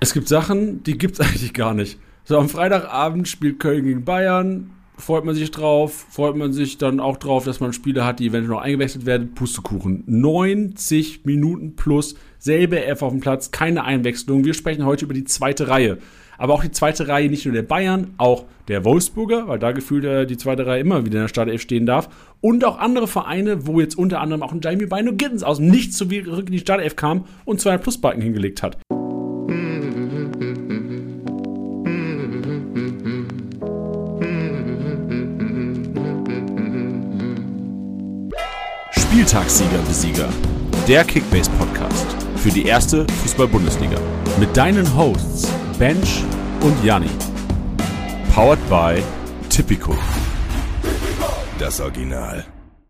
Es gibt Sachen, die gibt es eigentlich gar nicht. So, am Freitagabend spielt Köln gegen Bayern. Freut man sich drauf, freut man sich dann auch drauf, dass man Spieler hat, die eventuell noch eingewechselt werden. Pustekuchen. 90 Minuten plus, selbe F auf dem Platz, keine Einwechslung. Wir sprechen heute über die zweite Reihe. Aber auch die zweite Reihe, nicht nur der Bayern, auch der Wolfsburger, weil da gefühlt äh, die zweite Reihe immer wieder in der Startelf stehen darf. Und auch andere Vereine, wo jetzt unter anderem auch ein Jamie Bino Gittens aus dem Nichts zurück in die Startelf kam und zwei Plusbalken hingelegt hat. Spieltagssieger Besieger, der Kickbase Podcast für die erste Fußball-Bundesliga mit deinen Hosts Bench und Janni. Powered by Tipico. Das Original.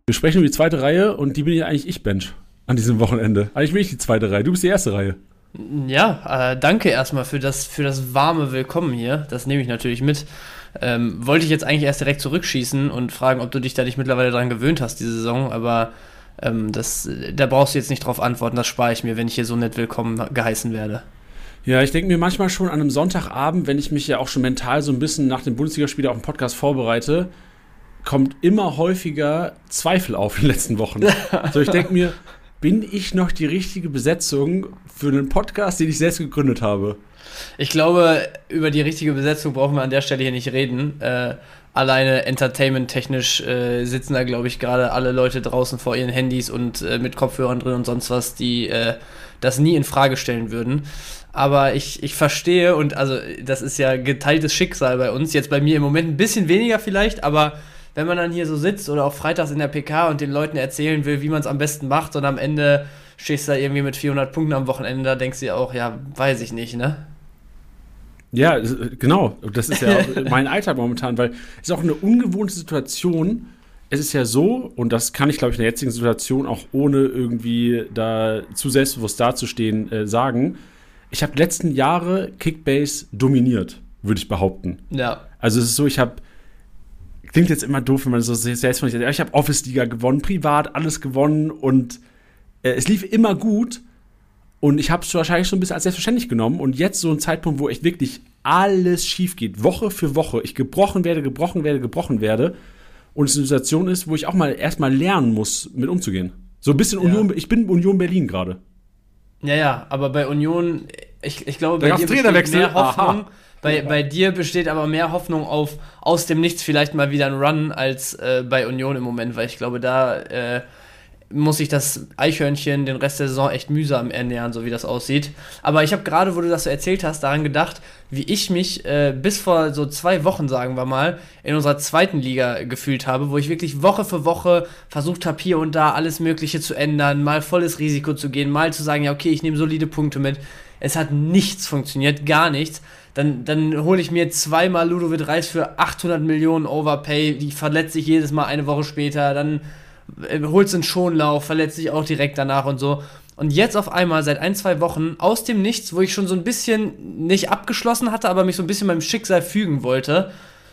Wir sprechen über die zweite Reihe und die bin ja eigentlich ich, Bench, an diesem Wochenende. Eigentlich bin ich die zweite Reihe, du bist die erste Reihe. Ja, äh, danke erstmal für das, für das warme Willkommen hier. Das nehme ich natürlich mit. Ähm, wollte ich jetzt eigentlich erst direkt zurückschießen und fragen, ob du dich da nicht mittlerweile daran gewöhnt hast, diese Saison, aber ähm, das, da brauchst du jetzt nicht drauf antworten, das spare ich mir, wenn ich hier so nett willkommen geheißen werde. Ja, ich denke mir manchmal schon an einem Sonntagabend, wenn ich mich ja auch schon mental so ein bisschen nach dem Bundesligaspiel auf dem Podcast vorbereite, kommt immer häufiger Zweifel auf in den letzten Wochen. so, ich denke mir, bin ich noch die richtige Besetzung für einen Podcast, den ich selbst gegründet habe? Ich glaube, über die richtige Besetzung brauchen wir an der Stelle hier nicht reden. Äh, alleine entertainment-technisch äh, sitzen da, glaube ich, gerade alle Leute draußen vor ihren Handys und äh, mit Kopfhörern drin und sonst was, die äh, das nie in Frage stellen würden. Aber ich, ich verstehe und also das ist ja geteiltes Schicksal bei uns. Jetzt bei mir im Moment ein bisschen weniger vielleicht, aber wenn man dann hier so sitzt oder auch freitags in der PK und den Leuten erzählen will, wie man es am besten macht und am Ende stehst du da irgendwie mit 400 Punkten am Wochenende, da denkst du dir auch, ja, weiß ich nicht, ne? Ja, genau. Das ist ja mein Alltag momentan, weil es ist auch eine ungewohnte Situation. Es ist ja so, und das kann ich, glaube ich, in der jetzigen Situation auch ohne irgendwie da zu selbstbewusst dazustehen äh, sagen. Ich habe letzten Jahre Kickbase dominiert, würde ich behaupten. Ja. Also es ist so, ich habe klingt jetzt immer doof, wenn man so selbst von sich ich habe Office Liga gewonnen, privat alles gewonnen und äh, es lief immer gut und ich habe es wahrscheinlich so ein bisschen als selbstverständlich genommen. Und jetzt so ein Zeitpunkt, wo echt wirklich alles schief geht, Woche für Woche, ich gebrochen werde, gebrochen werde, gebrochen werde. Und es eine Situation ist, wo ich auch mal erstmal lernen muss, mit umzugehen. So ein bisschen ja. Union, ich bin Union Berlin gerade. Ja, ja, aber bei Union, ich, ich glaube, bei dir besteht mehr Hoffnung. Bei, bei dir besteht aber mehr Hoffnung auf aus dem Nichts vielleicht mal wieder ein Run als äh, bei Union im Moment, weil ich glaube, da äh, muss sich das Eichhörnchen den Rest der Saison echt mühsam ernähren, so wie das aussieht. Aber ich habe gerade, wo du das so erzählt hast, daran gedacht, wie ich mich äh, bis vor so zwei Wochen, sagen wir mal, in unserer zweiten Liga gefühlt habe, wo ich wirklich Woche für Woche versucht habe, hier und da alles Mögliche zu ändern, mal volles Risiko zu gehen, mal zu sagen, ja, okay, ich nehme solide Punkte mit. Es hat nichts funktioniert, gar nichts. Dann, dann hole ich mir zweimal Ludovic Reis für 800 Millionen Overpay, die verletzt sich jedes Mal eine Woche später, dann holst einen Schonlauf, verletzt sich auch direkt danach und so. Und jetzt auf einmal seit ein, zwei Wochen aus dem Nichts, wo ich schon so ein bisschen nicht abgeschlossen hatte, aber mich so ein bisschen meinem Schicksal fügen wollte,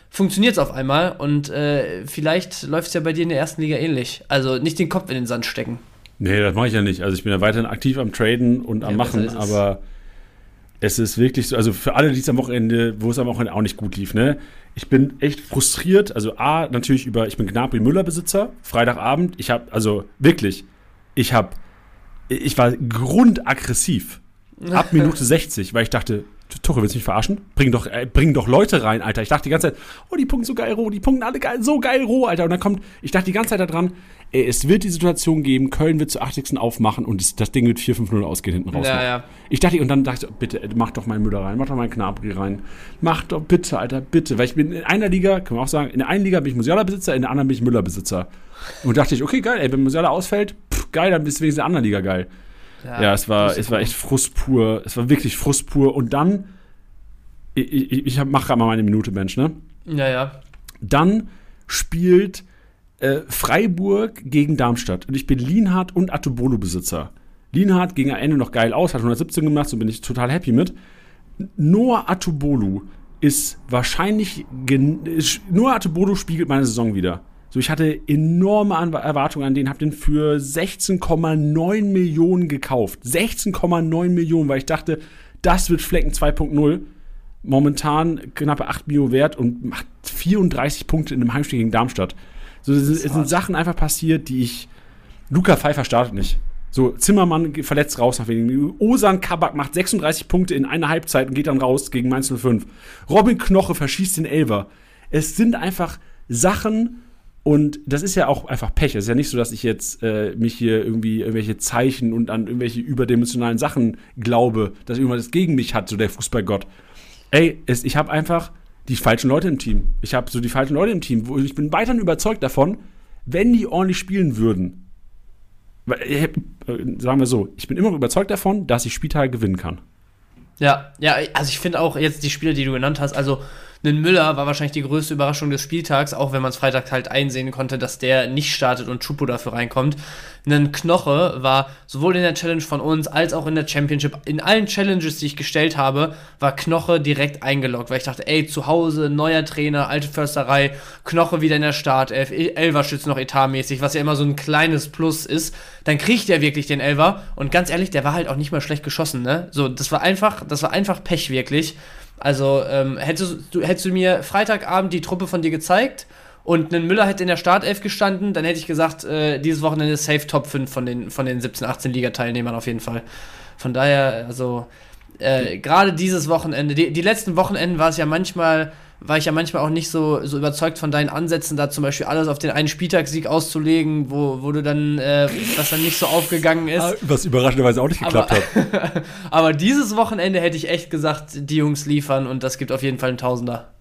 funktioniert es auf einmal. Und äh, vielleicht läuft es ja bei dir in der ersten Liga ähnlich. Also nicht den Kopf in den Sand stecken. Nee, das mache ich ja nicht. Also ich bin ja weiterhin aktiv am Traden und am ja, Machen, aber es ist wirklich so, also für alle, die es am Wochenende, wo es am Wochenende auch nicht gut lief, ne? Ich bin echt frustriert. Also A, natürlich über, ich bin Gnabry Müller-Besitzer, Freitagabend. Ich habe, also wirklich, ich habe, ich war grundaggressiv. Ab Minute 60, weil ich dachte, Tuchel, willst du mich verarschen? Bring doch, äh, bring doch Leute rein, Alter. Ich dachte die ganze Zeit, oh, die punkten so geil roh, die punkten alle geil, so geil roh, Alter. Und dann kommt, ich dachte die ganze Zeit daran, ey, es wird die Situation geben, Köln wird zu 80. aufmachen und das, das Ding wird 4-5-0 ausgehen hinten raus. Ja, ja. Ich dachte, und dann dachte ich, bitte, mach doch meinen Müller rein, mach doch meinen Knabri rein. Mach doch bitte, Alter, bitte. Weil ich bin in einer Liga, kann man auch sagen, in der einen Liga bin ich Musiala-Besitzer, in der anderen bin ich Müller-Besitzer. Und dachte ich, okay, geil, ey, wenn Musiala ausfällt, pff, geil, dann bist du wenigstens in der anderen Liga geil. Ja, ja es war, es war echt Frust pur. Es war wirklich Frust pur. Und dann ich, ich, ich mache gerade mal meine Minute, Mensch, ne? Ja, ja. Dann spielt äh, Freiburg gegen Darmstadt. Und ich bin Lienhardt und Atobolo-Besitzer. Lienhardt ging am Ende noch geil aus, hat 117 gemacht, so bin ich total happy mit. Noah Atobolu ist wahrscheinlich. Noah Atobolu spiegelt meine Saison wieder. So, ich hatte enorme Erwartungen an den, hab den für 16,9 Millionen gekauft. 16,9 Millionen, weil ich dachte, das wird Flecken 2.0. Momentan knappe 8 Mio wert und macht 34 Punkte in einem Heimspiel gegen Darmstadt. So, es sind Sachen einfach passiert, die ich. Luca Pfeiffer startet nicht. So, Zimmermann verletzt raus nach wenigen. Osan Kabak macht 36 Punkte in einer Halbzeit und geht dann raus gegen Mainz 05. Robin Knoche verschießt den Elver. Es sind einfach Sachen, und das ist ja auch einfach Pech. Es ist ja nicht so, dass ich jetzt äh, mich hier irgendwie irgendwelche Zeichen und an irgendwelche überdimensionalen Sachen glaube, dass irgendwas gegen mich hat, so der Fußballgott. Ey, es, ich habe einfach die falschen Leute im Team. Ich habe so die falschen Leute im Team. Wo ich bin weiterhin überzeugt davon, wenn die ordentlich spielen würden. Äh, sagen wir so, ich bin immer überzeugt davon, dass ich Spieltage gewinnen kann. Ja, ja, also ich finde auch jetzt die Spiele, die du genannt hast, also ein Müller war wahrscheinlich die größte Überraschung des Spieltags, auch wenn man es Freitag halt einsehen konnte, dass der nicht startet und Chupo dafür reinkommt. Ein Knoche war sowohl in der Challenge von uns als auch in der Championship, in allen Challenges, die ich gestellt habe, war Knoche direkt eingeloggt, weil ich dachte, ey, zu Hause, neuer Trainer, alte Försterei, Knoche wieder in der Startelf, Elver schützt noch etatmäßig, was ja immer so ein kleines Plus ist. Dann kriegt er wirklich den Elver und ganz ehrlich, der war halt auch nicht mal schlecht geschossen, ne? So, das war einfach, das war einfach Pech wirklich. Also ähm, hättest, du, hättest du mir Freitagabend die Truppe von dir gezeigt und ein Müller hätte in der Startelf gestanden, dann hätte ich gesagt, äh, dieses Wochenende safe Top 5 von den, von den 17, 18 Liga-Teilnehmern auf jeden Fall. Von daher, also äh, gerade dieses Wochenende, die, die letzten Wochenenden war es ja manchmal war ich ja manchmal auch nicht so, so überzeugt von deinen Ansätzen, da zum Beispiel alles auf den einen Spieltagssieg auszulegen, wo, wo du dann, äh, was dann nicht so aufgegangen ist. Was überraschenderweise auch nicht geklappt aber, hat. aber dieses Wochenende hätte ich echt gesagt, die Jungs liefern und das gibt auf jeden Fall einen Tausender.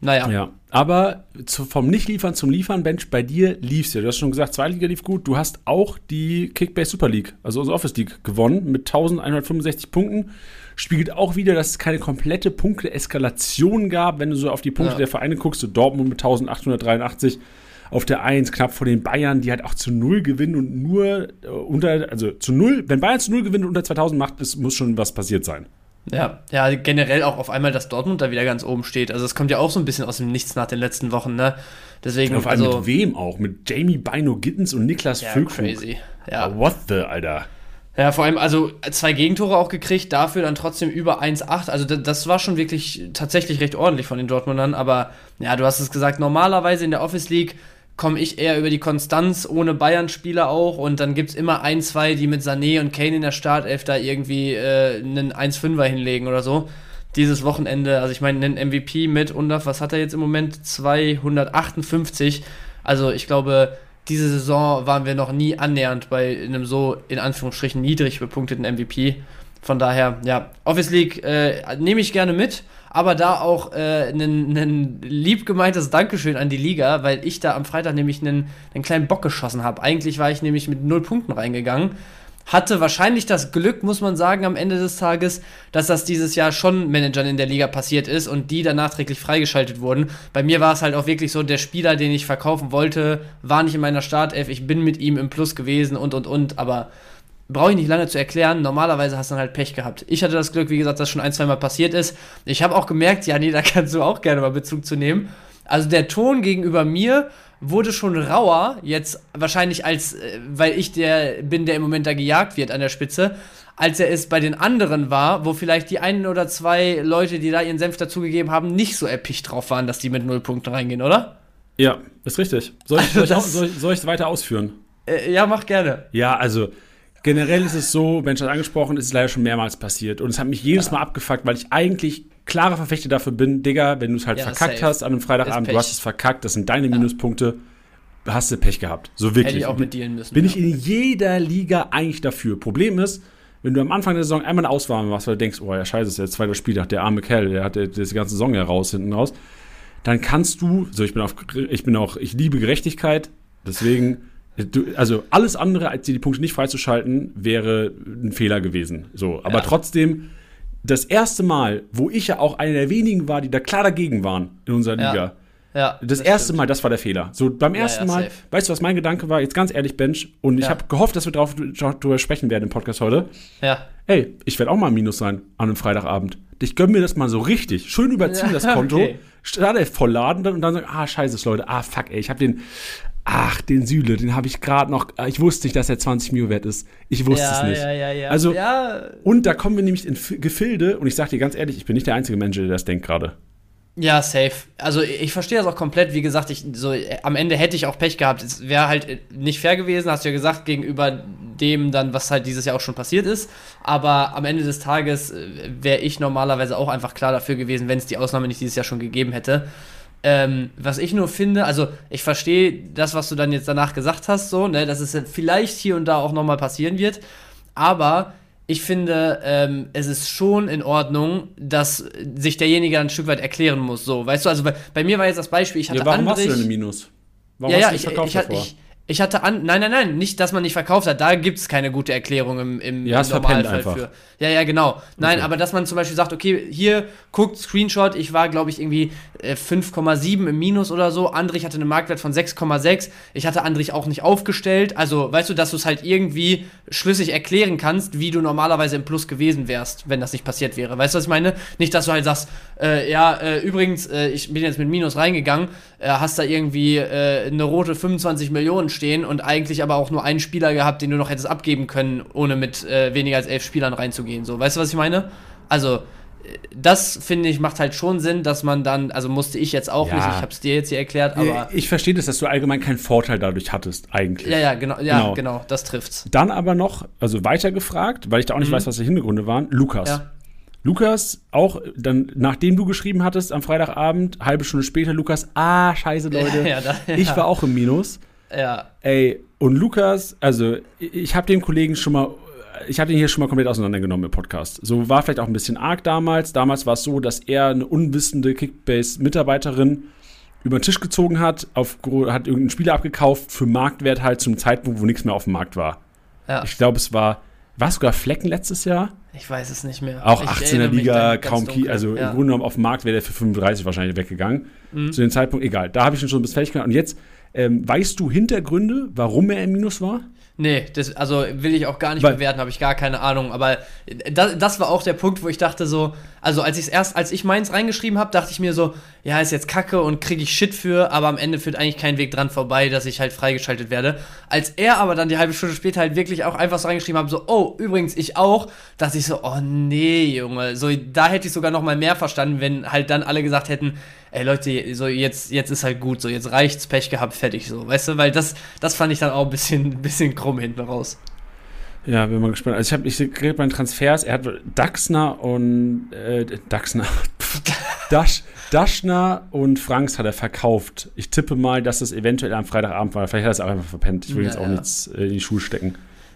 Naja. Ja, aber zu, vom Nicht-Liefern zum Liefern, Bench, bei dir lief's ja. Du hast schon gesagt, zwei Liga lief gut. Du hast auch die Kickbase Super League, also unsere Office League, gewonnen mit 1165 Punkten spiegelt auch wieder, dass es keine komplette Punkte-Eskalation gab, wenn du so auf die Punkte ja. der Vereine guckst, so Dortmund mit 1883 auf der 1, knapp vor den Bayern, die halt auch zu Null gewinnen und nur äh, unter, also zu Null, wenn Bayern zu Null gewinnt und unter 2000 macht, es muss schon was passiert sein. Ja, ja, generell auch auf einmal, dass Dortmund da wieder ganz oben steht. Also es kommt ja auch so ein bisschen aus dem Nichts nach den letzten Wochen, ne? Deswegen. Auf also, mit wem auch? Mit Jamie Bino Gittens und Niklas ja, Füllkrug. crazy. Ja. What the, Alter. Ja, vor allem, also zwei Gegentore auch gekriegt, dafür dann trotzdem über 1,8. Also das war schon wirklich tatsächlich recht ordentlich von den Dortmundern. Aber ja, du hast es gesagt, normalerweise in der Office League komme ich eher über die Konstanz ohne Bayern-Spieler auch. Und dann gibt es immer ein, zwei, die mit Sané und Kane in der Startelf da irgendwie äh, einen 1-5er hinlegen oder so. Dieses Wochenende, also ich meine, einen MVP mit, und was hat er jetzt im Moment? 258. Also ich glaube, diese Saison waren wir noch nie annähernd bei einem so in Anführungsstrichen niedrig bepunkteten MVP. Von daher, ja, Office League äh, nehme ich gerne mit, aber da auch ein äh, lieb gemeintes Dankeschön an die Liga, weil ich da am Freitag nämlich einen, einen kleinen Bock geschossen habe. Eigentlich war ich nämlich mit null Punkten reingegangen hatte wahrscheinlich das Glück, muss man sagen, am Ende des Tages, dass das dieses Jahr schon Managern in der Liga passiert ist und die dann nachträglich freigeschaltet wurden. Bei mir war es halt auch wirklich so, der Spieler, den ich verkaufen wollte, war nicht in meiner Startelf, ich bin mit ihm im Plus gewesen und und und, aber brauche ich nicht lange zu erklären. Normalerweise hast du dann halt Pech gehabt. Ich hatte das Glück, wie gesagt, dass schon ein, zwei Mal passiert ist. Ich habe auch gemerkt, ja, nee, da kannst du auch gerne mal Bezug zu nehmen. Also der Ton gegenüber mir wurde schon rauer, jetzt wahrscheinlich als, äh, weil ich der bin, der im Moment da gejagt wird an der Spitze, als er es bei den anderen war, wo vielleicht die einen oder zwei Leute, die da ihren Senf dazugegeben haben, nicht so erpicht drauf waren, dass die mit null Punkten reingehen, oder? Ja, ist richtig. Soll ich, also soll, ich, soll ich weiter ausführen? Äh, ja, mach gerne. Ja, also generell ist es so, Mensch hat angesprochen, ist es leider schon mehrmals passiert. Und es hat mich jedes Mal abgefuckt, weil ich eigentlich klare Verfechter dafür bin, Digga, wenn du es halt ja, verkackt safe. hast an einem Freitagabend, du hast es verkackt, das sind deine ja. Minuspunkte, hast du Pech gehabt. So wirklich. Hätte ich auch mit dealen müssen. Bin ja. ich in jeder Liga eigentlich dafür. Problem ist, wenn du am Anfang der Saison einmal eine Auswahl machst, weil du denkst, oh ja, scheiße, ist der zweite Spieltag, der arme Kerl, der hat die ganze Saison ja raus, hinten raus, dann kannst du, so ich bin auf, ich bin auch, ich liebe Gerechtigkeit, deswegen, du, also alles andere, als dir die Punkte nicht freizuschalten, wäre ein Fehler gewesen. So, aber ja. trotzdem, das erste Mal, wo ich ja auch einer der wenigen war, die da klar dagegen waren in unserer Liga. Ja. Das, das erste stimmt. Mal, das war der Fehler. So beim ersten ja, Mal, weißt du, was mein Gedanke war? Jetzt ganz ehrlich, Bench, und ich habe gehofft, dass wir drauf, darüber sprechen werden im Podcast heute. Ja. Ey, ich werde auch mal ein Minus sein an einem Freitagabend. Ich gönn mir das mal so richtig. Schön überziehen das Konto. Okay. Starte vollladen und dann sagen, ah, scheiße, Leute, ah, fuck, ey, ich habe den ach, den Süle, den habe ich gerade noch, äh, ich wusste nicht, dass er 20 Mio wert ist. Ich wusste ja, es nicht. Ja, ja, ja. Also, ja. und da kommen wir nämlich in Gefilde, und ich sage dir ganz ehrlich, ich bin nicht der einzige Mensch, der das denkt gerade. Ja, safe. Also ich verstehe das auch komplett. Wie gesagt, ich, so, am Ende hätte ich auch Pech gehabt. Es wäre halt nicht fair gewesen, hast du ja gesagt, gegenüber dem dann, was halt dieses Jahr auch schon passiert ist. Aber am Ende des Tages äh, wäre ich normalerweise auch einfach klar dafür gewesen, wenn es die Ausnahme nicht dieses Jahr schon gegeben hätte. Ähm, was ich nur finde, also ich verstehe das, was du dann jetzt danach gesagt hast, so, ne, dass es vielleicht hier und da auch nochmal passieren wird. Aber ich finde, ähm, es ist schon in Ordnung, dass sich derjenige ein Stück weit erklären muss. So, weißt du, also bei, bei mir war jetzt das Beispiel, ich hatte ja, warum Andrich, hast du denn ein Minus? Warum ja, hast du nicht verkauft ich, ich, ich, ich hatte an, nein, nein, nein, nicht, dass man nicht verkauft hat. Da gibt es keine gute Erklärung im, im, ja, im Normalfall für. Ja, ja, genau. Nein, okay. aber dass man zum Beispiel sagt, okay, hier guckt Screenshot, ich war, glaube ich, irgendwie 5,7 im Minus oder so. Andrich hatte einen Marktwert von 6,6. Ich hatte Andrich auch nicht aufgestellt. Also, weißt du, dass du es halt irgendwie schlüssig erklären kannst, wie du normalerweise im Plus gewesen wärst, wenn das nicht passiert wäre. Weißt du, was ich meine? Nicht, dass du halt sagst, äh, ja, äh, übrigens, äh, ich bin jetzt mit Minus reingegangen, äh, hast da irgendwie äh, eine rote 25 Millionen stehen und eigentlich aber auch nur einen Spieler gehabt, den du noch hättest abgeben können, ohne mit weniger als elf Spielern reinzugehen gehen. So, weißt du, was ich meine? Also, das finde ich macht halt schon Sinn, dass man dann, also musste ich jetzt auch ja. nicht, ich habe es dir jetzt hier erklärt, aber. Ich verstehe das, dass du allgemein keinen Vorteil dadurch hattest, eigentlich. Ja, ja, genau, ja, genau, genau das trifft's. Dann aber noch, also weiter gefragt, weil ich da auch nicht mhm. weiß, was die Hintergründe waren, Lukas. Ja. Lukas, auch dann, nachdem du geschrieben hattest am Freitagabend, halbe Stunde später, Lukas, ah, scheiße, Leute, ja, da, ich war auch im Minus. Ja. Ey, und Lukas, also ich habe dem Kollegen schon mal ich hatte ihn hier schon mal komplett auseinandergenommen im Podcast. So war vielleicht auch ein bisschen arg damals. Damals war es so, dass er eine unwissende Kickbase-Mitarbeiterin über den Tisch gezogen hat, auf, hat irgendeinen Spieler abgekauft für Marktwert halt zum Zeitpunkt, wo nichts mehr auf dem Markt war. Ja. Ich glaube, es war, war es sogar Flecken letztes Jahr? Ich weiß es nicht mehr. Auch 18er Liga, kaum Key, also ja. im Grunde genommen auf dem Markt wäre der für 35 wahrscheinlich weggegangen. Mhm. Zu dem Zeitpunkt, egal. Da habe ich ihn schon bis fertig gemacht. Und jetzt, ähm, weißt du Hintergründe, warum er im Minus war? Nee, das, also will ich auch gar nicht Weil, bewerten, habe ich gar keine Ahnung. Aber das, das war auch der Punkt, wo ich dachte so, also als ich erst, als ich meins reingeschrieben habe, dachte ich mir so, ja, ist jetzt Kacke und kriege ich Shit für, aber am Ende führt eigentlich kein Weg dran vorbei, dass ich halt freigeschaltet werde. Als er aber dann die halbe Stunde später halt wirklich auch einfach so reingeschrieben hat, so, oh, übrigens, ich auch, dachte ich so, oh nee, Junge. So, da hätte ich sogar noch mal mehr verstanden, wenn halt dann alle gesagt hätten, ey Leute, so jetzt, jetzt ist halt gut, so jetzt reicht's, Pech gehabt, fertig, so, weißt du, weil das, das fand ich dann auch ein bisschen, ein bisschen krumm hinten raus. Ja, bin mal gespannt. Also ich habe, ich rede bei den Transfers, er hat Daxner und äh, Daxner, Dasch, Daschner und Franks hat er verkauft. Ich tippe mal, dass das eventuell am Freitagabend war. Vielleicht hat er es auch einfach verpennt. Ich will ja, jetzt auch ja. nichts äh, in die Schuhe stecken.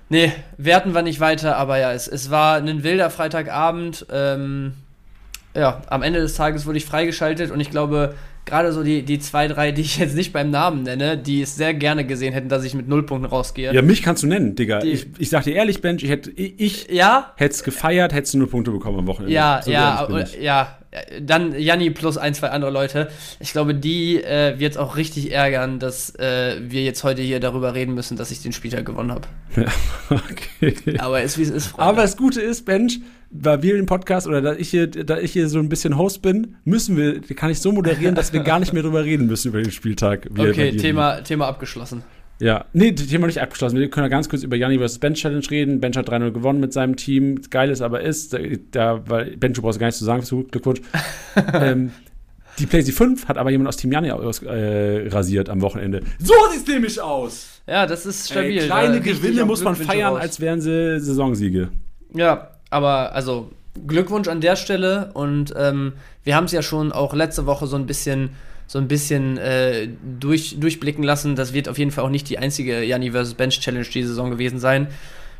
Nee, werten wir nicht weiter, aber ja, es, es war ein wilder Freitagabend. Ähm, ja, am Ende des Tages wurde ich freigeschaltet und ich glaube, gerade so die, die zwei, drei, die ich jetzt nicht beim Namen nenne, die es sehr gerne gesehen hätten, dass ich mit Nullpunkten rausgehe. Ja, mich kannst du nennen, Digga. Die, ich, ich sag dir ehrlich, Bench, ich hätte ich ja? hätte es gefeiert, hättest du Nullpunkte bekommen am Wochenende. Ja, so ja, ja. Dann Janni plus ein, zwei andere Leute. Ich glaube, die äh, wird es auch richtig ärgern, dass äh, wir jetzt heute hier darüber reden müssen, dass ich den Spieltag gewonnen habe. Ja, okay. Aber ist wie es ist. Freunde. Aber das Gute ist, Bench, weil wir im Podcast oder da ich hier, da ich hier so ein bisschen Host bin, müssen wir, kann ich so moderieren, dass wir gar nicht mehr drüber reden müssen über den Spieltag. Okay, Thema, Thema abgeschlossen. Ja, nee, Thema nicht abgeschlossen. Wir können ja ganz kurz über Janni vs. Bench Challenge reden. Bench hat 3-0 gewonnen mit seinem Team. Geil ist aber ist, da, da weil Bench, du brauchst gar nichts zu sagen, so, Glückwunsch. ähm, die PlayStation 5 hat aber jemand aus Team Janni aus, äh, rasiert am Wochenende. So sieht es nämlich aus. Ja, das ist stabil. Ey, kleine Gewinne muss man feiern, raus. als wären sie Saisonsiege. Ja, aber also Glückwunsch an der Stelle und ähm, wir haben es ja schon auch letzte Woche so ein bisschen so ein bisschen äh, durch, durchblicken lassen. Das wird auf jeden Fall auch nicht die einzige Janni vs. Bench Challenge die Saison gewesen sein.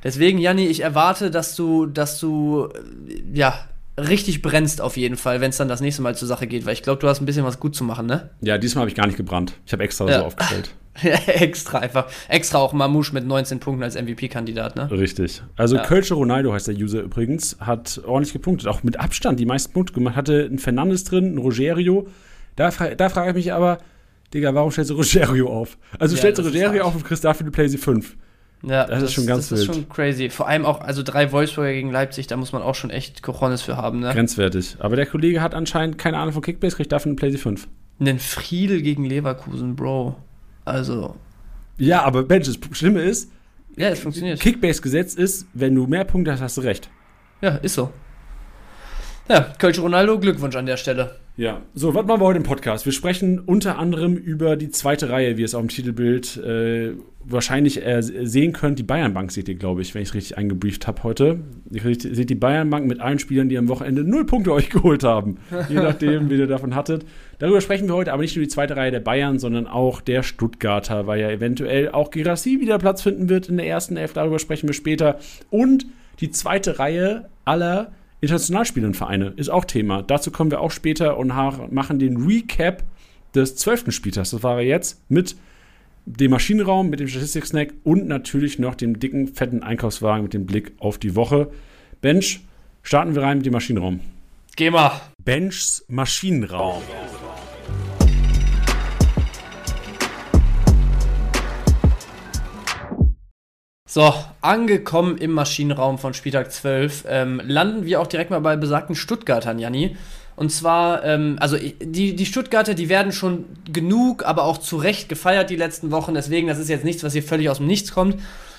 Deswegen, Janni, ich erwarte, dass du, dass du äh, ja richtig brennst auf jeden Fall, wenn es dann das nächste Mal zur Sache geht, weil ich glaube, du hast ein bisschen was gut zu machen, ne? Ja, diesmal habe ich gar nicht gebrannt. Ich habe extra ja. so aufgestellt. extra einfach. Extra auch Mamouche mit 19 Punkten als MVP-Kandidat, ne? Richtig. Also ja. Kölsche Ronaldo heißt der User übrigens, hat ordentlich gepunktet. Auch mit Abstand die meisten Punkte gemacht. Hatte einen Fernandes drin, einen Rogerio. Da, da frage ich mich aber, Digga, warum stellst du Rogerio auf? Also ja, stellst du Rogerio auf und kriegst dafür die PlayStation 5. Ja, das, das, ist schon ganz Das wild. ist schon crazy. Vor allem auch, also drei Wolfsburger gegen Leipzig, da muss man auch schon echt Cojones für haben, ne? Grenzwertig. Aber der Kollege hat anscheinend keine Ahnung von Kickbase, kriegt dafür eine PlayStation 5. Einen Friedel gegen Leverkusen, Bro. Also, Ja, aber Bench, das Schlimme ist, ja, es funktioniert. Kickbase-Gesetz ist, wenn du mehr Punkte hast, hast du recht. Ja, ist so. Ja, Kölsch Ronaldo, Glückwunsch an der Stelle. Ja, so, was machen wir heute im Podcast? Wir sprechen unter anderem über die zweite Reihe, wie ihr es auf dem Titelbild äh, wahrscheinlich äh, sehen könnt. Die Bayernbank seht ihr, glaube ich, wenn ich es richtig eingebrieft habe heute. Ihr seht die Bayernbank mit allen Spielern, die am Wochenende null Punkte euch geholt haben. Je nachdem, wie ihr davon hattet. Darüber sprechen wir heute, aber nicht nur die zweite Reihe der Bayern, sondern auch der Stuttgarter, weil ja eventuell auch Girassi wieder Platz finden wird in der ersten Elf. Darüber sprechen wir später. Und die zweite Reihe aller international Vereine ist auch Thema. Dazu kommen wir auch später und machen den Recap des zwölften Spieltags. Das war er jetzt mit dem Maschinenraum, mit dem Statistik-Snack und natürlich noch dem dicken, fetten Einkaufswagen mit dem Blick auf die Woche. Bench, starten wir rein mit dem Maschinenraum. Geh mal. Benchs Maschinenraum. So, angekommen im Maschinenraum von Spieltag 12, ähm, landen wir auch direkt mal bei besagten Stuttgartern, Janni. Und zwar, ähm, also die, die Stuttgarter, die werden schon genug, aber auch zu Recht gefeiert die letzten Wochen. Deswegen, das ist jetzt nichts, was hier völlig aus dem Nichts kommt.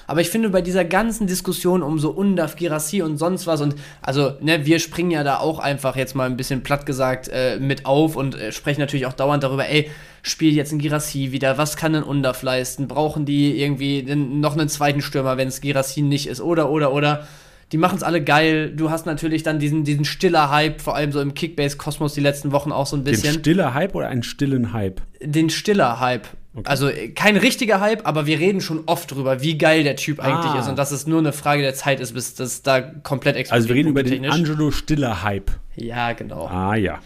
Aber ich finde bei dieser ganzen Diskussion um so Undaf, Girassi und sonst was und also, ne, wir springen ja da auch einfach jetzt mal ein bisschen platt gesagt äh, mit auf und äh, sprechen natürlich auch dauernd darüber, ey, spielt jetzt ein Girassi wieder, was kann ein Undaf leisten? Brauchen die irgendwie noch einen zweiten Stürmer, wenn es Girassi nicht ist? Oder, oder, oder die machen es alle geil. Du hast natürlich dann diesen, diesen stiller Hype, vor allem so im Kickbase-Kosmos die letzten Wochen auch so ein bisschen. Den stiller Hype oder einen stillen Hype? Den stiller Hype. Okay. Also kein richtiger Hype, aber wir reden schon oft drüber, wie geil der Typ eigentlich ah. ist und dass es nur eine Frage der Zeit ist, bis das da komplett explodiert. Also wir reden über den Angelo Stiller Hype. Ja, genau. Ah ja.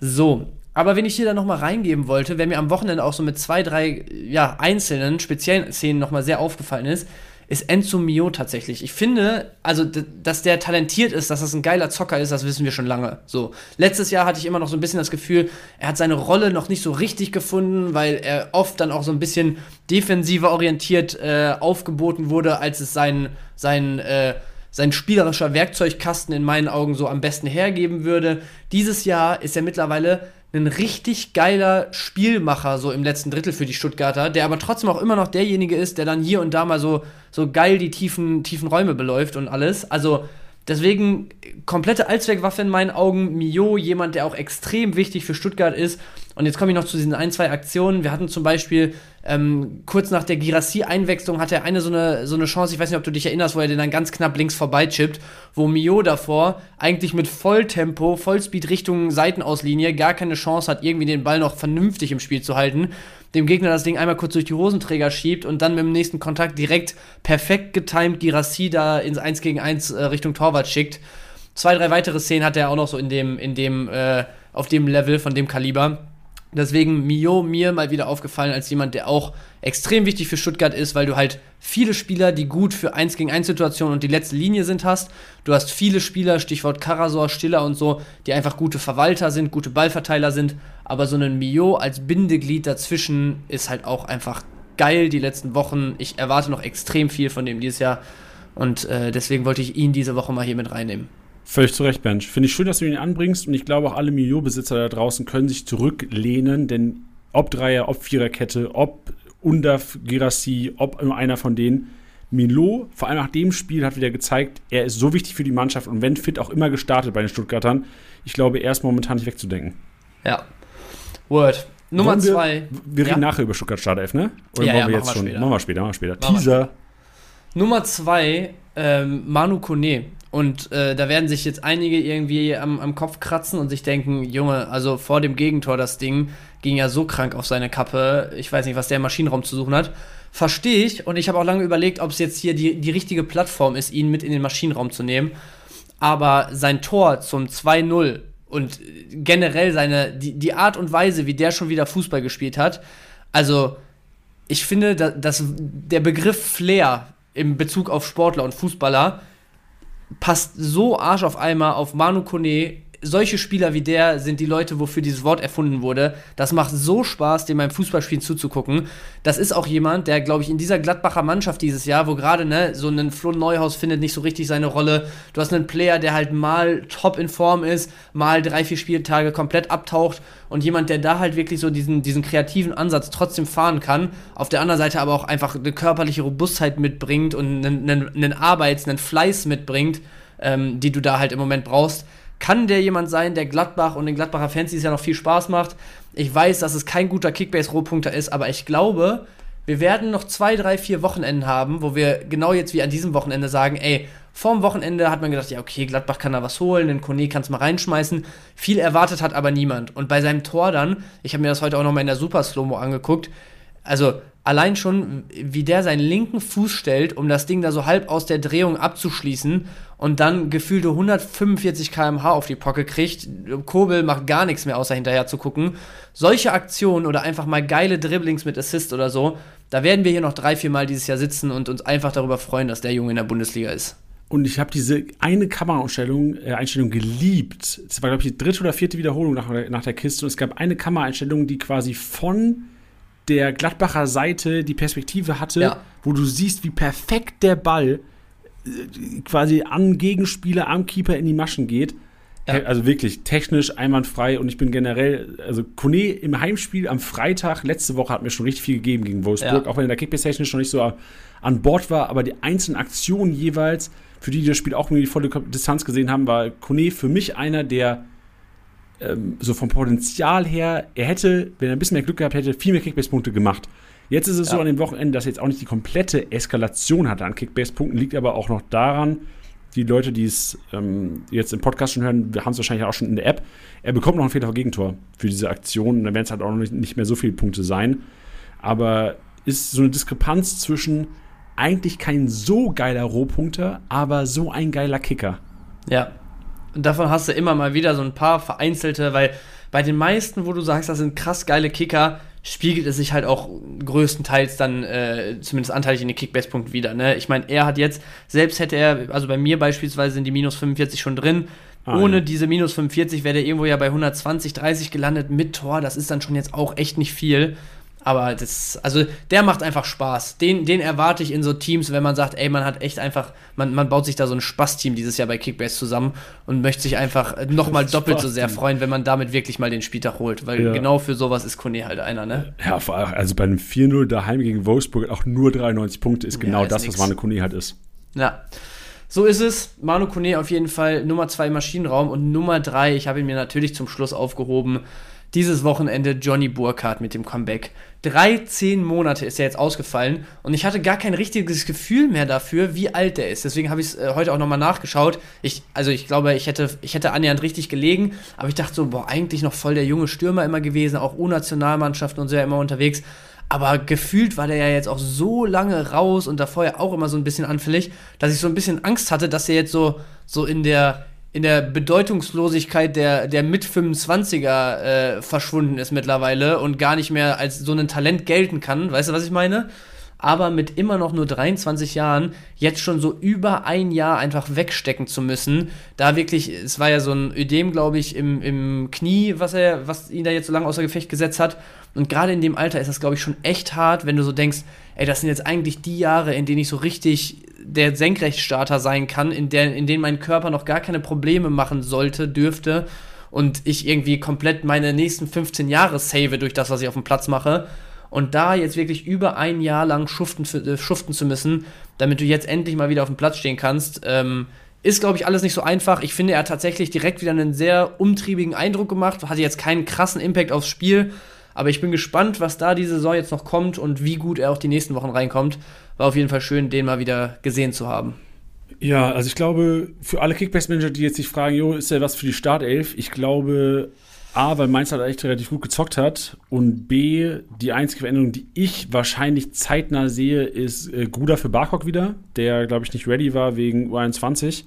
So, aber wenn ich hier dann nochmal reingeben wollte, wer mir am Wochenende auch so mit zwei, drei ja, einzelnen, speziellen Szenen nochmal sehr aufgefallen ist, ist Enzo Mio tatsächlich. Ich finde, also, dass der talentiert ist, dass das ein geiler Zocker ist, das wissen wir schon lange. So. Letztes Jahr hatte ich immer noch so ein bisschen das Gefühl, er hat seine Rolle noch nicht so richtig gefunden, weil er oft dann auch so ein bisschen defensiver orientiert äh, aufgeboten wurde, als es sein, sein, äh, sein spielerischer Werkzeugkasten in meinen Augen so am besten hergeben würde. Dieses Jahr ist er mittlerweile ein richtig geiler Spielmacher so im letzten Drittel für die Stuttgarter, der aber trotzdem auch immer noch derjenige ist, der dann hier und da mal so, so geil die tiefen, tiefen Räume beläuft und alles. Also deswegen komplette Allzweckwaffe in meinen Augen. Mio, jemand, der auch extrem wichtig für Stuttgart ist. Und jetzt komme ich noch zu diesen ein, zwei Aktionen. Wir hatten zum Beispiel ähm, kurz nach der Girassi-Einwechslung hat er eine so, eine so eine Chance, ich weiß nicht, ob du dich erinnerst, wo er den dann ganz knapp links vorbei chippt, wo Mio davor eigentlich mit Volltempo, Vollspeed Richtung Seitenauslinie gar keine Chance hat, irgendwie den Ball noch vernünftig im Spiel zu halten. Dem Gegner das Ding einmal kurz durch die Hosenträger schiebt und dann mit dem nächsten Kontakt direkt perfekt getimed Girassi da ins 1 gegen 1 äh, Richtung Torwart schickt. Zwei, drei weitere Szenen hat er auch noch so in dem, in dem, äh, auf dem Level von dem Kaliber. Deswegen Mio mir mal wieder aufgefallen als jemand, der auch extrem wichtig für Stuttgart ist, weil du halt viele Spieler, die gut für 1 gegen 1 Situationen und die letzte Linie sind, hast. Du hast viele Spieler, Stichwort Karasor, Stiller und so, die einfach gute Verwalter sind, gute Ballverteiler sind. Aber so ein Mio als Bindeglied dazwischen ist halt auch einfach geil die letzten Wochen. Ich erwarte noch extrem viel von dem dieses Jahr. Und äh, deswegen wollte ich ihn diese Woche mal hier mit reinnehmen. Völlig zu Recht, Bench. Finde ich schön, dass du ihn anbringst und ich glaube auch alle Milieu-Besitzer da draußen können sich zurücklehnen, denn ob Dreier, ob Viererkette, ob Undaf, Girassi, ob einer von denen, Milo, vor allem nach dem Spiel, hat wieder gezeigt, er ist so wichtig für die Mannschaft und wenn fit auch immer gestartet bei den Stuttgartern. Ich glaube, er ist momentan nicht wegzudenken. Ja. Word. Nummer wir, zwei. Wir reden ja. nachher über Stuttgart Startelf, ne? Oder ja, wollen ja, wir jetzt schon? Später. Machen wir später, machen wir später. Machen Teaser. Wir. Nummer zwei, ähm, Manu Kone. Und äh, da werden sich jetzt einige irgendwie am, am Kopf kratzen und sich denken, Junge, also vor dem Gegentor das Ding ging ja so krank auf seine Kappe. Ich weiß nicht, was der im Maschinenraum zu suchen hat. Verstehe ich. Und ich habe auch lange überlegt, ob es jetzt hier die, die richtige Plattform ist, ihn mit in den Maschinenraum zu nehmen. Aber sein Tor zum 2-0 und generell seine, die, die Art und Weise, wie der schon wieder Fußball gespielt hat, also ich finde, dass der Begriff Flair im Bezug auf Sportler und Fußballer passt so Arsch auf Eimer auf Manu Kone solche Spieler wie der sind die Leute, wofür dieses Wort erfunden wurde. Das macht so Spaß, dem beim Fußballspielen zuzugucken. Das ist auch jemand, der, glaube ich, in dieser Gladbacher Mannschaft dieses Jahr, wo gerade ne, so ein Flo Neuhaus findet nicht so richtig seine Rolle. Du hast einen Player, der halt mal top in Form ist, mal drei, vier Spieltage komplett abtaucht und jemand, der da halt wirklich so diesen, diesen kreativen Ansatz trotzdem fahren kann. Auf der anderen Seite aber auch einfach eine körperliche Robustheit mitbringt und einen, einen, einen Arbeits-, einen Fleiß mitbringt, ähm, die du da halt im Moment brauchst kann der jemand sein, der Gladbach und den Gladbacher Fans dieses Jahr noch viel Spaß macht. Ich weiß, dass es kein guter Kickbase-Rohpunkter ist, aber ich glaube, wir werden noch zwei, drei, vier Wochenenden haben, wo wir genau jetzt wie an diesem Wochenende sagen, ey, vorm Wochenende hat man gedacht, ja, okay, Gladbach kann da was holen, den Kone kann es mal reinschmeißen. Viel erwartet hat aber niemand. Und bei seinem Tor dann, ich habe mir das heute auch nochmal in der Super Slow-Mo angeguckt, also allein schon, wie der seinen linken Fuß stellt, um das Ding da so halb aus der Drehung abzuschließen und dann gefühlte 145 km/h auf die Pocke kriegt. Kobel macht gar nichts mehr, außer hinterher zu gucken. Solche Aktionen oder einfach mal geile Dribblings mit Assist oder so, da werden wir hier noch drei, vier Mal dieses Jahr sitzen und uns einfach darüber freuen, dass der Junge in der Bundesliga ist. Und ich habe diese eine Kameraeinstellung äh, Einstellung geliebt. Es war, glaube ich, die dritte oder vierte Wiederholung nach, nach der Kiste. Und es gab eine Kameraeinstellung, die quasi von der Gladbacher Seite die Perspektive hatte, ja. wo du siehst, wie perfekt der Ball quasi an Gegenspieler, am Keeper in die Maschen geht. Ja. Also wirklich technisch einwandfrei und ich bin generell, also Kone im Heimspiel am Freitag letzte Woche hat mir schon richtig viel gegeben gegen Wolfsburg, ja. auch wenn der Kickbase technisch noch nicht so an Bord war, aber die einzelnen Aktionen jeweils, für die, die das Spiel auch nur die volle Distanz gesehen haben, war Kone für mich einer, der ähm, so vom Potenzial her, er hätte, wenn er ein bisschen mehr Glück gehabt hätte, viel mehr Kickbase-Punkte gemacht. Jetzt ist es ja. so an dem Wochenende, dass er jetzt auch nicht die komplette Eskalation hatte an Kickbase-Punkten, liegt aber auch noch daran, die Leute, die es ähm, jetzt im Podcast schon hören, wir haben es wahrscheinlich auch schon in der App, er bekommt noch ein Fehler Gegentor für diese Aktion. Und dann werden es halt auch noch nicht, nicht mehr so viele Punkte sein. Aber ist so eine Diskrepanz zwischen eigentlich kein so geiler Rohpunkter, aber so ein geiler Kicker. Ja, und davon hast du immer mal wieder so ein paar vereinzelte, weil bei den meisten, wo du sagst, das sind krass geile Kicker, spiegelt es sich halt auch größtenteils dann äh, zumindest anteilig in den Kickbase-Punkten wieder. Ne? Ich meine, er hat jetzt, selbst hätte er, also bei mir beispielsweise sind die minus 45 schon drin. Ah, Ohne ja. diese minus 45 wäre der irgendwo ja bei 120, 30 gelandet mit Tor. Das ist dann schon jetzt auch echt nicht viel. Aber das, also der macht einfach Spaß. Den, den erwarte ich in so Teams, wenn man sagt, ey, man hat echt einfach, man, man baut sich da so ein Spaß-Team dieses Jahr bei Kickbase zusammen und möchte sich einfach nochmal doppelt so sehr freuen, wenn man damit wirklich mal den Spieltag holt. Weil ja. genau für sowas ist Kone halt einer, ne? Ja, vor allem, also bei einem 4-0 daheim gegen Wolfsburg auch nur 93 Punkte ist genau ja, ist das, nix. was Manu Kone halt ist. Ja. So ist es. Manu Kone auf jeden Fall Nummer 2 Maschinenraum und Nummer 3, ich habe ihn mir natürlich zum Schluss aufgehoben dieses Wochenende Johnny Burkhardt mit dem Comeback. 13 Monate ist er jetzt ausgefallen und ich hatte gar kein richtiges Gefühl mehr dafür, wie alt er ist. Deswegen habe ich es äh, heute auch nochmal nachgeschaut. Ich, also ich glaube, ich hätte, ich hätte annähernd richtig gelegen, aber ich dachte so, boah, eigentlich noch voll der junge Stürmer immer gewesen, auch U-Nationalmannschaften und so ja immer unterwegs. Aber gefühlt war der ja jetzt auch so lange raus und davor ja auch immer so ein bisschen anfällig, dass ich so ein bisschen Angst hatte, dass er jetzt so, so in der in der Bedeutungslosigkeit der, der Mit-25er äh, verschwunden ist mittlerweile und gar nicht mehr als so ein Talent gelten kann. Weißt du, was ich meine? Aber mit immer noch nur 23 Jahren jetzt schon so über ein Jahr einfach wegstecken zu müssen, da wirklich, es war ja so ein Ödem, glaube ich, im, im Knie, was er, was ihn da jetzt so lange außer Gefecht gesetzt hat. Und gerade in dem Alter ist das, glaube ich, schon echt hart, wenn du so denkst, ey, das sind jetzt eigentlich die Jahre, in denen ich so richtig der Senkrechtstarter sein kann, in, der, in denen mein Körper noch gar keine Probleme machen sollte, dürfte und ich irgendwie komplett meine nächsten 15 Jahre save durch das, was ich auf dem Platz mache. Und da jetzt wirklich über ein Jahr lang schuften, äh, schuften zu müssen, damit du jetzt endlich mal wieder auf dem Platz stehen kannst, ähm, ist, glaube ich, alles nicht so einfach. Ich finde, er hat tatsächlich direkt wieder einen sehr umtriebigen Eindruck gemacht, hatte jetzt keinen krassen Impact aufs Spiel, aber ich bin gespannt, was da diese Saison jetzt noch kommt und wie gut er auch die nächsten Wochen reinkommt. War auf jeden Fall schön, den mal wieder gesehen zu haben. Ja, also ich glaube, für alle Kickbase-Manager, die jetzt sich fragen, jo, ist ja was für die Startelf? Ich glaube, A, weil Mainz halt echt relativ gut gezockt hat und B, die einzige Veränderung, die ich wahrscheinlich zeitnah sehe, ist äh, Gruda für Barkok wieder, der, glaube ich, nicht ready war wegen U21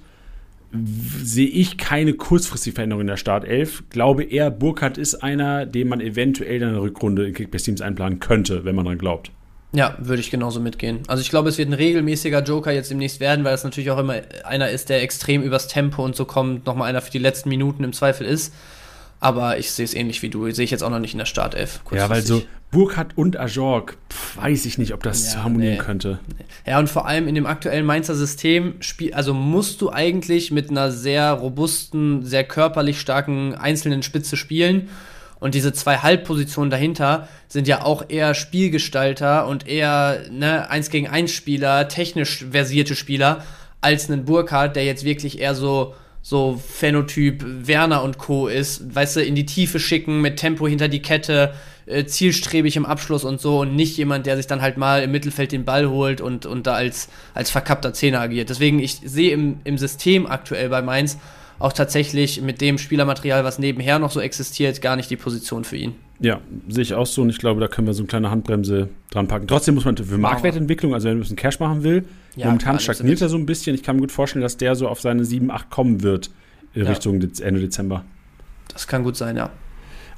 sehe ich keine kurzfristige Veränderung in der Startelf. Glaube eher, Burkhardt ist einer, den man eventuell in der Rückrunde in Kickbase-Teams einplanen könnte, wenn man dran glaubt. Ja, würde ich genauso mitgehen. Also ich glaube, es wird ein regelmäßiger Joker jetzt demnächst werden, weil es natürlich auch immer einer ist, der extrem übers Tempo und so kommt, nochmal einer für die letzten Minuten im Zweifel ist. Aber ich sehe es ähnlich wie du. Sehe ich jetzt auch noch nicht in der Startelf. Ja, weil so Burkhardt und Ajorg, weiß ich nicht, ob das ja, harmonieren nee. könnte. Ja, und vor allem in dem aktuellen Mainzer System, also musst du eigentlich mit einer sehr robusten, sehr körperlich starken einzelnen Spitze spielen. Und diese zwei Halbpositionen dahinter sind ja auch eher Spielgestalter und eher ne, eins gegen eins Spieler, technisch versierte Spieler, als einen Burkhardt, der jetzt wirklich eher so so Phänotyp Werner und Co. ist, weißt du, in die Tiefe schicken, mit Tempo hinter die Kette, äh, zielstrebig im Abschluss und so und nicht jemand, der sich dann halt mal im Mittelfeld den Ball holt und, und da als, als verkappter Zehner agiert. Deswegen, ich sehe im, im System aktuell bei Mainz auch tatsächlich mit dem Spielermaterial, was nebenher noch so existiert, gar nicht die Position für ihn. Ja, sehe ich auch so und ich glaube, da können wir so eine kleine Handbremse dran packen. Trotzdem muss man für Marktwertentwicklung, also wenn man ein bisschen Cash machen will, ja, momentan stagniert er so ein bisschen. Ich kann mir gut vorstellen, dass der so auf seine 7, 8 kommen wird ja. Richtung Ende Dezember. Das kann gut sein, ja.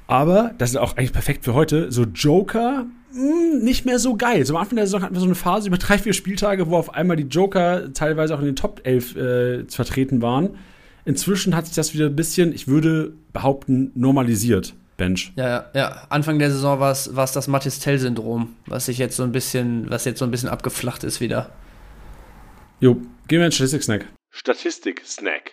Aber das ist auch eigentlich perfekt für heute. So Joker, mh, hm, nicht mehr so geil. So am Anfang der Saison hatten wir so eine Phase über drei, vier Spieltage, wo auf einmal die Joker teilweise auch in den Top 11 äh, vertreten waren. Inzwischen hat sich das wieder ein bisschen, ich würde behaupten, normalisiert. Bench. Ja, ja. Anfang der Saison war es das Mattis-Tell-Syndrom, was sich jetzt so ein bisschen, was jetzt so ein bisschen abgeflacht ist wieder. Jo, gehen wir in Statistik-Snack. Statistik-Snack.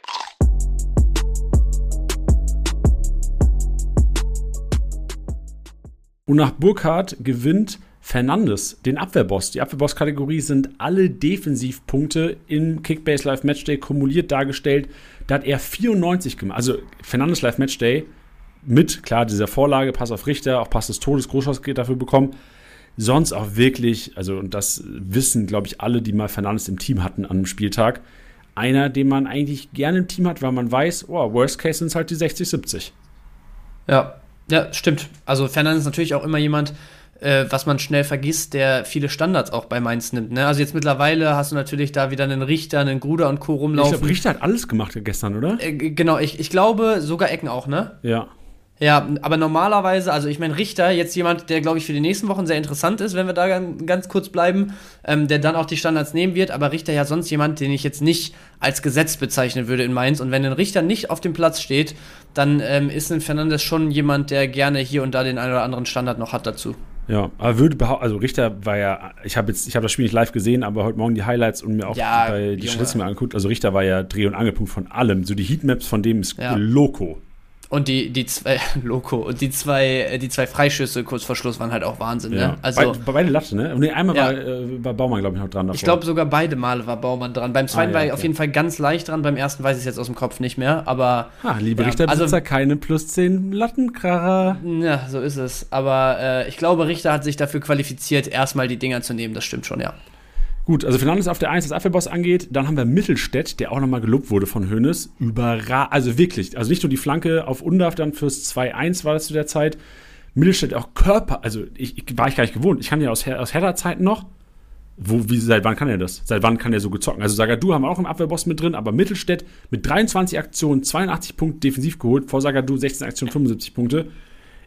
Und nach Burkhardt gewinnt Fernandes, den Abwehrboss. Die Abwehrboss-Kategorie sind alle Defensivpunkte im Kickbase Live Matchday kumuliert dargestellt. Da hat er 94 gemacht. Also Fernandes Live Matchday mit, klar, dieser Vorlage, Pass auf Richter, auch Pass des Todes, Großschuss geht dafür bekommen. Sonst auch wirklich, also und das wissen, glaube ich, alle, die mal Fernandes im Team hatten an einem Spieltag, einer, den man eigentlich gerne im Team hat, weil man weiß, oh, Worst Case sind es halt die 60, 70. Ja, ja, stimmt. Also Fernandes ist natürlich auch immer jemand, äh, was man schnell vergisst, der viele Standards auch bei Mainz nimmt. Ne? Also jetzt mittlerweile hast du natürlich da wieder einen Richter, einen Gruder und Co. rumlaufen. Ich glaube, Richter hat alles gemacht gestern, oder? Äh, genau, ich, ich glaube sogar Ecken auch, ne? Ja. Ja, aber normalerweise, also ich meine, Richter, jetzt jemand, der, glaube ich, für die nächsten Wochen sehr interessant ist, wenn wir da ganz, kurz bleiben, ähm, der dann auch die Standards nehmen wird, aber Richter ja sonst jemand, den ich jetzt nicht als Gesetz bezeichnen würde in Mainz. Und wenn ein Richter nicht auf dem Platz steht, dann ähm, ist ein Fernandes schon jemand, der gerne hier und da den einen oder anderen Standard noch hat dazu. Ja, aber würde behaupten, also Richter war ja, ich habe jetzt, ich habe das Spiel nicht live gesehen, aber heute Morgen die Highlights und mir auch ja, die Statistiken angeguckt. Also Richter war ja Dreh- und Angelpunkt von allem. So die Heatmaps von dem ist ja. Loco. Und die, die zwei, Loco, und die zwei, die zwei Freischüsse kurz vor Schluss waren halt auch Wahnsinn, ne? ja. ne? Also, Be beide Latte, ne? Und einmal ja. war, äh, war Baumann, glaube ich, noch dran davor. Ich glaube sogar beide Male war Baumann dran. Beim zweiten ah, ja, war er okay. auf jeden Fall ganz leicht dran, beim ersten weiß ich es jetzt aus dem Kopf nicht mehr, aber. Ah, liebe Richterbesitzer, also, keine plus 10 Lattenkracher. Ja, so ist es. Aber äh, ich glaube, Richter hat sich dafür qualifiziert, erstmal die Dinger zu nehmen, das stimmt schon, ja. Gut, also Fernandes auf der 1, was Abwehrboss angeht. Dann haben wir Mittelstädt, der auch nochmal gelobt wurde von Hönes. Überra also wirklich, also nicht nur die Flanke auf Undaf dann fürs 2-1 war das zu der Zeit. Mittelstädt auch Körper, also ich, ich, war ich gar nicht gewohnt. Ich kann ja aus, aus Herder-Zeiten noch. Wo, wie, seit wann kann er das? Seit wann kann er so gezocken? Also Sagadu haben wir auch im Abwehrboss mit drin, aber Mittelstädt mit 23 Aktionen, 82 Punkte defensiv geholt, vor Sagadu 16 Aktionen, 75 Punkte,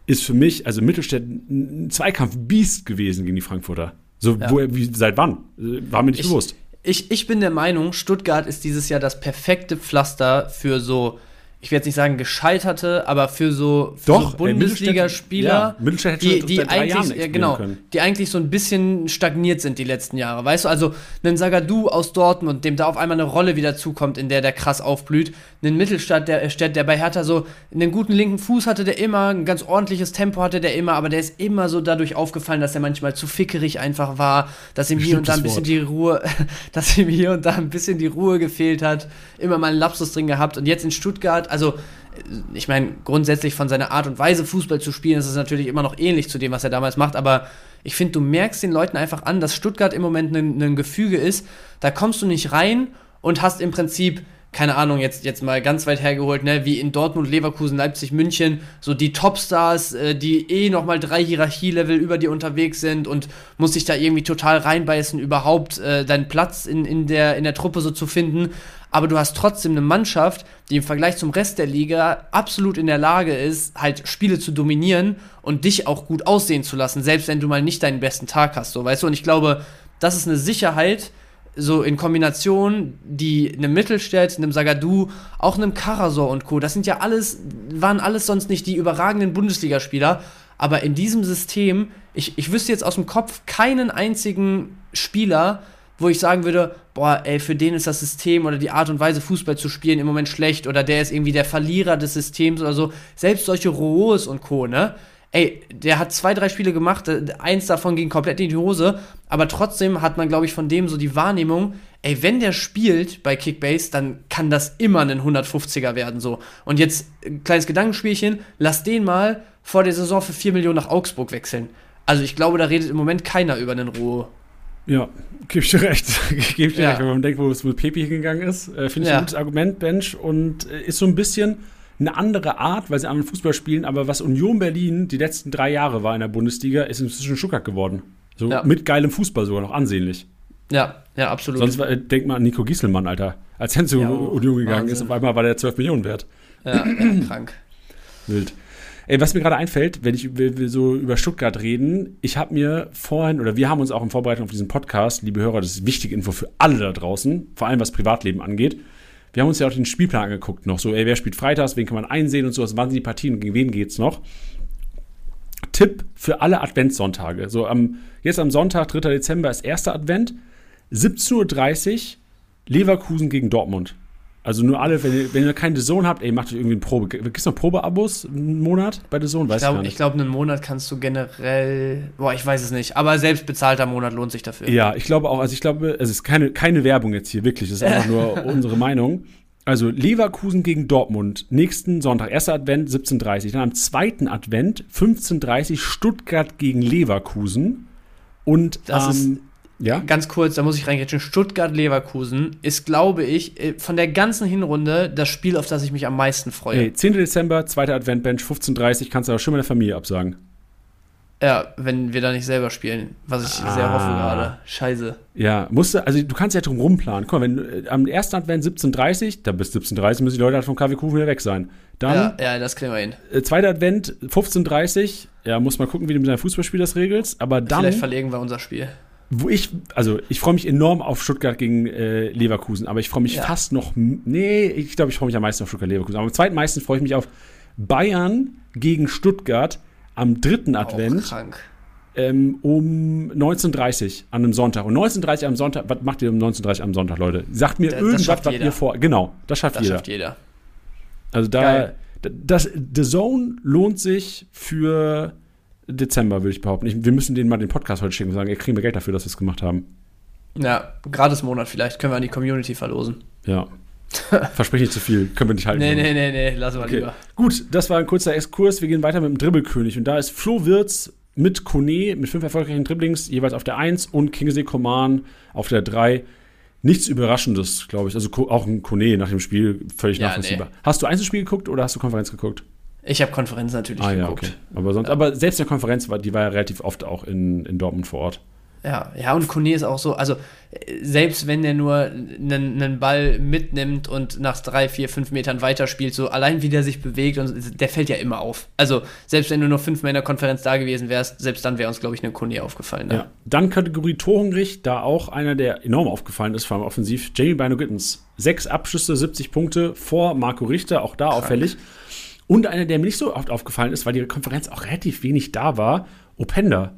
ist für mich, also Mittelstädt, ein Zweikampf-Biest gewesen gegen die Frankfurter. So, ja. wo, wie, seit wann? War mir nicht ich, bewusst. Ich, ich bin der Meinung, Stuttgart ist dieses Jahr das perfekte Pflaster für so ich werde jetzt nicht sagen gescheiterte, aber für so, für Doch, so Bundesligaspieler, ja, die, die eigentlich, ja, genau, die eigentlich so ein bisschen stagniert sind die letzten Jahre. Weißt du, also einen Sagadu aus Dortmund, dem da auf einmal eine Rolle wieder zukommt, in der der krass aufblüht, einen Mittelstadt, der, der bei Hertha so einen guten linken Fuß hatte, der immer, ein ganz ordentliches Tempo hatte der immer, aber der ist immer so dadurch aufgefallen, dass er manchmal zu fickerig einfach war, dass ihm hier und da ein bisschen Wort. die Ruhe, dass ihm hier und da ein bisschen die Ruhe gefehlt hat, immer mal einen Lapsus drin gehabt und jetzt in Stuttgart, also ich meine, grundsätzlich von seiner Art und Weise, Fußball zu spielen, ist es natürlich immer noch ähnlich zu dem, was er damals macht, aber ich finde, du merkst den Leuten einfach an, dass Stuttgart im Moment ein Gefüge ist, da kommst du nicht rein und hast im Prinzip keine Ahnung, jetzt, jetzt mal ganz weit hergeholt, ne, wie in Dortmund, Leverkusen, Leipzig, München, so die Topstars, äh, die eh nochmal drei Hierarchielevel über dir unterwegs sind und muss sich da irgendwie total reinbeißen, überhaupt äh, deinen Platz in, in, der, in der Truppe so zu finden. Aber du hast trotzdem eine Mannschaft, die im Vergleich zum Rest der Liga absolut in der Lage ist, halt Spiele zu dominieren und dich auch gut aussehen zu lassen, selbst wenn du mal nicht deinen besten Tag hast, so weißt du. Und ich glaube, das ist eine Sicherheit, so in Kombination, die einem Mittelstädt, einem Sagadu, auch einem Karasor und Co. Das sind ja alles, waren alles sonst nicht die überragenden Bundesligaspieler, aber in diesem System, ich, ich wüsste jetzt aus dem Kopf keinen einzigen Spieler, wo ich sagen würde, boah, ey, für den ist das System oder die Art und Weise, Fußball zu spielen, im Moment schlecht oder der ist irgendwie der Verlierer des Systems oder so. Selbst solche Rohs und Co., ne? Ey, der hat zwei, drei Spiele gemacht, äh, eins davon ging komplett in die Hose, aber trotzdem hat man, glaube ich, von dem so die Wahrnehmung, ey, wenn der spielt bei Kickbase, dann kann das immer ein 150er werden, so. Und jetzt, ein kleines Gedankenspielchen, lass den mal vor der Saison für 4 Millionen nach Augsburg wechseln. Also ich glaube, da redet im Moment keiner über einen Roh. Ja, gebe ich dir recht. gebe ich dir ja. recht, wenn man denkt, wo es mit Pepe hingegangen ist. Äh, Finde ich ja. ein gutes Argument, Bench. Und äh, ist so ein bisschen eine andere Art, weil sie anderen Fußball spielen. Aber was Union Berlin die letzten drei Jahre war in der Bundesliga, ist inzwischen Stuttgart geworden. So ja. mit geilem Fußball sogar noch ansehnlich. Ja, ja, absolut. Sonst äh, denk mal an Nico Gieselmann, Alter. Als er zu Union gegangen Wahnsinn. ist, auf einmal war der 12 Millionen wert. Ja, krank. Wild. Ey, was mir gerade einfällt, wenn ich will, so über Stuttgart reden, ich habe mir vorhin, oder wir haben uns auch in Vorbereitung auf diesen Podcast, liebe Hörer, das ist wichtige Info für alle da draußen, vor allem was Privatleben angeht. Wir haben uns ja auch den Spielplan angeguckt noch, so, ey, wer spielt freitags, wen kann man einsehen und sowas, wann sind die Partien, gegen wen geht's noch? Tipp für alle Adventssonntage. So, am, jetzt am Sonntag, 3. Dezember, ist erster Advent, 17.30 Uhr, Leverkusen gegen Dortmund. Also nur alle, wenn ihr, wenn ihr keinen Sohn habt, ey, macht euch irgendwie ein Probe. Gibt es noch Probeabos einen Monat bei The Zone? Weiß ich glaube, glaub, einen Monat kannst du generell, boah, ich weiß es nicht, aber selbst bezahlter Monat lohnt sich dafür. Ja, ich glaube auch, also ich glaube, es ist keine, keine Werbung jetzt hier, wirklich, es ist einfach nur unsere Meinung. Also Leverkusen gegen Dortmund, nächsten Sonntag, erster Advent 17.30 Dann am zweiten Advent 15.30 Stuttgart gegen Leverkusen. Und das ähm, ist ja? Ganz kurz, da muss ich reingrätschen. Stuttgart-Leverkusen ist, glaube ich, äh, von der ganzen Hinrunde das Spiel, auf das ich mich am meisten freue. Hey, 10. Dezember, zweiter Adventbench, 15.30 kannst du aber schon mit der Familie absagen. Ja, wenn wir da nicht selber spielen, was ich ah. sehr hoffe gerade. Scheiße. Ja, musste, also du kannst ja drum rumplanen. Guck mal, wenn äh, am ersten Advent 17.30, da bis 17.30 müssen die Leute halt vom Kuchen wieder weg sein. Dann, ja, ja, das kriegen wir hin. Äh, zweiter Advent 15.30, ja, muss mal gucken, wie du mit deinem Fußballspiel das regelst, aber dann. Vielleicht verlegen wir unser Spiel wo ich, also ich freue mich enorm auf Stuttgart gegen äh, Leverkusen, aber ich freue mich ja. fast noch, nee, ich glaube, ich freue mich am meisten auf Stuttgart Leverkusen. Aber am zweitmeisten freue ich mich auf Bayern gegen Stuttgart am dritten Advent. krank. Ähm, um 19.30 an einem Sonntag. Und 19.30 am Sonntag, was macht ihr um 19.30 am Sonntag, Leute? Sagt mir das, irgendwas, was ihr vor. Genau, das schafft das jeder. Das schafft jeder. Also da, Geil. das, The Zone lohnt sich für Dezember, würde ich behaupten. Ich, wir müssen denen mal den Podcast heute schicken und sagen, ihr kriegen wir Geld dafür, dass wir es gemacht haben. Ja, gratis Monat vielleicht. Können wir an die Community verlosen. Ja. Verspreche nicht zu viel. Können wir nicht halten. Nee, nee, nee, nee. Lassen wir okay. lieber. Gut, das war ein kurzer Exkurs. Wir gehen weiter mit dem Dribbelkönig. Und da ist Flo Wirz mit Kone, mit fünf erfolgreichen Dribblings, jeweils auf der 1 und Kingsley Coman auf der 3. Nichts Überraschendes, glaube ich. Also auch ein Kone nach dem Spiel völlig ja, nachvollziehbar. Nee. Hast du Einzelspiel geguckt oder hast du Konferenz geguckt? Ich habe Konferenz natürlich ah, geguckt. Ja, okay. aber, sonst, ja. aber selbst eine Konferenz, war, die war ja relativ oft auch in, in Dortmund vor Ort. Ja, ja, und Kone ist auch so, also selbst wenn er nur einen, einen Ball mitnimmt und nach drei, vier, fünf Metern weiterspielt, so allein wie der sich bewegt, und der fällt ja immer auf. Also selbst wenn du nur fünfmal in der Konferenz da gewesen wärst, selbst dann wäre uns, glaube ich, eine Kone aufgefallen. Ne? Ja. Dann Kategorie Torhungrig, da auch einer, der enorm aufgefallen ist, vor allem offensiv, Jamie Bino Gittens. Sechs Abschüsse, 70 Punkte vor Marco Richter, auch da Krank. auffällig. Und einer, der mir nicht so oft aufgefallen ist, weil die Konferenz auch relativ wenig da war, Openda.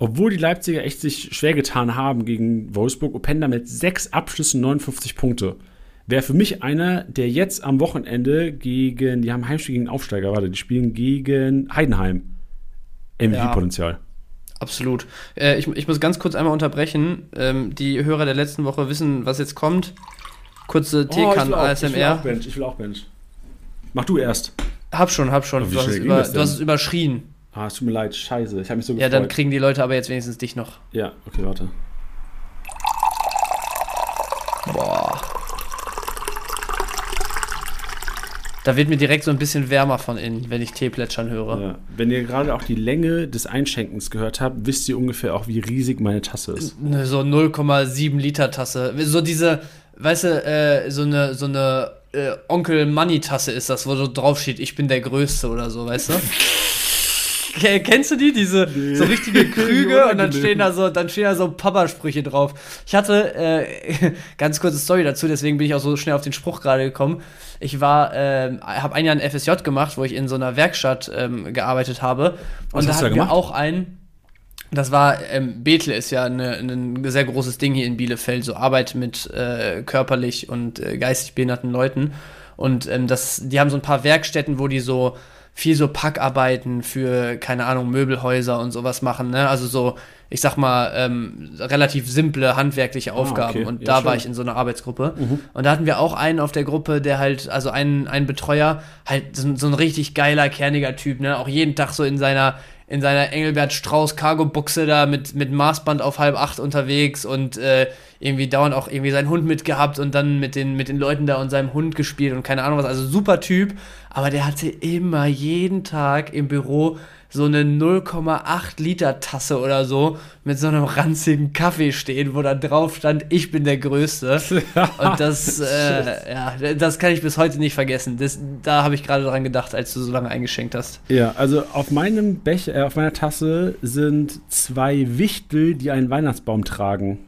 Obwohl die Leipziger echt sich schwer getan haben gegen Wolfsburg, Openda mit sechs Abschlüssen 59 Punkte. Wäre für mich einer, der jetzt am Wochenende gegen, die haben Heimspiel gegen Aufsteiger, warte, die spielen gegen Heidenheim. MVP-Potenzial. Ja. Absolut. Äh, ich, ich, muss ganz kurz einmal unterbrechen. Ähm, die Hörer der letzten Woche wissen, was jetzt kommt. Kurze Teekan oh, ASMR. Ich will auch Bench. Ich will auch Bench. Mach du erst. Hab schon, hab schon. Du hast, über, du hast, es überschrien. Ah, es tut mir leid, scheiße. Ich habe mich so gefreut. Ja, dann kriegen die Leute aber jetzt wenigstens dich noch. Ja, okay, warte. Boah. Da wird mir direkt so ein bisschen wärmer von innen, wenn ich Tee plätschern höre. Ja. Wenn ihr gerade auch die Länge des Einschenkens gehört habt, wisst ihr ungefähr auch, wie riesig meine Tasse ist. So 0,7 Liter Tasse. So diese weißt du, äh, so eine, so eine äh, Onkel Money Tasse ist das, wo so drauf steht, ich bin der Größte oder so, weißt du? Kennst du die? Diese nee. so richtige Krüge und dann stehen da so, dann stehen da so Papa-Sprüche drauf. Ich hatte äh, ganz kurze Story dazu, deswegen bin ich auch so schnell auf den Spruch gerade gekommen. Ich war, äh, habe ein Jahr ein FSJ gemacht, wo ich in so einer Werkstatt ähm, gearbeitet habe. Was und da hatten wir auch einen. Das war, ähm, Bethel ist ja ein sehr großes Ding hier in Bielefeld, so Arbeit mit äh, körperlich und äh, geistig behinderten Leuten. Und ähm, das, die haben so ein paar Werkstätten, wo die so viel so Packarbeiten für, keine Ahnung, Möbelhäuser und sowas machen, ne? Also so, ich sag mal, ähm, relativ simple handwerkliche Aufgaben. Ah, okay. Und ja, da schön. war ich in so einer Arbeitsgruppe. Mhm. Und da hatten wir auch einen auf der Gruppe, der halt, also einen, einen Betreuer, halt so, so ein richtig geiler, kerniger Typ, ne? Auch jeden Tag so in seiner, in seiner Engelbert Strauß Cargo-Buchse da mit, mit Maßband auf halb acht unterwegs und äh, irgendwie dauernd auch irgendwie seinen Hund mitgehabt und dann mit den, mit den Leuten da und seinem Hund gespielt und keine Ahnung was. Also super Typ, aber der hatte immer jeden Tag im Büro so eine 0,8 Liter Tasse oder so mit so einem ranzigen Kaffee stehen, wo da drauf stand, ich bin der Größte. Und das, äh, ja, das kann ich bis heute nicht vergessen. Das, da habe ich gerade dran gedacht, als du so lange eingeschenkt hast. Ja, also auf meinem Becher, äh, auf meiner Tasse sind zwei Wichtel, die einen Weihnachtsbaum tragen.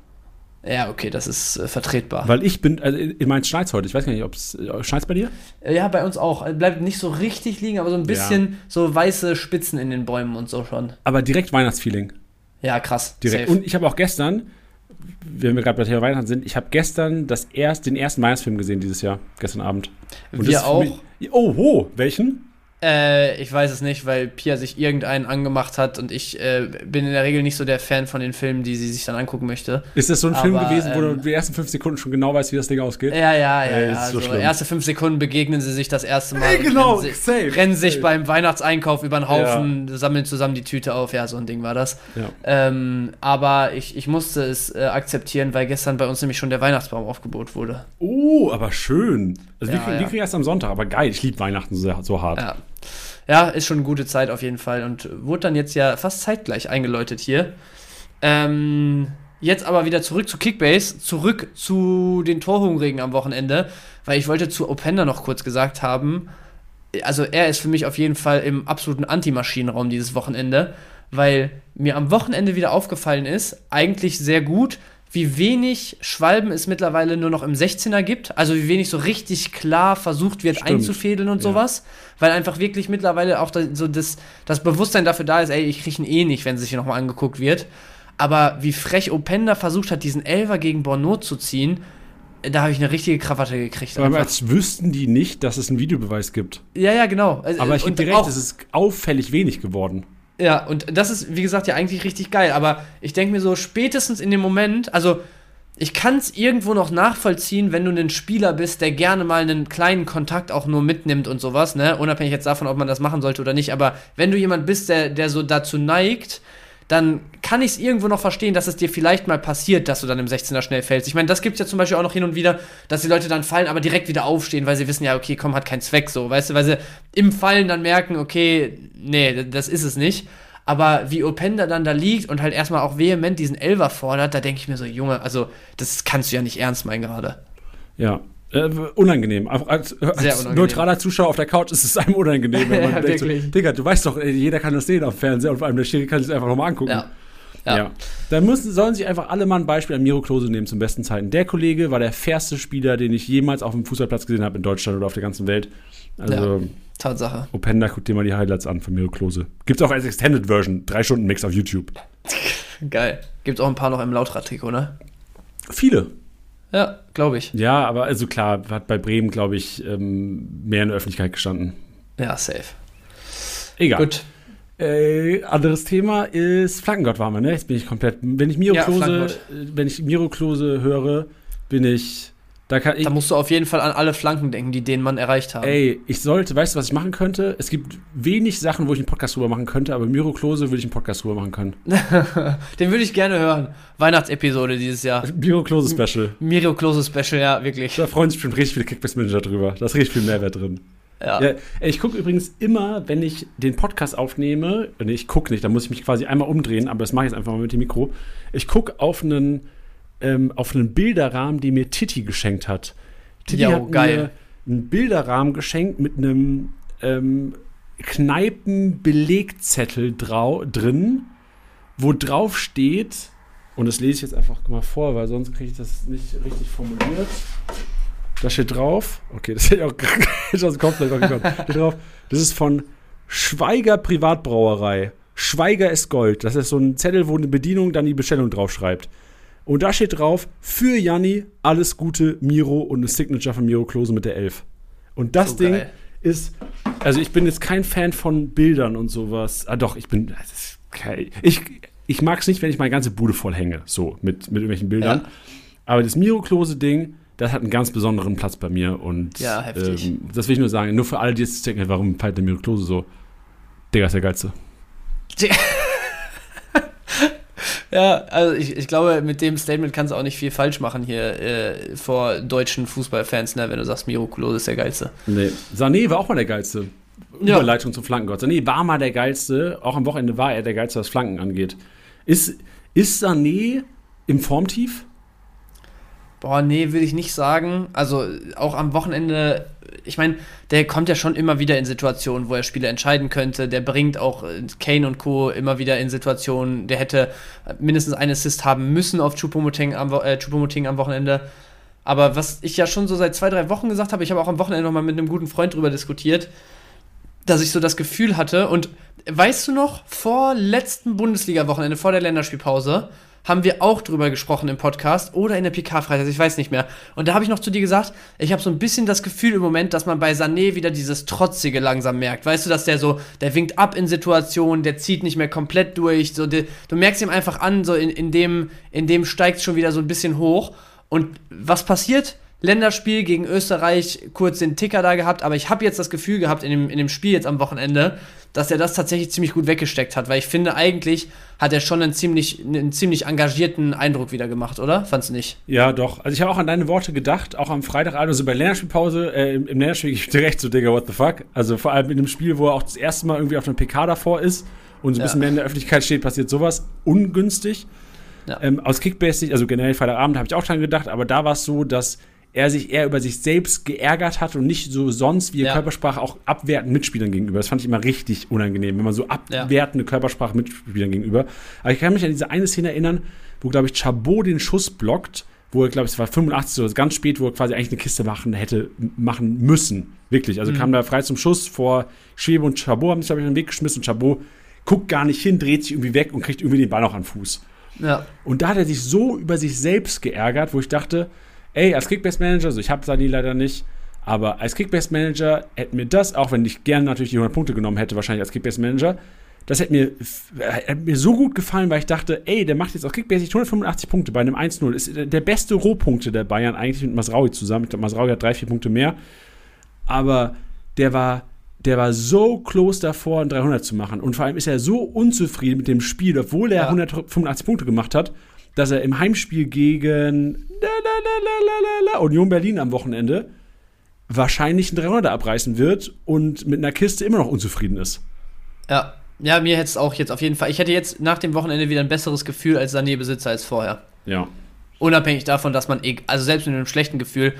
Ja, okay, das ist äh, vertretbar. Weil ich bin, also in meinem schneit heute. Ich weiß gar nicht, ob es äh, schneit bei dir? Äh, ja, bei uns auch. Bleibt nicht so richtig liegen, aber so ein bisschen ja. so weiße Spitzen in den Bäumen und so schon. Aber direkt Weihnachtsfeeling. Ja, krass. Direkt. Safe. Und ich habe auch gestern, wenn wir gerade bei Thema Weihnachten sind, ich habe gestern das erst, den ersten Weihnachtsfilm gesehen dieses Jahr, gestern Abend. Und wir auch. Mich, oh, wo? Welchen? Äh, ich weiß es nicht, weil Pia sich irgendeinen angemacht hat und ich äh, bin in der Regel nicht so der Fan von den Filmen, die sie sich dann angucken möchte. Ist das so ein Aber, Film gewesen, wo ähm, du die ersten fünf Sekunden schon genau weißt, wie das Ding ausgeht? Ja, ja, ja. Ja. Also, so erste fünf Sekunden begegnen sie sich das erste Mal. Ey, genau, rennen, safe, rennen sich safe. beim Weihnachtseinkauf über den Haufen, ja. sammeln zusammen die Tüte auf. Ja, so ein Ding war das. Ja. Ähm, aber ich, ich musste es äh, akzeptieren, weil gestern bei uns nämlich schon der Weihnachtsbaum aufgebaut wurde. Oh, aber schön. Also, wir, kriegen, wir erst am Sonntag, aber geil. Ich liebe Weihnachten so, so hart. Ja ja, ist schon eine gute Zeit auf jeden Fall und wurde dann jetzt ja fast zeitgleich eingeläutet hier. Ähm, jetzt aber wieder zurück zu Kickbase, zurück zu den Torhungrigen am Wochenende, weil ich wollte zu Openda noch kurz gesagt haben, also er ist für mich auf jeden Fall im absoluten Anti-Maschinenraum dieses Wochenende, weil mir am Wochenende wieder aufgefallen ist, eigentlich sehr gut, wie wenig Schwalben es mittlerweile nur noch im 16er gibt. Also wie wenig so richtig klar versucht wird Stimmt. einzufädeln und ja. sowas. Weil einfach wirklich mittlerweile auch so das, das Bewusstsein dafür da ist, ey, ich kriege ihn eh nicht, wenn sich hier nochmal angeguckt wird. Aber wie frech Openda versucht hat, diesen Elver gegen Borneau zu ziehen, da habe ich eine richtige Krawatte gekriegt. Aber als wüssten die nicht, dass es einen Videobeweis gibt. Ja, ja, genau. Also, Aber ich gebe dir recht, es ist auffällig wenig geworden. Ja, und das ist, wie gesagt, ja eigentlich richtig geil. Aber ich denke mir so, spätestens in dem Moment, also ich kann es irgendwo noch nachvollziehen, wenn du ein Spieler bist, der gerne mal einen kleinen Kontakt auch nur mitnimmt und sowas, ne? Unabhängig jetzt davon, ob man das machen sollte oder nicht. Aber wenn du jemand bist, der, der so dazu neigt, dann kann ich es irgendwo noch verstehen, dass es dir vielleicht mal passiert, dass du dann im 16er schnell fällst. Ich meine, das gibt es ja zum Beispiel auch noch hin und wieder, dass die Leute dann fallen, aber direkt wieder aufstehen, weil sie wissen, ja, okay, komm, hat keinen Zweck so, weißt du, weil sie im Fallen dann merken, okay, nee, das ist es nicht. Aber wie Openda dann da liegt und halt erstmal auch vehement diesen Elver fordert, da denke ich mir so, Junge, also das kannst du ja nicht ernst meinen gerade. Ja, äh, unangenehm. Als, als unangenehm. neutraler Zuschauer auf der Couch ist es einem unangenehm, wenn man denkt, so, Digga, du weißt doch, jeder kann das sehen auf Fernseher und vor allem der Schiri kann sich einfach nochmal angucken. Ja. Ja. ja. Dann müssen, sollen sich einfach alle mal ein Beispiel an Miro Klose nehmen zum besten Zeiten. Der Kollege war der fairste Spieler, den ich jemals auf dem Fußballplatz gesehen habe in Deutschland oder auf der ganzen Welt. Also, ja, Tatsache. Openda, guck dir mal die Highlights an von Miro Klose. Gibt's auch als Extended Version, drei Stunden Mix auf YouTube. Geil. Gibt's auch ein paar noch im Lautrad-Trikot, ne? Viele. Ja, glaube ich. Ja, aber also klar, hat bei Bremen, glaube ich, ähm, mehr in der Öffentlichkeit gestanden. Ja, safe. Egal. Gut. Äh, anderes Thema ist Flankengott war man, ne? Jetzt bin ich komplett. Wenn ich Miro ja, Klose, wenn ich Miro Klose höre, bin ich. Da, ich, da musst du auf jeden Fall an alle Flanken denken, die den Mann erreicht haben. Ey, ich sollte, weißt du, was ich machen könnte? Es gibt wenig Sachen, wo ich einen Podcast drüber machen könnte, aber Miro Klose würde ich einen Podcast drüber machen können. den würde ich gerne hören. Weihnachtsepisode dieses Jahr. Miro Klose Special. Miro Klose Special, ja, wirklich. Da freuen sich bestimmt richtig viele Kickbase-Manager drüber. Da ist richtig viel Mehrwert drin. Ja. ja ich gucke übrigens immer, wenn ich den Podcast aufnehme, nee, ich gucke nicht, da muss ich mich quasi einmal umdrehen, aber das mache ich jetzt einfach mal mit dem Mikro. Ich gucke auf einen ähm, auf einen Bilderrahmen, den mir Titi geschenkt hat. Titi jo, hat geil. mir einen Bilderrahmen geschenkt mit einem ähm, Kneipenbelegzettel drin, wo drauf steht, und das lese ich jetzt einfach mal vor, weil sonst kriege ich das nicht richtig formuliert. Da steht drauf, okay, das hätte ich auch aus dem Kopf auch gekommen. steht drauf, das ist von Schweiger Privatbrauerei. Schweiger ist Gold. Das ist so ein Zettel, wo eine Bedienung dann die Bestellung draufschreibt. Und da steht drauf, für Janni alles Gute, Miro und eine Signature von Miro Klose mit der 11. Und das so Ding geil. ist, also ich bin jetzt kein Fan von Bildern und sowas. Ah doch, ich bin, ich, ich mag es nicht, wenn ich meine ganze Bude voll hänge, so mit, mit irgendwelchen Bildern. Ja. Aber das Miro Klose Ding, das hat einen ganz besonderen Platz bei mir und ja, heftig. Ähm, das will ich nur sagen, nur für alle, die jetzt denken, warum feiert der Miro Klose so? Digga ist der geilste. ja, also ich, ich glaube, mit dem Statement kannst du auch nicht viel falsch machen hier äh, vor deutschen Fußballfans, ne, wenn du sagst, Miro Klose ist der geilste. Nee, Sané war auch mal der geilste. Ja. Überleitung zum Flankengott. Sané war mal der geilste, auch am Wochenende war er der geilste, was Flanken angeht. Ist, ist Sané im Formtief? Boah, nee, will ich nicht sagen. Also auch am Wochenende, ich meine, der kommt ja schon immer wieder in Situationen, wo er Spiele entscheiden könnte. Der bringt auch äh, Kane und Co. immer wieder in Situationen. Der hätte mindestens einen Assist haben müssen auf Choupo-Moting am, äh, Choupo am Wochenende. Aber was ich ja schon so seit zwei, drei Wochen gesagt habe, ich habe auch am Wochenende noch mal mit einem guten Freund drüber diskutiert, dass ich so das Gefühl hatte und weißt du noch, vor letzten Bundesliga-Wochenende, vor der Länderspielpause, haben wir auch drüber gesprochen im Podcast oder in der PK-Freizeit, ich weiß nicht mehr. Und da habe ich noch zu dir gesagt, ich habe so ein bisschen das Gefühl im Moment, dass man bei Sané wieder dieses Trotzige langsam merkt. Weißt du, dass der so, der winkt ab in Situationen, der zieht nicht mehr komplett durch. So, der, du merkst ihm einfach an, so in, in dem, in dem steigt schon wieder so ein bisschen hoch. Und was passiert? Länderspiel gegen Österreich kurz den Ticker da gehabt, aber ich habe jetzt das Gefühl gehabt in dem, in dem Spiel jetzt am Wochenende, dass er das tatsächlich ziemlich gut weggesteckt hat, weil ich finde, eigentlich hat er schon einen ziemlich, einen ziemlich engagierten Eindruck wieder gemacht, oder? Fandst du nicht? Ja, doch. Also ich habe auch an deine Worte gedacht, auch am Freitag, also bei Länderspielpause, äh, im, im Länderspiel ich dir recht so, Digga, what the fuck? Also vor allem in dem Spiel, wo er auch das erste Mal irgendwie auf einem PK davor ist und so ein ja. bisschen mehr in der Öffentlichkeit steht, passiert sowas ungünstig. Ja. Ähm, aus Kickbase, also generell Freitagabend habe ich auch dran gedacht, aber da war es so, dass er sich eher über sich selbst geärgert hat und nicht so sonst wie ja. Körpersprache auch abwertend Mitspielern gegenüber. Das fand ich immer richtig unangenehm, wenn man so abwertende ja. Körpersprache Mitspielern gegenüber. Aber ich kann mich an diese eine Szene erinnern, wo, glaube ich, Chabot den Schuss blockt, wo er, glaube ich, es war 85 oder ganz spät, wo er quasi eigentlich eine Kiste machen hätte machen müssen. Wirklich. Also mhm. kam da frei zum Schuss vor Schwebe und Chabot haben sich, glaube ich, in den Weg geschmissen und Chabot guckt gar nicht hin, dreht sich irgendwie weg und kriegt irgendwie den Ball noch an Fuß. Ja. Und da hat er sich so über sich selbst geärgert, wo ich dachte, ey, als Kickbase-Manager, also ich habe Sani leider nicht, aber als Kickbase-Manager hätte mir das, auch wenn ich gerne natürlich die 100 Punkte genommen hätte, wahrscheinlich als Kickbase-Manager, das hätte mir, hätte mir so gut gefallen, weil ich dachte, ey, der macht jetzt auf Kickbase 185 Punkte bei einem 1-0. Ist der beste Rohpunkte der Bayern eigentlich mit Masraui zusammen. Ich glaube, Masraui hat drei, vier Punkte mehr. Aber der war, der war so close davor, ein 300 zu machen. Und vor allem ist er so unzufrieden mit dem Spiel, obwohl er ja. 185 Punkte gemacht hat, dass er im Heimspiel gegen Union Berlin am Wochenende wahrscheinlich einen 300er abreißen wird und mit einer Kiste immer noch unzufrieden ist. Ja, ja, mir hätte es auch jetzt auf jeden Fall. Ich hätte jetzt nach dem Wochenende wieder ein besseres Gefühl als Sané-Besitzer als vorher. Ja. Unabhängig davon, dass man, also selbst mit einem schlechten Gefühl,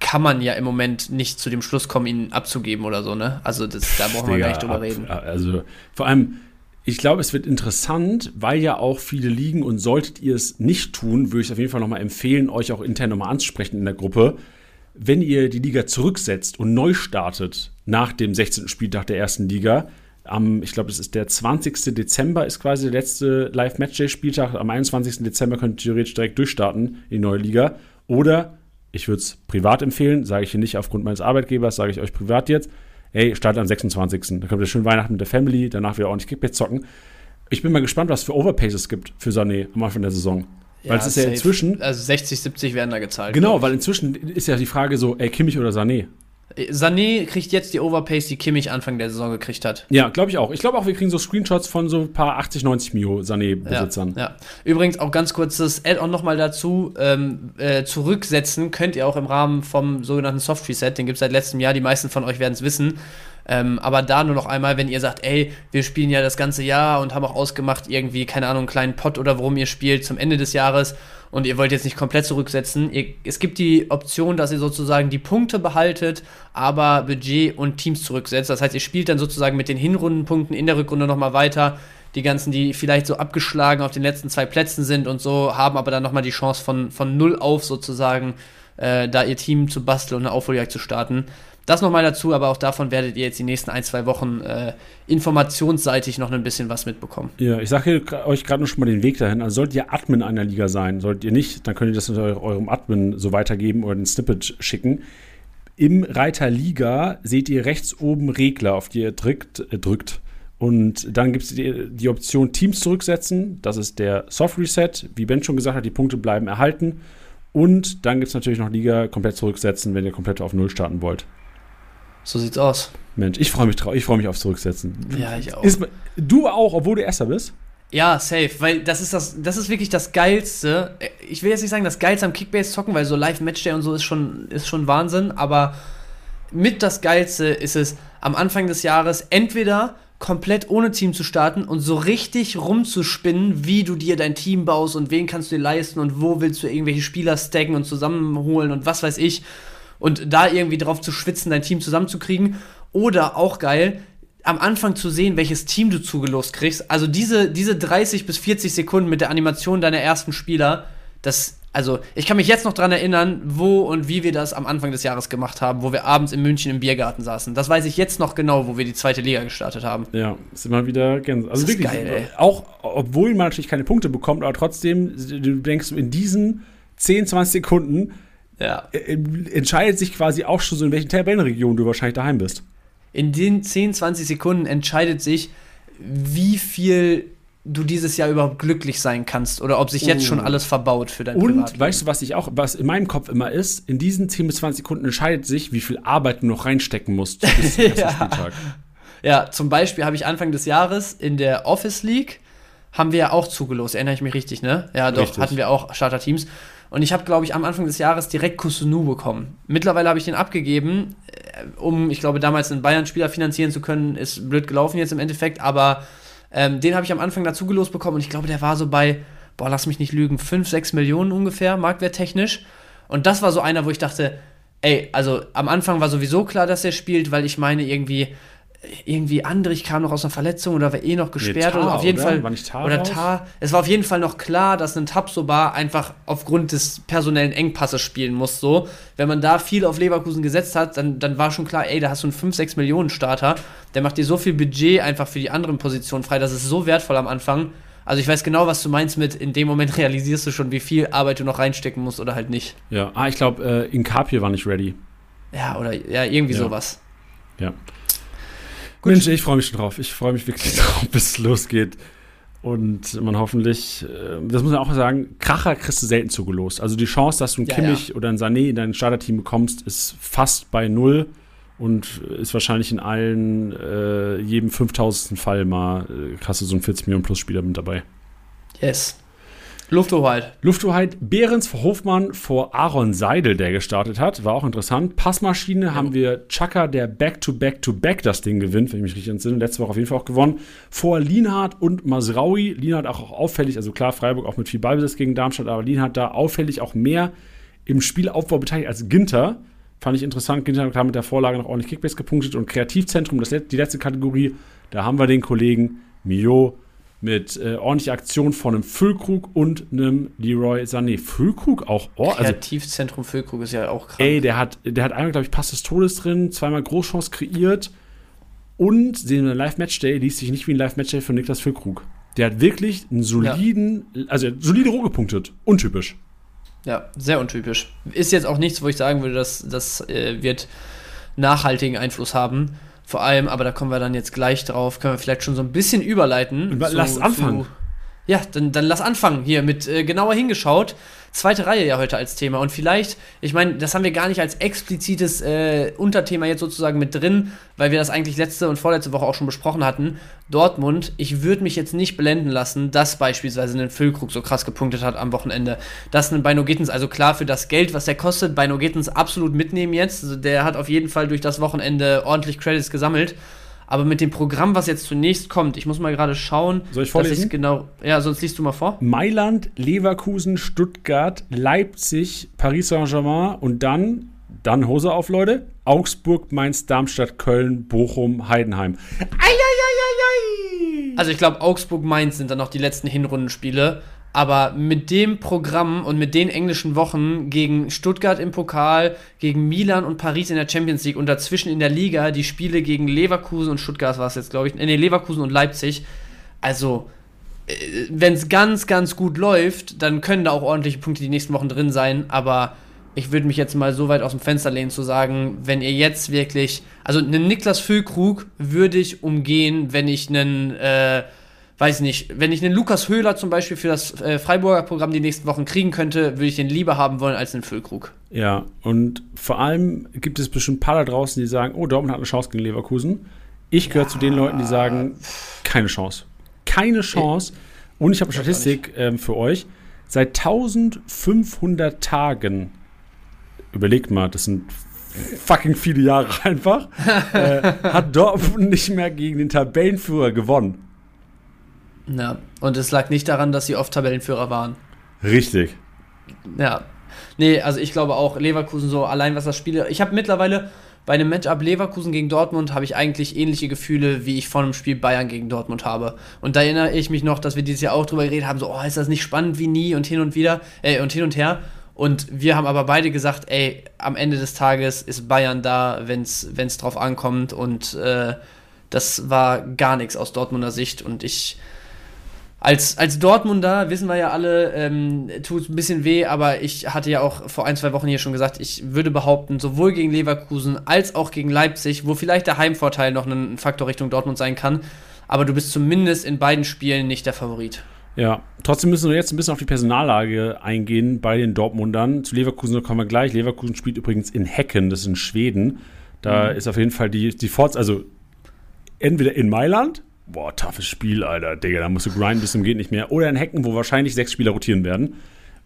kann man ja im Moment nicht zu dem Schluss kommen, ihn abzugeben oder so, ne? Also das, da brauchen wir gar nicht drüber ab, reden. Also vor allem, ich glaube, es wird interessant, weil ja auch viele liegen und solltet ihr es nicht tun, würde ich auf jeden Fall nochmal empfehlen, euch auch intern nochmal anzusprechen in der Gruppe. Wenn ihr die Liga zurücksetzt und neu startet nach dem 16. Spieltag der ersten Liga, am, ich glaube, das ist der 20. Dezember, ist quasi der letzte Live-Matchday-Spieltag. Am 21. Dezember könnt ihr theoretisch direkt durchstarten in die neue Liga. Oder, ich würde es privat empfehlen, sage ich hier nicht aufgrund meines Arbeitgebers, sage ich euch privat jetzt ey, startet am 26. Da könnt ihr schön Weihnachten mit der Family, danach wieder ordentlich Kickbase zocken. Ich bin mal gespannt, was für Overpays es gibt für Sané am Anfang der Saison. Ja, weil es ist safe. ja inzwischen. Also 60, 70 werden da gezahlt. Genau, weil inzwischen ist ja die Frage so, ey, Kimmich oder Sané? Sané kriegt jetzt die Overpays, die Kimmich Anfang der Saison gekriegt hat. Ja, glaube ich auch. Ich glaube auch, wir kriegen so Screenshots von so ein paar 80, 90 Mio Sané-Besitzern. Ja, ja, Übrigens auch ganz kurzes Add-on nochmal dazu. Ähm, äh, zurücksetzen könnt ihr auch im Rahmen vom sogenannten Soft Reset. Den gibt es seit letztem Jahr. Die meisten von euch werden es wissen. Ähm, aber da nur noch einmal, wenn ihr sagt, ey, wir spielen ja das ganze Jahr und haben auch ausgemacht, irgendwie, keine Ahnung, einen kleinen Pot oder worum ihr spielt zum Ende des Jahres und ihr wollt jetzt nicht komplett zurücksetzen. Ihr, es gibt die Option, dass ihr sozusagen die Punkte behaltet, aber Budget und Teams zurücksetzt. Das heißt, ihr spielt dann sozusagen mit den Hinrundenpunkten in der Rückrunde nochmal weiter. Die ganzen, die vielleicht so abgeschlagen auf den letzten zwei Plätzen sind und so, haben aber dann nochmal die Chance von, von null auf sozusagen, äh, da ihr Team zu basteln und eine Aufholjagd zu starten. Das nochmal dazu, aber auch davon werdet ihr jetzt die nächsten ein, zwei Wochen äh, informationsseitig noch ein bisschen was mitbekommen. Ja, ich sage euch gerade noch schon mal den Weg dahin. Also solltet ihr Admin einer Liga sein, solltet ihr nicht, dann könnt ihr das eurem Admin so weitergeben oder den Snippet schicken. Im Reiter Liga seht ihr rechts oben Regler, auf die ihr drückt. Äh, drückt. Und dann gibt es die, die, Option Teams zurücksetzen. Das ist der Soft Reset. Wie Ben schon gesagt hat, die Punkte bleiben erhalten. Und dann gibt es natürlich noch Liga komplett zurücksetzen, wenn ihr komplett auf Null starten wollt. So sieht's aus. Mensch, ich freue mich drauf. Ich freue mich aufs Zurücksetzen. Ja, ich auch. Ist, du auch, obwohl du Erster bist? Ja, safe, weil das ist das, das ist wirklich das Geilste. Ich will jetzt nicht sagen, das Geilste am Kickbase zocken, weil so Live-Matchday und so ist schon, ist schon Wahnsinn, aber mit das Geilste ist es, am Anfang des Jahres entweder komplett ohne Team zu starten und so richtig rumzuspinnen, wie du dir dein Team baust und wen kannst du dir leisten und wo willst du irgendwelche Spieler stacken und zusammenholen und was weiß ich und da irgendwie drauf zu schwitzen, dein Team zusammenzukriegen. Oder auch geil, am Anfang zu sehen, welches Team du zugelost kriegst. Also diese, diese 30 bis 40 Sekunden mit der Animation deiner ersten Spieler, das, also ich kann mich jetzt noch dran erinnern, wo und wie wir das am Anfang des Jahres gemacht haben, wo wir abends in München im Biergarten saßen. Das weiß ich jetzt noch genau, wo wir die zweite Liga gestartet haben. Ja, ist immer wieder ganz. Also das wirklich, geil, auch obwohl man natürlich keine Punkte bekommt, aber trotzdem, du denkst in diesen 10, 20 Sekunden, ja. Äh, entscheidet sich quasi auch schon so, in welchen Tabellenregion du wahrscheinlich daheim bist. In den 10, 20 Sekunden entscheidet sich, wie viel du dieses Jahr überhaupt glücklich sein kannst oder ob sich jetzt schon oh. alles verbaut für dein Und Privatleben. weißt du, was ich auch, was in meinem Kopf immer ist, in diesen 10 bis 20 Sekunden entscheidet sich, wie viel Arbeit du noch reinstecken musst bis zum ja. Spieltag. Ja, zum Beispiel habe ich Anfang des Jahres in der Office League haben wir ja auch zugelost, erinnere ich mich richtig, ne? Ja, doch, richtig. hatten wir auch Starter-Teams. Und ich habe, glaube ich, am Anfang des Jahres direkt Kusunu bekommen. Mittlerweile habe ich den abgegeben, äh, um, ich glaube, damals einen Bayern-Spieler finanzieren zu können. Ist blöd gelaufen jetzt im Endeffekt, aber ähm, den habe ich am Anfang dazu gelost bekommen und ich glaube, der war so bei, boah, lass mich nicht lügen, 5, 6 Millionen ungefähr, marktwerttechnisch. Und das war so einer, wo ich dachte, ey, also am Anfang war sowieso klar, dass er spielt, weil ich meine, irgendwie irgendwie Andrich kam noch aus einer Verletzung oder war eh noch gesperrt nee, Tar, oder auf jeden oder? Fall war nicht Tar oder Tar. Es war auf jeden Fall noch klar, dass ein Tabsoba einfach aufgrund des personellen Engpasses spielen muss. So, wenn man da viel auf Leverkusen gesetzt hat, dann, dann war schon klar, ey, da hast du einen 5, 6 Millionen Starter. Der macht dir so viel Budget einfach für die anderen Positionen frei. Das ist so wertvoll am Anfang. Also ich weiß genau, was du meinst mit, in dem Moment realisierst du schon, wie viel Arbeit du noch reinstecken musst oder halt nicht. Ja, ah, ich glaube, äh, Inkapie war nicht ready. Ja, oder ja, irgendwie ja. sowas. Ja. Gut. Mensch, ich freue mich schon drauf. Ich freue mich wirklich drauf, bis es losgeht. Und man hoffentlich, äh, das muss man auch sagen, Kracher kriegst du selten zugelost. Also die Chance, dass du einen ja, Kimmich ja. oder einen Sané in dein Starterteam bekommst, ist fast bei null und ist wahrscheinlich in allen, äh, jedem 5000. Fall mal, äh, hast du so einen 40 Millionen Plus Spieler mit dabei. Yes. Lufthoheit. Lufthoheit. Behrens vor Hofmann vor Aaron Seidel, der gestartet hat. War auch interessant. Passmaschine ja. haben wir Chaka, der Back-to-Back-to-Back das Ding gewinnt, wenn ich mich richtig entsinne. Letzte Woche auf jeden Fall auch gewonnen. Vor Lienhardt und Masraui. Lienhardt auch auffällig, also klar, Freiburg auch mit viel Ballbesitz gegen Darmstadt, aber Lienhardt da auffällig auch mehr im Spielaufbau beteiligt als Ginter. Fand ich interessant. Ginter hat mit der Vorlage noch ordentlich Kickbase gepunktet und Kreativzentrum, das, die letzte Kategorie. Da haben wir den Kollegen Mio mit äh, ordentlicher Aktion von einem Füllkrug und einem Leroy Sané. Füllkrug auch oh, also, Kreativzentrum Füllkrug ist ja auch krass. Ey, der hat, der hat einmal, glaube ich, Pass des Todes drin, zweimal Großchance kreiert und den Live-Match-Day liest sich nicht wie ein Live-Match-Day von Niklas Füllkrug. Der hat wirklich einen soliden, ja. also solide Roh gepunktet. Untypisch. Ja, sehr untypisch. Ist jetzt auch nichts, wo ich sagen würde, dass das äh, wird nachhaltigen Einfluss haben. Vor allem, aber da kommen wir dann jetzt gleich drauf, können wir vielleicht schon so ein bisschen überleiten. Lass zu, anfangen. Ja, dann, dann lass anfangen hier mit äh, genauer hingeschaut. Zweite Reihe ja heute als Thema. Und vielleicht, ich meine, das haben wir gar nicht als explizites äh, Unterthema jetzt sozusagen mit drin, weil wir das eigentlich letzte und vorletzte Woche auch schon besprochen hatten. Dortmund, ich würde mich jetzt nicht blenden lassen, dass beispielsweise ein Füllkrug so krass gepunktet hat am Wochenende. Dass ein Beino Gittens, also klar für das Geld, was der kostet, Beino Gittens absolut mitnehmen jetzt. Also der hat auf jeden Fall durch das Wochenende ordentlich Credits gesammelt. Aber mit dem Programm, was jetzt zunächst kommt, ich muss mal gerade schauen. Soll ich vorlesen? Ich genau, ja, sonst liest du mal vor. Mailand, Leverkusen, Stuttgart, Leipzig, Paris Saint-Germain und dann, dann Hose auf, Leute. Augsburg, Mainz, Darmstadt, Köln, Bochum, Heidenheim. Eieieiei. Also ich glaube, Augsburg, Mainz sind dann noch die letzten Hinrundenspiele. Aber mit dem Programm und mit den englischen Wochen gegen Stuttgart im Pokal, gegen Milan und Paris in der Champions League und dazwischen in der Liga die Spiele gegen Leverkusen und Stuttgart war es jetzt, glaube ich, nee, Leverkusen und Leipzig. Also, äh, wenn es ganz, ganz gut läuft, dann können da auch ordentliche Punkte die nächsten Wochen drin sein. Aber ich würde mich jetzt mal so weit aus dem Fenster lehnen zu sagen, wenn ihr jetzt wirklich, also einen Niklas Füllkrug würde ich umgehen, wenn ich einen äh, weiß nicht, wenn ich einen Lukas Höhler zum Beispiel für das äh, Freiburger Programm die nächsten Wochen kriegen könnte, würde ich den lieber haben wollen als einen Füllkrug. Ja, und vor allem gibt es bestimmt ein paar da draußen, die sagen, oh, Dortmund hat eine Chance gegen Leverkusen. Ich gehöre ja. zu den Leuten, die sagen, keine Chance. Keine Chance. Und ich habe eine Statistik ähm, für euch. Seit 1500 Tagen, überlegt mal, das sind fucking viele Jahre einfach, äh, hat Dortmund nicht mehr gegen den Tabellenführer gewonnen. Ja, und es lag nicht daran, dass sie oft Tabellenführer waren. Richtig. Ja. Nee, also ich glaube auch, Leverkusen so, allein was das Spiel. Ich habe mittlerweile bei einem Matchup Leverkusen gegen Dortmund habe ich eigentlich ähnliche Gefühle, wie ich vor einem Spiel Bayern gegen Dortmund habe. Und da erinnere ich mich noch, dass wir dieses Jahr auch drüber geredet haben, so, oh, ist das nicht spannend wie nie und hin und wieder, äh, und hin und her. Und wir haben aber beide gesagt, ey, am Ende des Tages ist Bayern da, wenn es drauf ankommt. Und äh, das war gar nichts aus Dortmunder Sicht. Und ich als, als Dortmunder wissen wir ja alle, ähm, tut ein bisschen weh, aber ich hatte ja auch vor ein, zwei Wochen hier schon gesagt, ich würde behaupten, sowohl gegen Leverkusen als auch gegen Leipzig, wo vielleicht der Heimvorteil noch ein Faktor Richtung Dortmund sein kann, aber du bist zumindest in beiden Spielen nicht der Favorit. Ja, trotzdem müssen wir jetzt ein bisschen auf die Personallage eingehen bei den Dortmundern. Zu Leverkusen kommen wir gleich. Leverkusen spielt übrigens in Hecken, das ist in Schweden. Da mhm. ist auf jeden Fall die, die Forts, also entweder in Mailand boah, toughes Spiel, Alter, Digga, da musst du grinden bis zum geht nicht mehr. Oder in Hecken, wo wahrscheinlich sechs Spieler rotieren werden.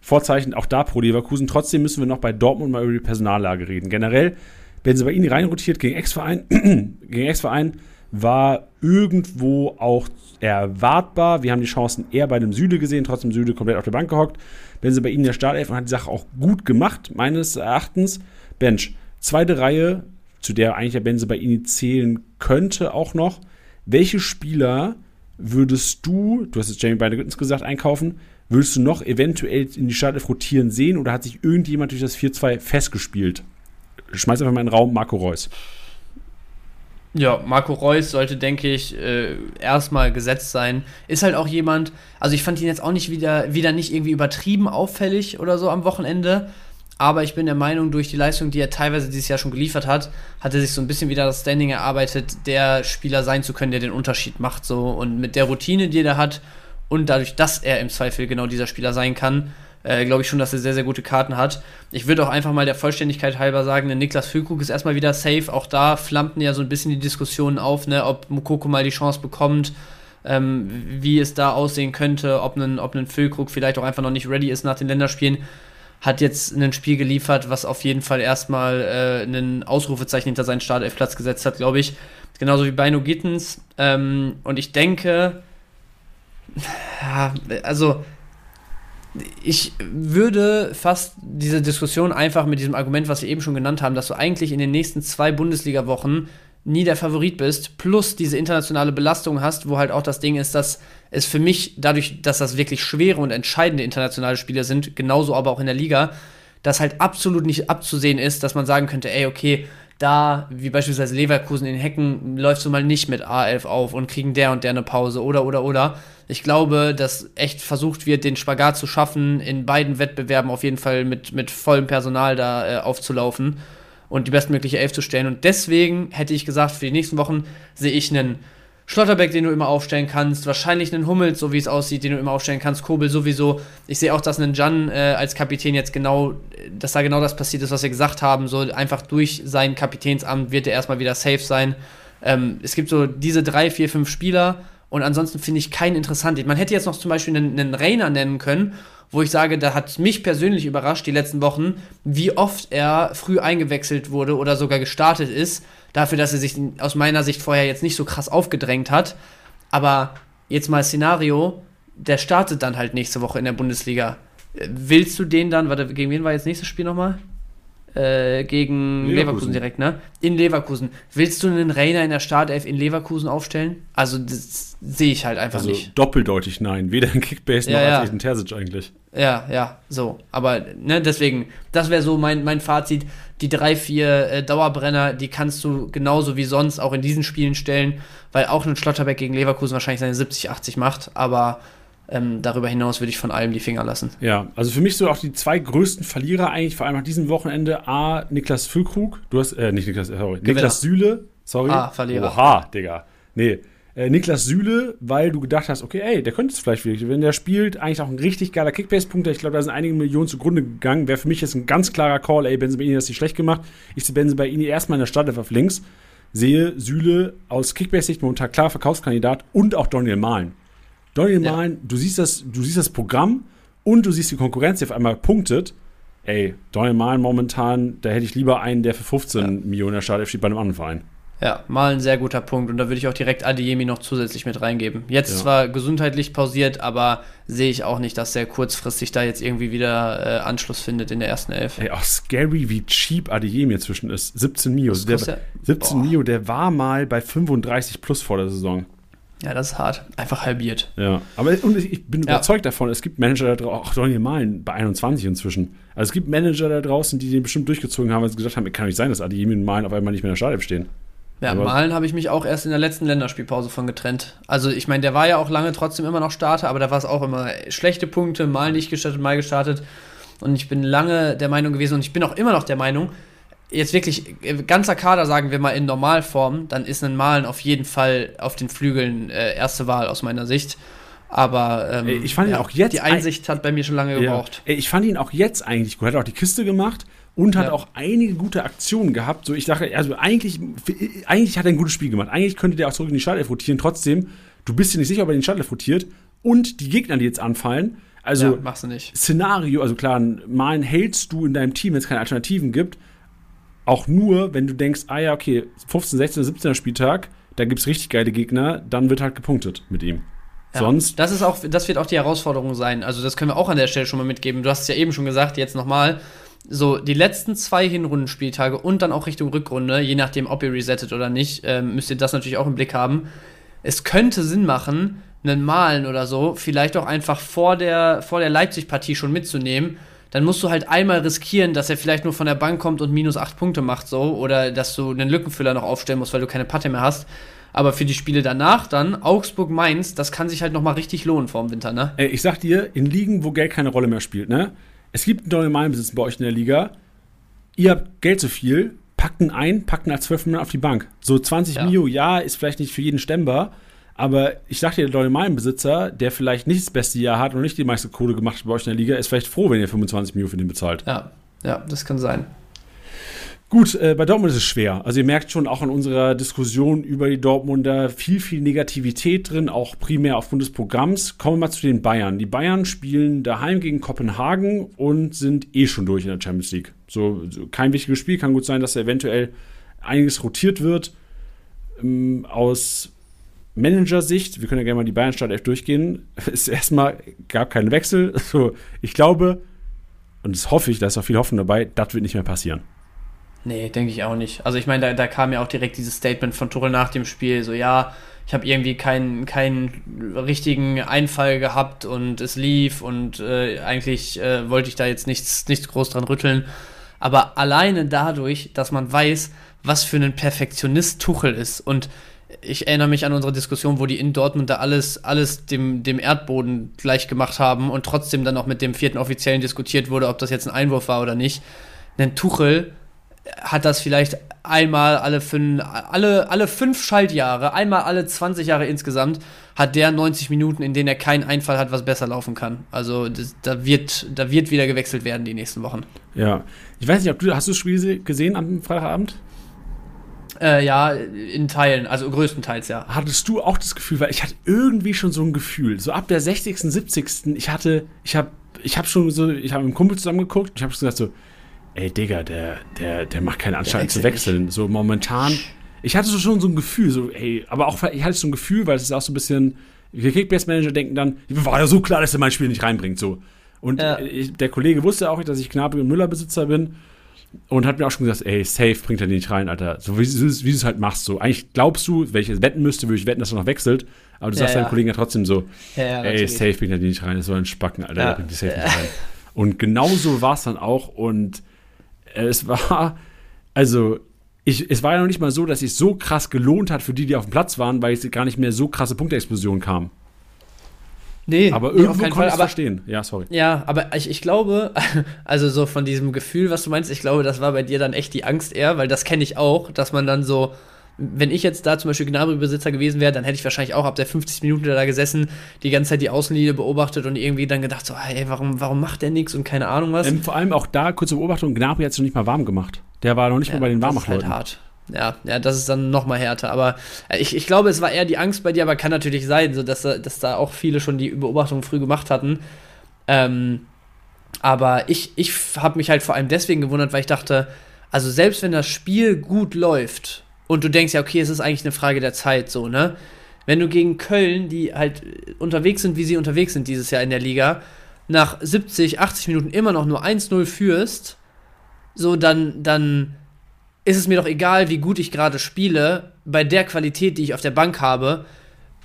Vorzeichen auch da pro Leverkusen. Trotzdem müssen wir noch bei Dortmund mal über die Personallage reden. Generell, wenn sie bei ihnen reinrotiert gegen Ex-Verein, gegen Ex-Verein war irgendwo auch erwartbar. Wir haben die Chancen eher bei dem Süde gesehen, trotzdem Süde komplett auf der Bank gehockt. Wenn sie bei ihnen der Startelf und hat die Sache auch gut gemacht, meines Erachtens. Bench, zweite Reihe, zu der eigentlich der Benze bei ihnen zählen könnte auch noch. Welche Spieler würdest du, du hast jetzt Jamie Beine gesagt, einkaufen, würdest du noch eventuell in die Startelf rotieren sehen oder hat sich irgendjemand durch das 4-2 festgespielt? Schmeiß einfach mal in den Raum Marco Reus. Ja, Marco Reus sollte, denke ich, äh, erstmal gesetzt sein. Ist halt auch jemand, also ich fand ihn jetzt auch nicht wieder, wieder nicht irgendwie übertrieben auffällig oder so am Wochenende. Aber ich bin der Meinung, durch die Leistung, die er teilweise dieses Jahr schon geliefert hat, hat er sich so ein bisschen wieder das Standing erarbeitet, der Spieler sein zu können, der den Unterschied macht. So. Und mit der Routine, die er hat und dadurch, dass er im Zweifel genau dieser Spieler sein kann, äh, glaube ich schon, dass er sehr, sehr gute Karten hat. Ich würde auch einfach mal der Vollständigkeit halber sagen, der Niklas Füllkrug ist erstmal wieder safe. Auch da flammten ja so ein bisschen die Diskussionen auf, ne, ob Mukoko mal die Chance bekommt. Ähm, wie es da aussehen könnte, ob ein, ob ein Füllkrug vielleicht auch einfach noch nicht ready ist nach den Länderspielen hat jetzt ein Spiel geliefert, was auf jeden Fall erstmal äh, ein Ausrufezeichen hinter seinen Startelfplatz gesetzt hat, glaube ich. Genauso wie Beino Gittens. Ähm, und ich denke, ja, also ich würde fast diese Diskussion einfach mit diesem Argument, was wir eben schon genannt haben, dass du eigentlich in den nächsten zwei Bundesliga-Wochen nie der Favorit bist, plus diese internationale Belastung hast, wo halt auch das Ding ist, dass es für mich, dadurch, dass das wirklich schwere und entscheidende internationale Spiele sind, genauso aber auch in der Liga, dass halt absolut nicht abzusehen ist, dass man sagen könnte, ey, okay, da, wie beispielsweise Leverkusen in Hecken, läufst du mal nicht mit A11 auf und kriegen der und der eine Pause oder, oder, oder. Ich glaube, dass echt versucht wird, den Spagat zu schaffen, in beiden Wettbewerben auf jeden Fall mit, mit vollem Personal da äh, aufzulaufen und die bestmögliche Elf zu stellen. Und deswegen hätte ich gesagt, für die nächsten Wochen sehe ich einen Schlotterbeck, den du immer aufstellen kannst, wahrscheinlich einen Hummels, so wie es aussieht, den du immer aufstellen kannst, Kobel sowieso. Ich sehe auch, dass ein Jan äh, als Kapitän jetzt genau, dass da genau das passiert ist, was wir gesagt haben. So einfach durch sein Kapitänsamt wird er erstmal wieder safe sein. Ähm, es gibt so diese drei, vier, fünf Spieler und ansonsten finde ich keinen interessant. Man hätte jetzt noch zum Beispiel einen, einen Rainer nennen können, wo ich sage, da hat mich persönlich überrascht die letzten Wochen, wie oft er früh eingewechselt wurde oder sogar gestartet ist dafür, dass er sich aus meiner Sicht vorher jetzt nicht so krass aufgedrängt hat. Aber jetzt mal Szenario, der startet dann halt nächste Woche in der Bundesliga. Willst du den dann, warte, gegen wen war jetzt nächstes Spiel nochmal? Äh, gegen Leverkusen. Leverkusen. direkt, ne? In Leverkusen. Willst du einen Rainer in der Startelf in Leverkusen aufstellen? Also, das sehe ich halt einfach also nicht. Doppeldeutig nein. Weder in Kickbase ja, noch ja. als in Terzic eigentlich. Ja, ja, so. Aber, ne, deswegen, das wäre so mein, mein Fazit. Die drei, vier äh, Dauerbrenner, die kannst du genauso wie sonst auch in diesen Spielen stellen, weil auch ein Schlotterbeck gegen Leverkusen wahrscheinlich seine 70, 80 macht. Aber ähm, darüber hinaus würde ich von allem die Finger lassen. Ja, also für mich so auch die zwei größten Verlierer eigentlich, vor allem nach diesem Wochenende. A, Niklas Füllkrug, du hast, äh, nicht Niklas, äh, sorry, Gewinner. Niklas Süle, sorry. Ah, Verlierer. Oha, Digga. Nee, äh, Niklas Süle, weil du gedacht hast, okay, ey, der könnte es vielleicht wirklich, wenn der spielt, eigentlich auch ein richtig geiler Kickbase-Punkter. Ich glaube, da sind einige Millionen zugrunde gegangen. Wäre für mich jetzt ein ganz klarer Call, ey, Benzibaini hat sich schlecht gemacht. Ich sehe Benzibaini erstmal in der Startelf auf links, sehe Süle aus Kickbase-Sicht momentan klar Verkaufskandidat und auch Daniel Mahlen. Dorian ja. Malen, du siehst, das, du siehst das Programm und du siehst die Konkurrenz, die auf einmal punktet. Ey, Dorian Malen momentan, da hätte ich lieber einen, der für 15 ja. Millionen Startelf steht bei einem anderen Verein. Ja, mal ein sehr guter Punkt. Und da würde ich auch direkt Adiemi noch zusätzlich mit reingeben. Jetzt ja. zwar gesundheitlich pausiert, aber sehe ich auch nicht, dass er kurzfristig da jetzt irgendwie wieder äh, Anschluss findet in der ersten Elf. Ey, auch scary, wie cheap Adiemi inzwischen ist. 17 Mio. Der, 17 Mio, der war mal bei 35 plus vor der Saison. Ja, das ist hart. Einfach halbiert. Ja, aber und ich bin ja. überzeugt davon, es gibt Manager da draußen, auch Donny Malen bei 21 inzwischen. Also es gibt Manager da draußen, die den bestimmt durchgezogen haben, weil sie gesagt haben, es kann nicht sein, dass Adeyemi und Malen auf einmal nicht mehr in der Startelf stehen. Ja, aber Malen habe ich mich auch erst in der letzten Länderspielpause von getrennt. Also ich meine, der war ja auch lange trotzdem immer noch Starter, aber da war es auch immer schlechte Punkte, mal nicht gestartet, mal gestartet. Und ich bin lange der Meinung gewesen und ich bin auch immer noch der Meinung, jetzt wirklich äh, ganzer Kader, sagen wir mal in Normalform, dann ist ein Malen auf jeden Fall auf den Flügeln äh, erste Wahl aus meiner Sicht. Aber ähm, ich fand ihn ja, auch jetzt. Die Einsicht hat bei mir schon lange gebraucht. Ja. Ich fand ihn auch jetzt eigentlich gut. Hat auch die Kiste gemacht und hat ja. auch einige gute Aktionen gehabt. So, ich dachte, also eigentlich, eigentlich hat er ein gutes Spiel gemacht. Eigentlich könnte der auch zurück in die Startelf rotieren. Trotzdem, du bist dir nicht sicher, ob er in die Startelf rotiert. Und die Gegner, die jetzt anfallen, also ja, machst du nicht. Szenario, also klar, Malen hältst du in deinem Team, wenn es keine Alternativen gibt auch nur, wenn du denkst, ah ja, okay, 15, 16, 17er Spieltag, da gibt es richtig geile Gegner, dann wird halt gepunktet mit ihm. Ja, Sonst. Das ist auch, das wird auch die Herausforderung sein. Also, das können wir auch an der Stelle schon mal mitgeben. Du hast es ja eben schon gesagt, jetzt nochmal. So, die letzten zwei Hinrundenspieltage und dann auch Richtung Rückrunde, je nachdem, ob ihr resettet oder nicht, ähm, müsst ihr das natürlich auch im Blick haben. Es könnte Sinn machen, einen Malen oder so, vielleicht auch einfach vor der, vor der Leipzig-Partie schon mitzunehmen dann musst du halt einmal riskieren, dass er vielleicht nur von der Bank kommt und minus acht Punkte macht, so, oder dass du einen Lückenfüller noch aufstellen musst, weil du keine Patte mehr hast. Aber für die Spiele danach dann, Augsburg-Mainz, das kann sich halt nochmal richtig lohnen vor dem Winter, ne? Ey, ich sag dir, in Ligen, wo Geld keine Rolle mehr spielt, ne? Es gibt einen Normalbesitz bei euch in der Liga. Ihr habt Geld zu viel, packt ihn ein, packt ihn als 12 Minuten auf die Bank. So 20 ja. Mio, ja, ist vielleicht nicht für jeden stemmbar, aber ich sag dir, der normalen Besitzer, der vielleicht nicht das beste Jahr hat und nicht die meiste Kohle gemacht hat bei euch in der Liga, ist vielleicht froh, wenn ihr 25 Millionen für den bezahlt. Ja, ja, das kann sein. Gut, äh, bei Dortmund ist es schwer. Also ihr merkt schon auch in unserer Diskussion über die Dortmunder viel, viel Negativität drin, auch primär aufgrund des Programms. Kommen wir mal zu den Bayern. Die Bayern spielen daheim gegen Kopenhagen und sind eh schon durch in der Champions League. So, so kein wichtiges Spiel, kann gut sein, dass eventuell einiges rotiert wird. Ähm, aus Manager-Sicht, wir können ja gerne mal die bayern Startelf durchgehen, ist erstmal, gab keinen Wechsel. So, ich glaube, und das hoffe ich, da ist auch viel Hoffnung dabei, das wird nicht mehr passieren. Nee, denke ich auch nicht. Also ich meine, da, da kam ja auch direkt dieses Statement von Tuchel nach dem Spiel, so ja, ich habe irgendwie keinen, keinen richtigen Einfall gehabt und es lief und äh, eigentlich äh, wollte ich da jetzt nichts, nichts groß dran rütteln. Aber alleine dadurch, dass man weiß, was für ein Perfektionist Tuchel ist und ich erinnere mich an unsere Diskussion, wo die in Dortmund da alles, alles dem, dem Erdboden gleich gemacht haben und trotzdem dann auch mit dem vierten Offiziellen diskutiert wurde, ob das jetzt ein Einwurf war oder nicht. Denn Tuchel hat das vielleicht einmal alle fünf, alle, alle fünf Schaltjahre, einmal alle 20 Jahre insgesamt, hat der 90 Minuten, in denen er keinen Einfall hat, was besser laufen kann. Also das, da, wird, da wird wieder gewechselt werden die nächsten Wochen. Ja. Ich weiß nicht, ob du, hast du das Spiel gesehen am Freitagabend? Äh, ja, in Teilen, also größtenteils, ja. Hattest du auch das Gefühl, weil ich hatte irgendwie schon so ein Gefühl, so ab der 60., 70., ich hatte, ich habe ich hab schon so, ich habe mit einem Kumpel zusammengeguckt und ich habe gesagt so, ey Digga, der, der, der macht keinen Anschein zu wechseln. So momentan, ich hatte so schon so ein Gefühl, so, ey, aber auch, ich hatte so ein Gefühl, weil es ist auch so ein bisschen, die Kickbase-Manager denken dann, war ja so klar, dass er mein Spiel nicht reinbringt, so. Und ja. ich, der Kollege wusste auch, dass ich Gnabry und Müller-Besitzer bin und hat mir auch schon gesagt, ey, safe bringt er den nicht rein, Alter. So wie, wie du es halt machst. So, eigentlich glaubst du, wenn ich es wetten müsste, würde ich wetten, dass er noch wechselt. Aber du ja, sagst ja. deinem Kollegen ja trotzdem so, ja, ey, safe bringt er den nicht rein, das soll ein Spacken, Alter, der bringt die safe nicht rein. Und genauso war es dann auch. Und es war, also, ich, es war ja noch nicht mal so, dass es so krass gelohnt hat für die, die auf dem Platz waren, weil es gar nicht mehr so krasse Punktexplosionen kam. Nee, aber irgendwo nee, konnte ich verstehen. Ja, sorry. Ja, aber ich, ich glaube, also so von diesem Gefühl, was du meinst, ich glaube, das war bei dir dann echt die Angst eher, weil das kenne ich auch, dass man dann so, wenn ich jetzt da zum Beispiel Gnabry-Besitzer gewesen wäre, dann hätte ich wahrscheinlich auch ab der 50 Minuten da gesessen, die ganze Zeit die Außenlinie beobachtet und irgendwie dann gedacht, so, hey, warum, warum macht der nichts und keine Ahnung was. Ähm, vor allem auch da, kurze Beobachtung, Gnabry hat es noch nicht mal warm gemacht. Der war noch nicht ja, mal bei den Warmachleuten. Das ist halt hart. Ja, ja, das ist dann noch mal härter. Aber äh, ich, ich glaube, es war eher die Angst bei dir, aber kann natürlich sein, so dass, dass da auch viele schon die Beobachtungen früh gemacht hatten. Ähm, aber ich, ich habe mich halt vor allem deswegen gewundert, weil ich dachte, also selbst wenn das Spiel gut läuft und du denkst ja, okay, es ist eigentlich eine Frage der Zeit, so, ne? Wenn du gegen Köln, die halt unterwegs sind, wie sie unterwegs sind dieses Jahr in der Liga, nach 70, 80 Minuten immer noch nur 1-0 führst, so dann, dann ist es mir doch egal, wie gut ich gerade spiele, bei der Qualität, die ich auf der Bank habe,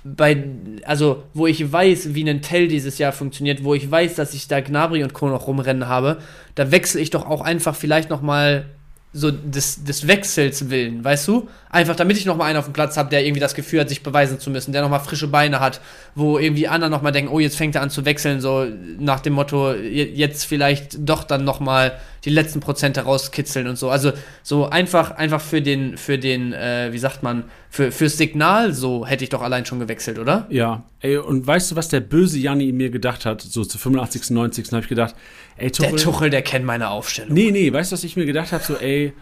bei, also, wo ich weiß, wie ein Tell dieses Jahr funktioniert, wo ich weiß, dass ich da Gnabry und Co. noch rumrennen habe, da wechsle ich doch auch einfach vielleicht noch mal so des, des Wechsels willen, weißt du? Einfach damit ich nochmal einen auf dem Platz habe, der irgendwie das Gefühl hat, sich beweisen zu müssen, der nochmal frische Beine hat, wo irgendwie andere nochmal denken, oh, jetzt fängt er an zu wechseln, so nach dem Motto, jetzt vielleicht doch dann nochmal die letzten Prozente rauskitzeln und so. Also so einfach, einfach für den, für den, äh, wie sagt man, für, fürs Signal so hätte ich doch allein schon gewechselt, oder? Ja, ey, und weißt du, was der böse Janni mir gedacht hat, so zu 85., 90. habe ich gedacht, ey, Tuchel. Der Tuchel, der kennt meine Aufstellung. Nee, nee, weißt du, was ich mir gedacht habe? So, ey,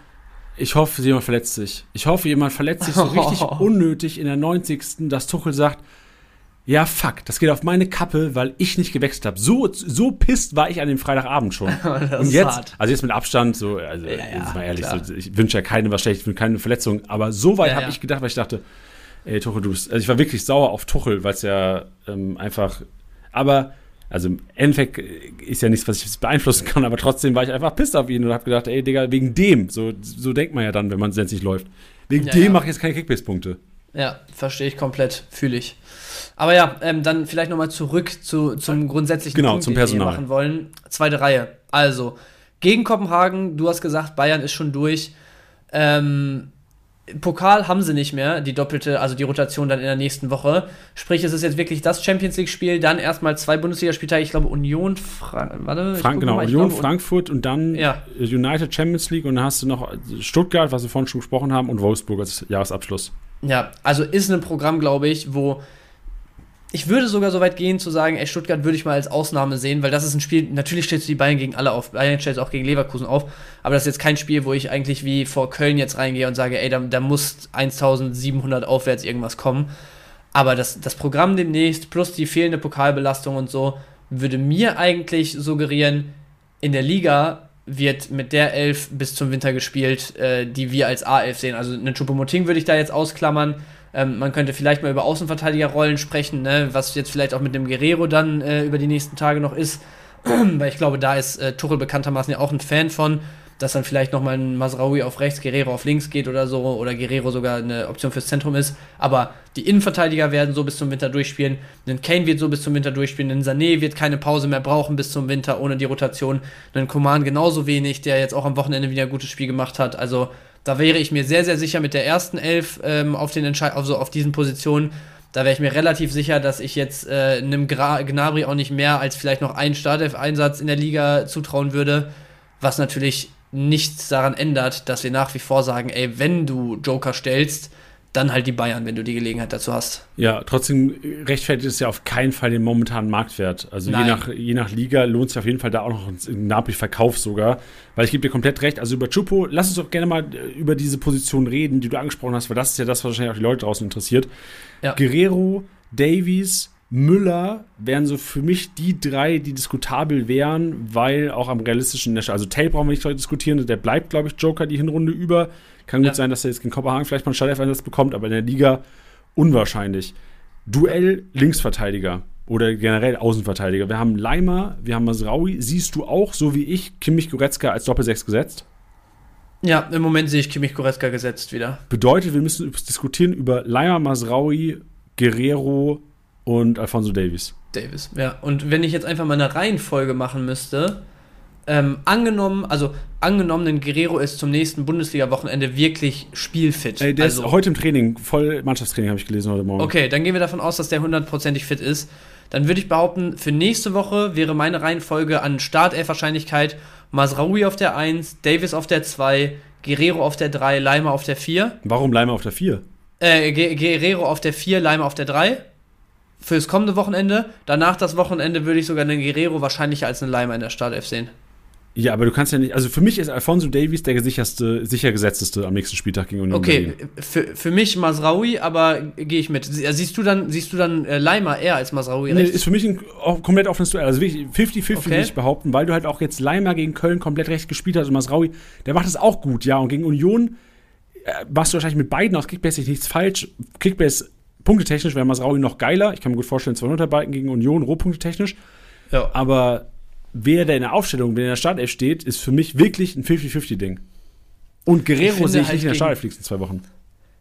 ich hoffe, jemand verletzt sich. Ich hoffe, jemand verletzt sich so richtig unnötig in der 90. dass Tuchel sagt, ja, fuck, das geht auf meine Kappe, weil ich nicht gewechselt habe. So, so pisst war ich an dem Freitagabend schon. und jetzt, hart. also jetzt mit Abstand, so, also ja, ja, mal ehrlich, so, ich wünsche ja keinem was schlecht, ich wünsche keine Verletzung, aber so weit ja, habe ich gedacht, weil ich dachte, ey, Tuchel, du bist, also ich war wirklich sauer auf Tuchel, weil es ja ähm, einfach, aber also im Endeffekt ist ja nichts, was ich beeinflussen kann, aber trotzdem war ich einfach pisst auf ihn und habe gedacht, ey, Digga, wegen dem, so, so denkt man ja dann, wenn man es nicht läuft. Wegen ja, dem ja. mache ich jetzt keine Kickbase-Punkte. Ja, verstehe ich komplett, fühle ich. Aber ja, ähm, dann vielleicht nochmal zurück zu, zum grundsätzlichen genau, Punkt, zum den Personal. wir machen wollen. Zweite Reihe. Also, gegen Kopenhagen, du hast gesagt, Bayern ist schon durch. Ähm, Pokal haben sie nicht mehr, die doppelte, also die Rotation dann in der nächsten Woche. Sprich, es ist jetzt wirklich das Champions League-Spiel, dann erstmal zwei Bundesligaspieltage, ich glaube Union, Fra warte, Frank, genau, Union glaube, Frankfurt und dann ja. United Champions League und dann hast du noch Stuttgart, was wir vorhin schon gesprochen haben, und Wolfsburg als Jahresabschluss. Ja, also ist ein Programm, glaube ich, wo ich würde sogar so weit gehen zu sagen, ey, Stuttgart würde ich mal als Ausnahme sehen, weil das ist ein Spiel, natürlich stellst du die Bayern gegen alle auf, Bayern stellst auch gegen Leverkusen auf, aber das ist jetzt kein Spiel, wo ich eigentlich wie vor Köln jetzt reingehe und sage, ey, da, da muss 1700 aufwärts irgendwas kommen. Aber das, das Programm demnächst plus die fehlende Pokalbelastung und so würde mir eigentlich suggerieren, in der Liga wird mit der Elf bis zum Winter gespielt, äh, die wir als A11 sehen. Also einen Choupo-Moting würde ich da jetzt ausklammern. Ähm, man könnte vielleicht mal über Außenverteidigerrollen sprechen, ne? was jetzt vielleicht auch mit dem Guerrero dann äh, über die nächsten Tage noch ist. Weil ich glaube, da ist äh, Tuchel bekanntermaßen ja auch ein Fan von, dass dann vielleicht nochmal ein Masraoui auf rechts, Guerrero auf links geht oder so, oder Guerrero sogar eine Option fürs Zentrum ist. Aber die Innenverteidiger werden so bis zum Winter durchspielen. Ein Kane wird so bis zum Winter durchspielen. Ein Sané wird keine Pause mehr brauchen bis zum Winter ohne die Rotation. Ein Coman genauso wenig, der jetzt auch am Wochenende wieder ein gutes Spiel gemacht hat. Also da wäre ich mir sehr, sehr sicher mit der ersten Elf ähm, auf, den Entschei also auf diesen Positionen. Da wäre ich mir relativ sicher, dass ich jetzt äh, einem Gra Gnabry auch nicht mehr als vielleicht noch einen Startelf-Einsatz in der Liga zutrauen würde. Was natürlich nichts daran ändert, dass wir nach wie vor sagen, ey, wenn du Joker stellst, dann halt die Bayern, wenn du die Gelegenheit dazu hast. Ja, trotzdem rechtfertigt es ja auf keinen Fall den momentanen Marktwert. Also je nach, je nach Liga lohnt sich auf jeden Fall da auch noch ein Napoli-Verkauf sogar. Weil ich gebe dir komplett recht. Also über Chupo, lass uns doch gerne mal äh, über diese Position reden, die du angesprochen hast, weil das ist ja das, was wahrscheinlich auch die Leute draußen interessiert. Ja. Guerrero, Davies, Müller wären so für mich die drei, die diskutabel wären, weil auch am realistischen, also Tate brauchen wir nicht diskutieren, der bleibt, glaube ich, Joker die Hinrunde über. Kann gut ja. sein, dass er jetzt gegen Kopenhagen vielleicht mal einen Startelf-Einsatz bekommt, aber in der Liga unwahrscheinlich. Duell Linksverteidiger oder generell Außenverteidiger. Wir haben Leimer, wir haben Masraui. Siehst du auch, so wie ich, Kimmich Goretzka als Doppelsechs gesetzt? Ja, im Moment sehe ich Kimmich Goretzka gesetzt wieder. Bedeutet, wir müssen diskutieren über Leimer, Masraui, Guerrero und Alfonso Davies. Davis, ja. Und wenn ich jetzt einfach mal eine Reihenfolge machen müsste, ähm, angenommen, also angenommen, ein Guerrero ist zum nächsten Bundesliga-Wochenende wirklich spielfit. Ey, der also, ist heute im Training, voll Mannschaftstraining habe ich gelesen heute Morgen. Okay, dann gehen wir davon aus, dass der hundertprozentig fit ist. Dann würde ich behaupten, für nächste Woche wäre meine Reihenfolge an Startelf-Wahrscheinlichkeit Masraoui auf der 1, Davis auf der 2, Guerrero auf der 3, Leimer auf der 4. Warum Leimer auf der 4? Äh, Guerrero auf der 4, Leimer auf der 3 fürs kommende Wochenende. Danach das Wochenende würde ich sogar einen Guerrero wahrscheinlich als einen Leimer in der Startelf sehen. Ja, aber du kannst ja nicht. Also für mich ist Alfonso Davies der sicherste, sicher gesetzteste am nächsten Spieltag gegen Union. Okay, für, für mich Masraui, aber gehe ich mit. Siehst du dann, siehst du dann äh, Leimer eher als Masraui? Nee, ist für mich ein komplett offenes Duell. Also wirklich 50-50 okay. würde ich behaupten, weil du halt auch jetzt Leimer gegen Köln komplett recht gespielt hast und Masraui, der macht das auch gut, ja. Und gegen Union äh, machst du wahrscheinlich mit beiden aus Kickbase nichts falsch. Kickbase punktetechnisch wäre Masraui noch geiler. Ich kann mir gut vorstellen, 200 Balken gegen Union, rohpunktetechnisch. Ja. Aber wer da in der Aufstellung, wer in der Startelf steht, ist für mich wirklich ein 50-50-Ding. Und Guerrero sehe ich halt nicht in der Startelf in zwei Wochen.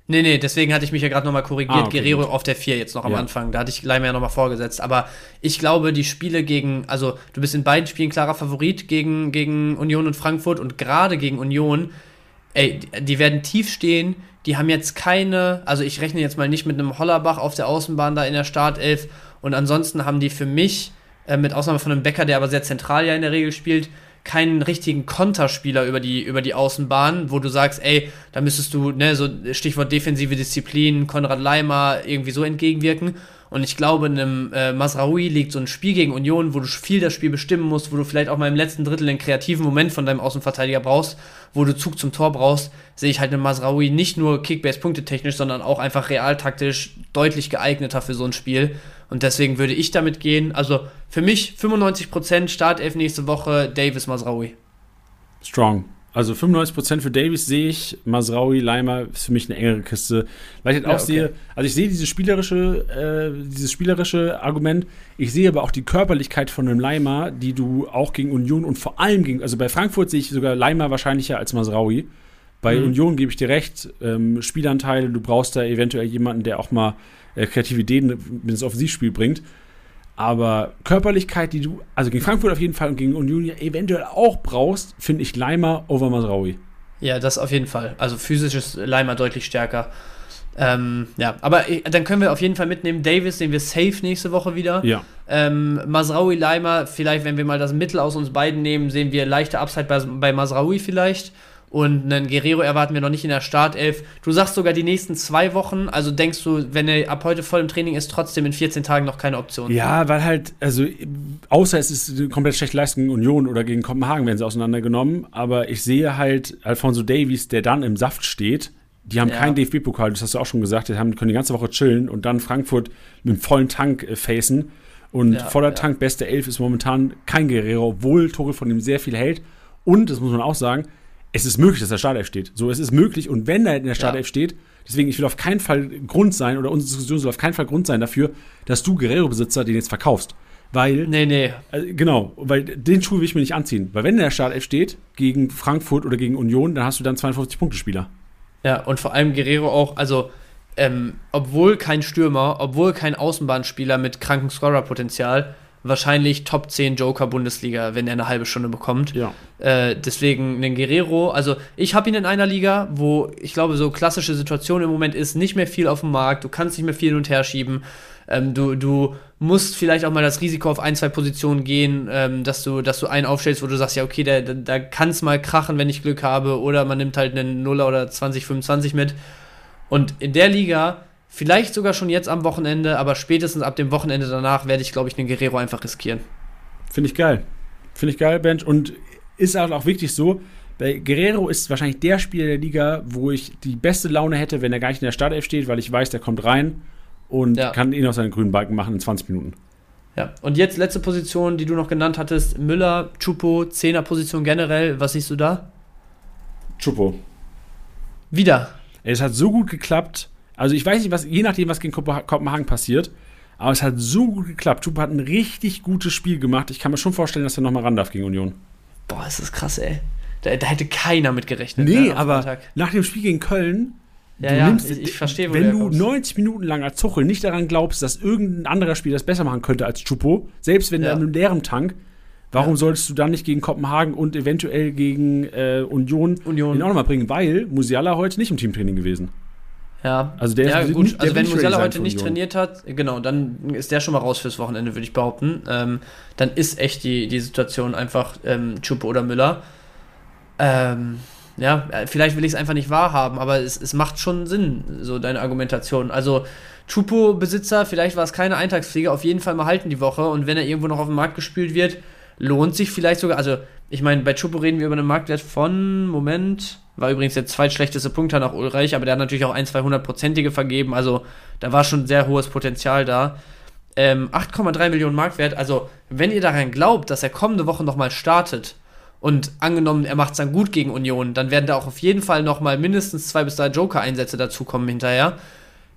Nee, nee, deswegen hatte ich mich ja gerade nochmal korrigiert. Ah, okay, Guerrero gut. auf der 4 jetzt noch am ja. Anfang. Da hatte ich Leimer ja nochmal vorgesetzt. Aber ich glaube, die Spiele gegen, also du bist in beiden Spielen klarer Favorit gegen, gegen Union und Frankfurt und gerade gegen Union, ey, die werden tief stehen. Die haben jetzt keine, also ich rechne jetzt mal nicht mit einem Hollerbach auf der Außenbahn da in der Startelf. Und ansonsten haben die für mich äh, mit Ausnahme von einem Becker, der aber sehr zentral ja in der Regel spielt, keinen richtigen Konterspieler über die, über die Außenbahn, wo du sagst, ey, da müsstest du, ne, so Stichwort defensive Disziplin, Konrad Leimer irgendwie so entgegenwirken. Und ich glaube, in einem äh, Masraoui liegt so ein Spiel gegen Union, wo du viel das Spiel bestimmen musst, wo du vielleicht auch mal im letzten Drittel einen kreativen Moment von deinem Außenverteidiger brauchst, wo du Zug zum Tor brauchst, sehe ich halt einen Masraoui nicht nur Kickbase-Punkte-technisch, sondern auch einfach realtaktisch deutlich geeigneter für so ein Spiel. Und deswegen würde ich damit gehen. Also für mich 95% Startelf nächste Woche, Davis Masraoui. Strong. Also 95% für Davis sehe ich, Masraui, Leimer ist für mich eine engere Kiste. Weil ich halt auch ja, okay. sehe, also ich sehe dieses spielerische, äh, dieses spielerische Argument, ich sehe aber auch die Körperlichkeit von einem Leimer, die du auch gegen Union und vor allem gegen, also bei Frankfurt sehe ich sogar Leimer wahrscheinlicher als Masraui. Bei mhm. Union gebe ich dir recht, ähm, Spielanteile, du brauchst da eventuell jemanden, der auch mal äh, kreative Ideen ins Offensivspiel bringt. Aber Körperlichkeit, die du, also gegen Frankfurt auf jeden Fall und gegen Union eventuell auch brauchst, finde ich Leimer over Masraui. Ja, das auf jeden Fall. Also physisch ist Leimer deutlich stärker. Ähm, ja, aber dann können wir auf jeden Fall mitnehmen. Davis sehen wir safe nächste Woche wieder. Ja. Ähm, Masraui, Leimer, vielleicht, wenn wir mal das Mittel aus uns beiden nehmen, sehen wir leichte Upside bei, bei Masraui vielleicht. Und einen Guerrero erwarten wir noch nicht in der Startelf. Du sagst sogar die nächsten zwei Wochen. Also denkst du, wenn er ab heute voll im Training ist, trotzdem in 14 Tagen noch keine Option? Ja, weil halt, also außer es ist eine komplett schlechte Leistung gegen Union oder gegen Kopenhagen werden sie auseinandergenommen. Aber ich sehe halt Alfonso Davies, der dann im Saft steht. Die haben ja. keinen DFB-Pokal, das hast du auch schon gesagt. Die haben, können die ganze Woche chillen und dann Frankfurt mit einem vollen Tank äh, facen. Und ja, voller ja. Tank, beste Elf ist momentan kein Guerrero, obwohl Tore von ihm sehr viel hält. Und, das muss man auch sagen, es ist möglich, dass der Startelf steht. So, es ist möglich. Und wenn er in der Startelf ja. steht, deswegen, ich will auf keinen Fall Grund sein, oder unsere Diskussion soll auf keinen Fall Grund sein dafür, dass du Guerrero-Besitzer den jetzt verkaufst. Weil. Nee, nee. Äh, genau, weil den Schuh will ich mir nicht anziehen. Weil wenn in der Startelf steht, gegen Frankfurt oder gegen Union, dann hast du dann 52-Punkte-Spieler. Ja, und vor allem Guerrero auch, also, ähm, obwohl kein Stürmer, obwohl kein Außenbahnspieler mit krankem Scorer-Potenzial, wahrscheinlich Top 10 Joker Bundesliga, wenn er eine halbe Stunde bekommt. Ja. Äh, deswegen den Guerrero, also ich habe ihn in einer Liga, wo ich glaube, so klassische Situation im Moment ist, nicht mehr viel auf dem Markt, du kannst nicht mehr viel hin und her schieben. Ähm, du, du musst vielleicht auch mal das Risiko auf ein, zwei Positionen gehen, ähm, dass, du, dass du einen aufstellst, wo du sagst, ja, okay, da, da kann es mal krachen, wenn ich Glück habe, oder man nimmt halt einen Nuller oder 20, 25 mit. Und in der Liga Vielleicht sogar schon jetzt am Wochenende, aber spätestens ab dem Wochenende danach werde ich, glaube ich, den Guerrero einfach riskieren. Finde ich geil. Finde ich geil, Bench. Und ist halt auch wirklich so, bei Guerrero ist wahrscheinlich der Spieler der Liga, wo ich die beste Laune hätte, wenn er gar nicht in der Startelf steht, weil ich weiß, der kommt rein und ja. kann eh noch seinen grünen Balken machen in 20 Minuten. Ja, und jetzt letzte Position, die du noch genannt hattest: Müller, Chupo, Zehner-Position generell. Was siehst du da? Chupo. Wieder. Es hat so gut geklappt. Also ich weiß nicht, was, je nachdem, was gegen Kopenhagen passiert, aber es hat so gut geklappt. Chupa hat ein richtig gutes Spiel gemacht. Ich kann mir schon vorstellen, dass er nochmal ran darf gegen Union. Boah, ist das krass, ey. Da, da hätte keiner mit gerechnet. Nee, ne, aber nach dem Spiel gegen Köln, ja, ja, nimmst, ich, ich verstehe, Wenn du 90 Minuten lang als Zuchel nicht daran glaubst, dass irgendein anderer Spieler das besser machen könnte als Chupo, selbst wenn ja. er in einem leeren Tank, warum ja. solltest du dann nicht gegen Kopenhagen und eventuell gegen äh, Union, Union ihn auch nochmal bringen? Weil Musiala heute nicht im Teamtraining gewesen. Ja, also der ja, ist gut. Nicht, also wenn Musiala heute nicht trainiert hat, genau, dann ist der schon mal raus fürs Wochenende, würde ich behaupten. Ähm, dann ist echt die, die Situation einfach ähm, Chupo oder Müller. Ähm, ja, äh, vielleicht will ich es einfach nicht wahrhaben, aber es, es macht schon Sinn, so deine Argumentation. Also Chupo-Besitzer, vielleicht war es keine Eintagspflege, auf jeden Fall mal halten die Woche und wenn er irgendwo noch auf den Markt gespielt wird, lohnt sich vielleicht sogar, also ich meine, bei Chupo reden wir über einen Marktwert von, Moment, war übrigens der zweitschlechteste Punkter nach Ulreich, aber der hat natürlich auch ein, 200-prozentige vergeben. Also da war schon sehr hohes Potenzial da. Ähm, 8,3 Millionen Marktwert. Also, wenn ihr daran glaubt, dass er kommende Woche nochmal startet und angenommen, er macht es dann gut gegen Union, dann werden da auch auf jeden Fall nochmal mindestens zwei bis drei Joker-Einsätze dazukommen hinterher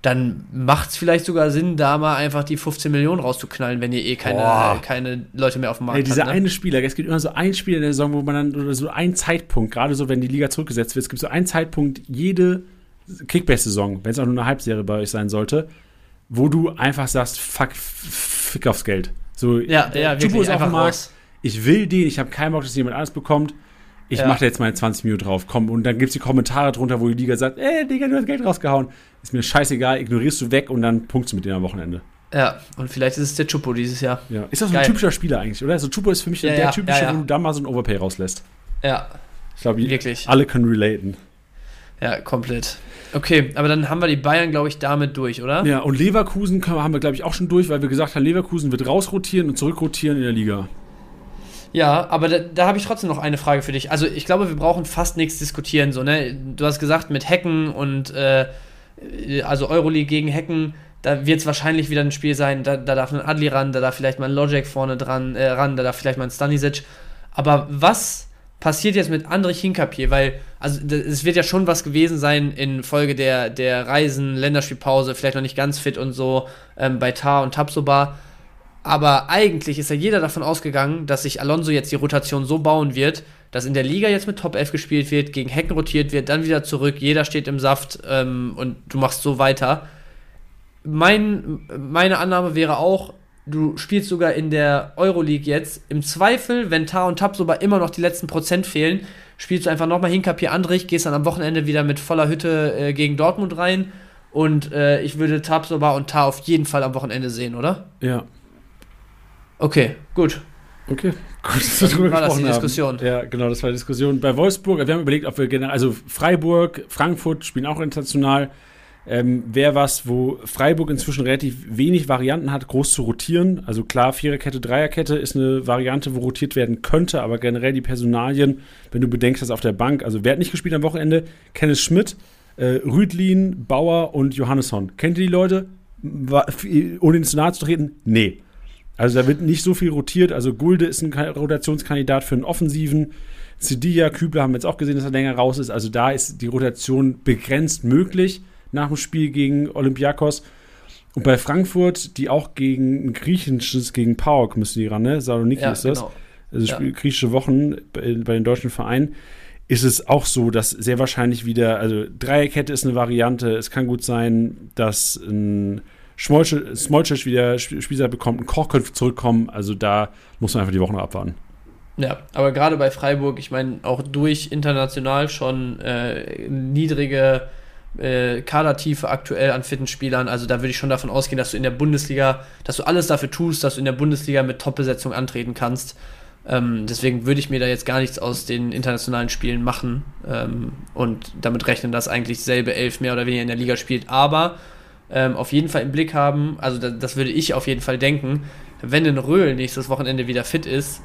dann macht es vielleicht sogar Sinn, da mal einfach die 15 Millionen rauszuknallen, wenn ihr eh keine, keine Leute mehr auf dem Markt habt. Dieser ne? eine Spieler, es gibt immer so einen Spieler in der Saison, wo man dann, oder so einen Zeitpunkt, gerade so, wenn die Liga zurückgesetzt wird, es gibt so einen Zeitpunkt, jede Kickbase-Saison, wenn es auch nur eine Halbserie bei euch sein sollte, wo du einfach sagst, fuck, fick aufs Geld. So, ja, ja, Jubo ist auf dem Markt, ich will den, ich habe keinen Bock, dass jemand anders bekommt. Ich ja. mache jetzt meine 20 Minuten drauf, komm. Und dann gibt es die Kommentare drunter, wo die Liga sagt, ey, Digga, du hast Geld rausgehauen ist mir scheißegal, ignorierst du weg und dann punktst du mit denen am Wochenende. Ja, und vielleicht ist es der Chupo dieses Jahr. Ja. Ist das so ein typischer Spieler eigentlich, oder? Also Chupo ist für mich ja, der ja, typische, ja, wo du da mal so ein Overpay rauslässt. Ja. Ich glaube, wirklich. Alle können relaten. Ja, komplett. Okay, aber dann haben wir die Bayern, glaube ich, damit durch, oder? Ja, und Leverkusen haben wir, glaube ich, auch schon durch, weil wir gesagt haben, Leverkusen wird rausrotieren und zurückrotieren in der Liga. Ja, aber da, da habe ich trotzdem noch eine Frage für dich. Also ich glaube, wir brauchen fast nichts diskutieren. So, ne? Du hast gesagt, mit Hacken und äh, also Euroleague gegen Hacken, da wird es wahrscheinlich wieder ein Spiel sein, da, da, darf ein Adli ran, da darf vielleicht mal ein Logic vorne dran äh, ran, da darf vielleicht mal ein Stanisic. Aber was passiert jetzt mit Andrich Hinkapier? Weil, also es wird ja schon was gewesen sein in Folge der, der Reisen, Länderspielpause, vielleicht noch nicht ganz fit und so ähm, bei Tar und Tabsoba. Aber eigentlich ist ja jeder davon ausgegangen, dass sich Alonso jetzt die Rotation so bauen wird, dass in der Liga jetzt mit Top 11 gespielt wird, gegen Hecken rotiert wird, dann wieder zurück, jeder steht im Saft ähm, und du machst so weiter. Mein, meine Annahme wäre auch, du spielst sogar in der Euroleague jetzt. Im Zweifel, wenn Tar und Tabsoba immer noch die letzten Prozent fehlen, spielst du einfach nochmal Hinkapier Andrich, gehst dann am Wochenende wieder mit voller Hütte äh, gegen Dortmund rein. Und äh, ich würde Tabsoba und Tar auf jeden Fall am Wochenende sehen, oder? Ja. Okay, gut. Okay, gut, dass wir drüber war das die Diskussion. Haben. Ja, genau, das war die Diskussion. Bei Wolfsburg, wir haben überlegt, ob wir generell, also Freiburg, Frankfurt spielen auch international. Ähm, Wäre was, wo Freiburg inzwischen relativ wenig Varianten hat, groß zu rotieren. Also klar, Viererkette, Dreierkette ist eine Variante, wo rotiert werden könnte, aber generell die Personalien, wenn du bedenkst, dass auf der Bank, also wer hat nicht gespielt am Wochenende? Kenneth Schmidt, äh, Rüdlin, Bauer und Johannesson. Kennt ihr die Leute? War, ohne zu nahe zu treten? Nee. Also da wird nicht so viel rotiert. Also Gulde ist ein Rotationskandidat für einen Offensiven. Zedilla, Kübler haben wir jetzt auch gesehen, dass er länger raus ist. Also da ist die Rotation begrenzt möglich nach dem Spiel gegen Olympiakos. Und bei Frankfurt, die auch gegen ein griechisches, gegen PAOK müssen die ran, ne? Saloniki ja, ist das. Genau. Also ja. griechische Wochen bei, bei den deutschen Vereinen ist es auch so, dass sehr wahrscheinlich wieder, also Dreierkette ist eine Variante. Es kann gut sein, dass ein Smolcic wieder Spielzeit bekommt, ein Koch könnte zurückkommen. Also da muss man einfach die Woche noch abwarten. Ja, aber gerade bei Freiburg, ich meine, auch durch international schon äh, niedrige äh, Kadertiefe aktuell an fitten Spielern. Also da würde ich schon davon ausgehen, dass du in der Bundesliga, dass du alles dafür tust, dass du in der Bundesliga mit Top-Besetzung antreten kannst. Ähm, deswegen würde ich mir da jetzt gar nichts aus den internationalen Spielen machen ähm, und damit rechnen, dass eigentlich selbe Elf mehr oder weniger in der Liga spielt. Aber ähm, auf jeden Fall im Blick haben, also das, das würde ich auf jeden Fall denken, wenn ein Röhl nächstes Wochenende wieder fit ist,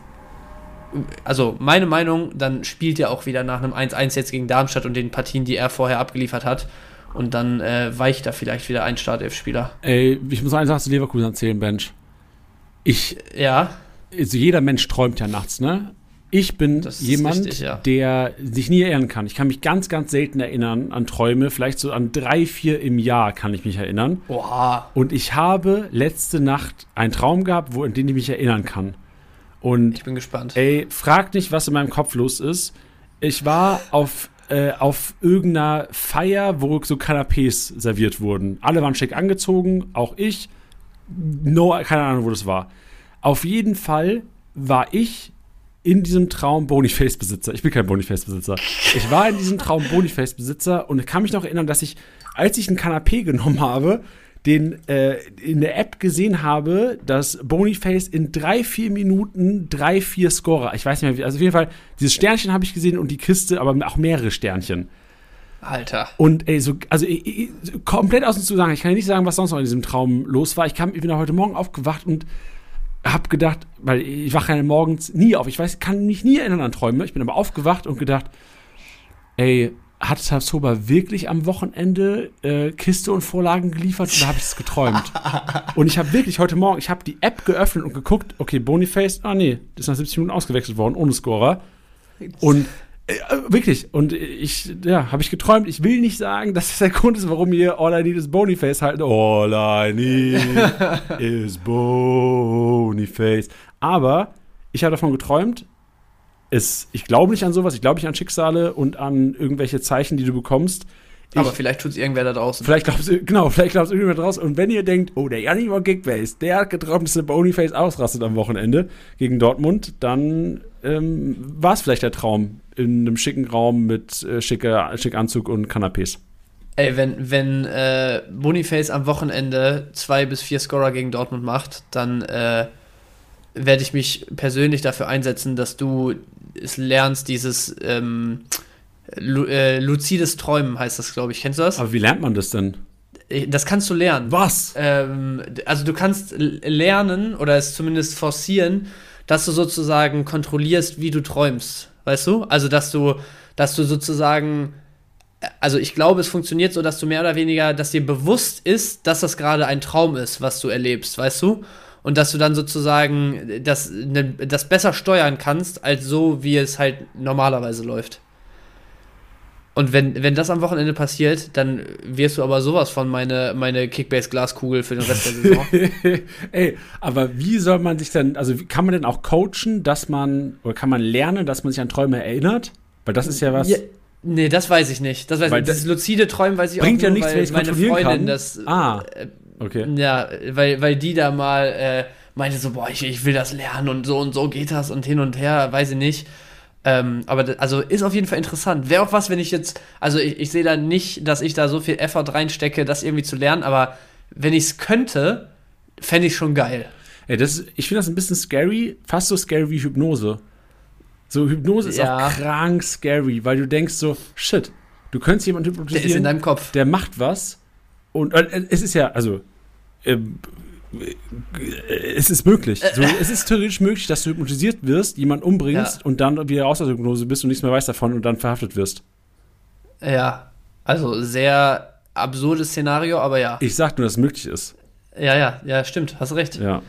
also meine Meinung, dann spielt er auch wieder nach einem 1-1 jetzt gegen Darmstadt und den Partien, die er vorher abgeliefert hat. Und dann äh, weicht da vielleicht wieder ein Startelf-Spieler. Ey, ich muss eine Sache zu Leverkusen erzählen, Bench. Ich. Ja. Also jeder Mensch träumt ja nachts, ne? Ich bin jemand, richtig, ja. der sich nie erinnern kann. Ich kann mich ganz, ganz selten erinnern an Träume. Vielleicht so an drei, vier im Jahr kann ich mich erinnern. Oha. Und ich habe letzte Nacht einen Traum gehabt, wo, an den ich mich erinnern kann. Und ich bin gespannt. Ey, frag nicht, was in meinem Kopf los ist. Ich war auf, äh, auf irgendeiner Feier, wo so Canapés serviert wurden. Alle waren schick angezogen, auch ich. No, keine Ahnung, wo das war. Auf jeden Fall war ich in diesem Traum Boniface-Besitzer. Ich bin kein Boniface-Besitzer. Ich war in diesem Traum Boniface-Besitzer und ich kann mich noch erinnern, dass ich, als ich ein Kanapé genommen habe, den äh, in der App gesehen habe, dass Boniface in drei, vier Minuten drei, vier Scorer. Ich weiß nicht mehr, wie, also auf jeden Fall, dieses Sternchen habe ich gesehen und die Kiste, aber auch mehrere Sternchen. Alter. Und ey, so, also ey, komplett aus dem Zusammenhang. Ich kann nicht sagen, was sonst noch in diesem Traum los war. Ich, kam, ich bin heute Morgen aufgewacht und habe gedacht, weil ich wache ja morgens nie auf. Ich weiß, kann mich nie erinnern an Träume. Ich bin aber aufgewacht und gedacht, ey, hat Tabsoba wirklich am Wochenende äh, Kiste und Vorlagen geliefert oder habe ich es geträumt? und ich habe wirklich heute Morgen, ich habe die App geöffnet und geguckt, okay, Boniface, ah nee, ist nach 70 Minuten ausgewechselt worden, ohne Scorer. Und wirklich, und ich, ja, habe ich geträumt. Ich will nicht sagen, dass das der Grund ist, warum ihr All I Need is Boniface halten. All I Need is Boniface. Aber ich habe davon geträumt, es, ich glaube nicht an sowas, ich glaube nicht an Schicksale und an irgendwelche Zeichen, die du bekommst. Ich, aber vielleicht tut es irgendwer da draußen. Vielleicht glaubst du, genau, vielleicht glaubt es irgendwer da draußen. Und wenn ihr denkt, oh, der Janni war Gigbase, der hat geträumt, dass der Boniface ausrastet am Wochenende gegen Dortmund, dann ähm, war es vielleicht der Traum in einem schicken Raum mit äh, schicker, schick Anzug und Canapés. Ey, wenn, wenn äh, Boniface am Wochenende zwei bis vier Scorer gegen Dortmund macht, dann äh, werde ich mich persönlich dafür einsetzen, dass du es lernst, dieses ähm, lu äh, luzides Träumen heißt das, glaube ich. Kennst du das? Aber wie lernt man das denn? Äh, das kannst du lernen. Was? Ähm, also du kannst lernen oder es zumindest forcieren, dass du sozusagen kontrollierst, wie du träumst. Weißt du? Also dass du, dass du sozusagen also ich glaube, es funktioniert so, dass du mehr oder weniger, dass dir bewusst ist, dass das gerade ein Traum ist, was du erlebst, weißt du? und dass du dann sozusagen das, ne, das besser steuern kannst, als so, wie es halt normalerweise läuft. Und wenn, wenn das am Wochenende passiert, dann wirst du aber sowas von meine, meine Kickbase-Glaskugel für den Rest der Saison. Ey, aber wie soll man sich denn, also kann man denn auch coachen, dass man, oder kann man lernen, dass man sich an Träume erinnert? Weil das ist ja was. Ja, nee, das weiß ich nicht. Das weiß weil ich, das, das lucide Träumen weiß ich bringt auch nur, ja nichts, weil meine Freundin kann. das. Ah. Äh, Okay. Ja, weil, weil die da mal äh, meinte so, boah, ich, ich will das lernen und so und so geht das und hin und her, weiß ich nicht. Ähm, aber das, also ist auf jeden Fall interessant. Wäre auch was, wenn ich jetzt, also ich, ich sehe da nicht, dass ich da so viel Effort reinstecke, das irgendwie zu lernen, aber wenn ich es könnte, fände ich schon geil. Ey, das, ich finde das ein bisschen scary, fast so scary wie Hypnose. So, Hypnose ist ja. auch krank scary, weil du denkst so, shit, du könntest jemanden hypnotisieren. Der ist in deinem Kopf. Der macht was und äh, es ist ja, also, äh, es ist möglich. So, es ist theoretisch möglich, dass du hypnotisiert wirst, jemanden umbringst ja. und dann wieder aus der Hypnose bist und nichts mehr weißt davon und dann verhaftet wirst. Ja, also sehr absurdes Szenario, aber ja. Ich sag nur, dass es möglich ist. Ja, ja, ja, stimmt, hast recht. Ja.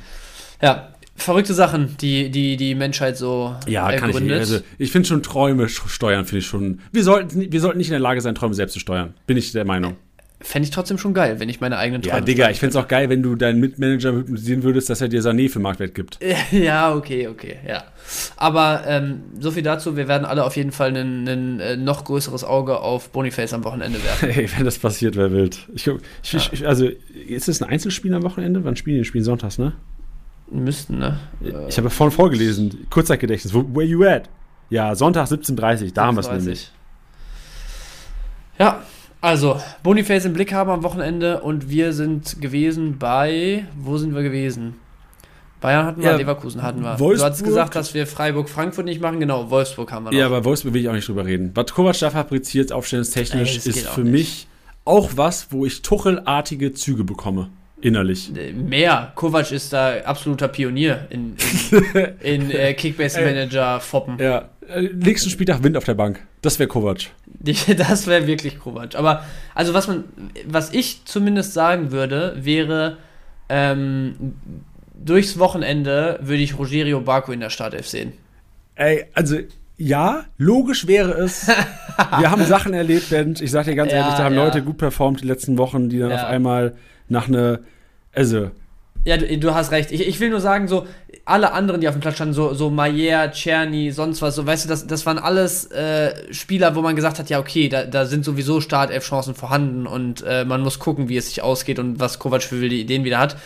Ja, verrückte Sachen, die die, die Menschheit so Ja, kann ich nicht. Also, ich finde schon Träume steuern, finde ich schon. Wir sollten, wir sollten nicht in der Lage sein, Träume selbst zu steuern. Bin ich der Meinung. Fände ich trotzdem schon geil, wenn ich meine eigenen Träume. Ja, Digga, ich fände es auch geil, wenn du deinen Mitmanager hypnotisieren würdest, dass er dir Sané für Marktwert gibt. Ja, okay, okay, ja. Aber ähm, so viel dazu, wir werden alle auf jeden Fall ein äh, noch größeres Auge auf Boniface am Wochenende werfen. Ey, wenn das passiert, wäre wild. Ich, ich, ja. ich, also, ist es ein Einzelspiel am Wochenende? Wann spielen die? Spielen sonntags, ne? Müssten, ne? Ich habe vorhin vorgelesen, Kurzzeitgedächtnis. Where you at? Ja, Sonntag 17.30 da haben wir es nämlich. Ja, also, Boniface im Blick haben am Wochenende und wir sind gewesen bei. Wo sind wir gewesen? Bayern hatten wir, ja, Leverkusen hatten wir. Wolfsburg. Du hast gesagt, dass wir Freiburg-Frankfurt nicht machen. Genau, Wolfsburg haben wir noch. Ja, aber Wolfsburg will ich auch nicht drüber reden. Was Kovac da fabriziert, aufstellungstechnisch, Ey, ist für nicht. mich auch was, wo ich Tuchelartige Züge bekomme. Innerlich. Äh, mehr. Kovac ist da absoluter Pionier in, in, in äh, Kickbase-Manager-Foppen. Ja. Äh, nächsten Spieltag Wind auf der Bank. Das wäre Kovac. Das wäre wirklich Kovac. Aber, also was man, was ich zumindest sagen würde, wäre, ähm, durchs Wochenende würde ich Rogerio Baku in der Startelf sehen. Ey, also ja, logisch wäre es. Wir haben Sachen erlebt, Bench. Ich sag dir ganz ja, ehrlich, da haben ja. Leute gut performt die letzten Wochen, die dann ja. auf einmal nach einer, also ja, du, du, hast recht. Ich, ich will nur sagen, so, alle anderen, die auf dem Platz standen, so, so Mayer, Czerny, sonst was, so, weißt du, das, das waren alles äh, Spieler, wo man gesagt hat, ja, okay, da, da sind sowieso Startelf-Chancen vorhanden und äh, man muss gucken, wie es sich ausgeht und was Kovac für wilde Ideen wieder hat.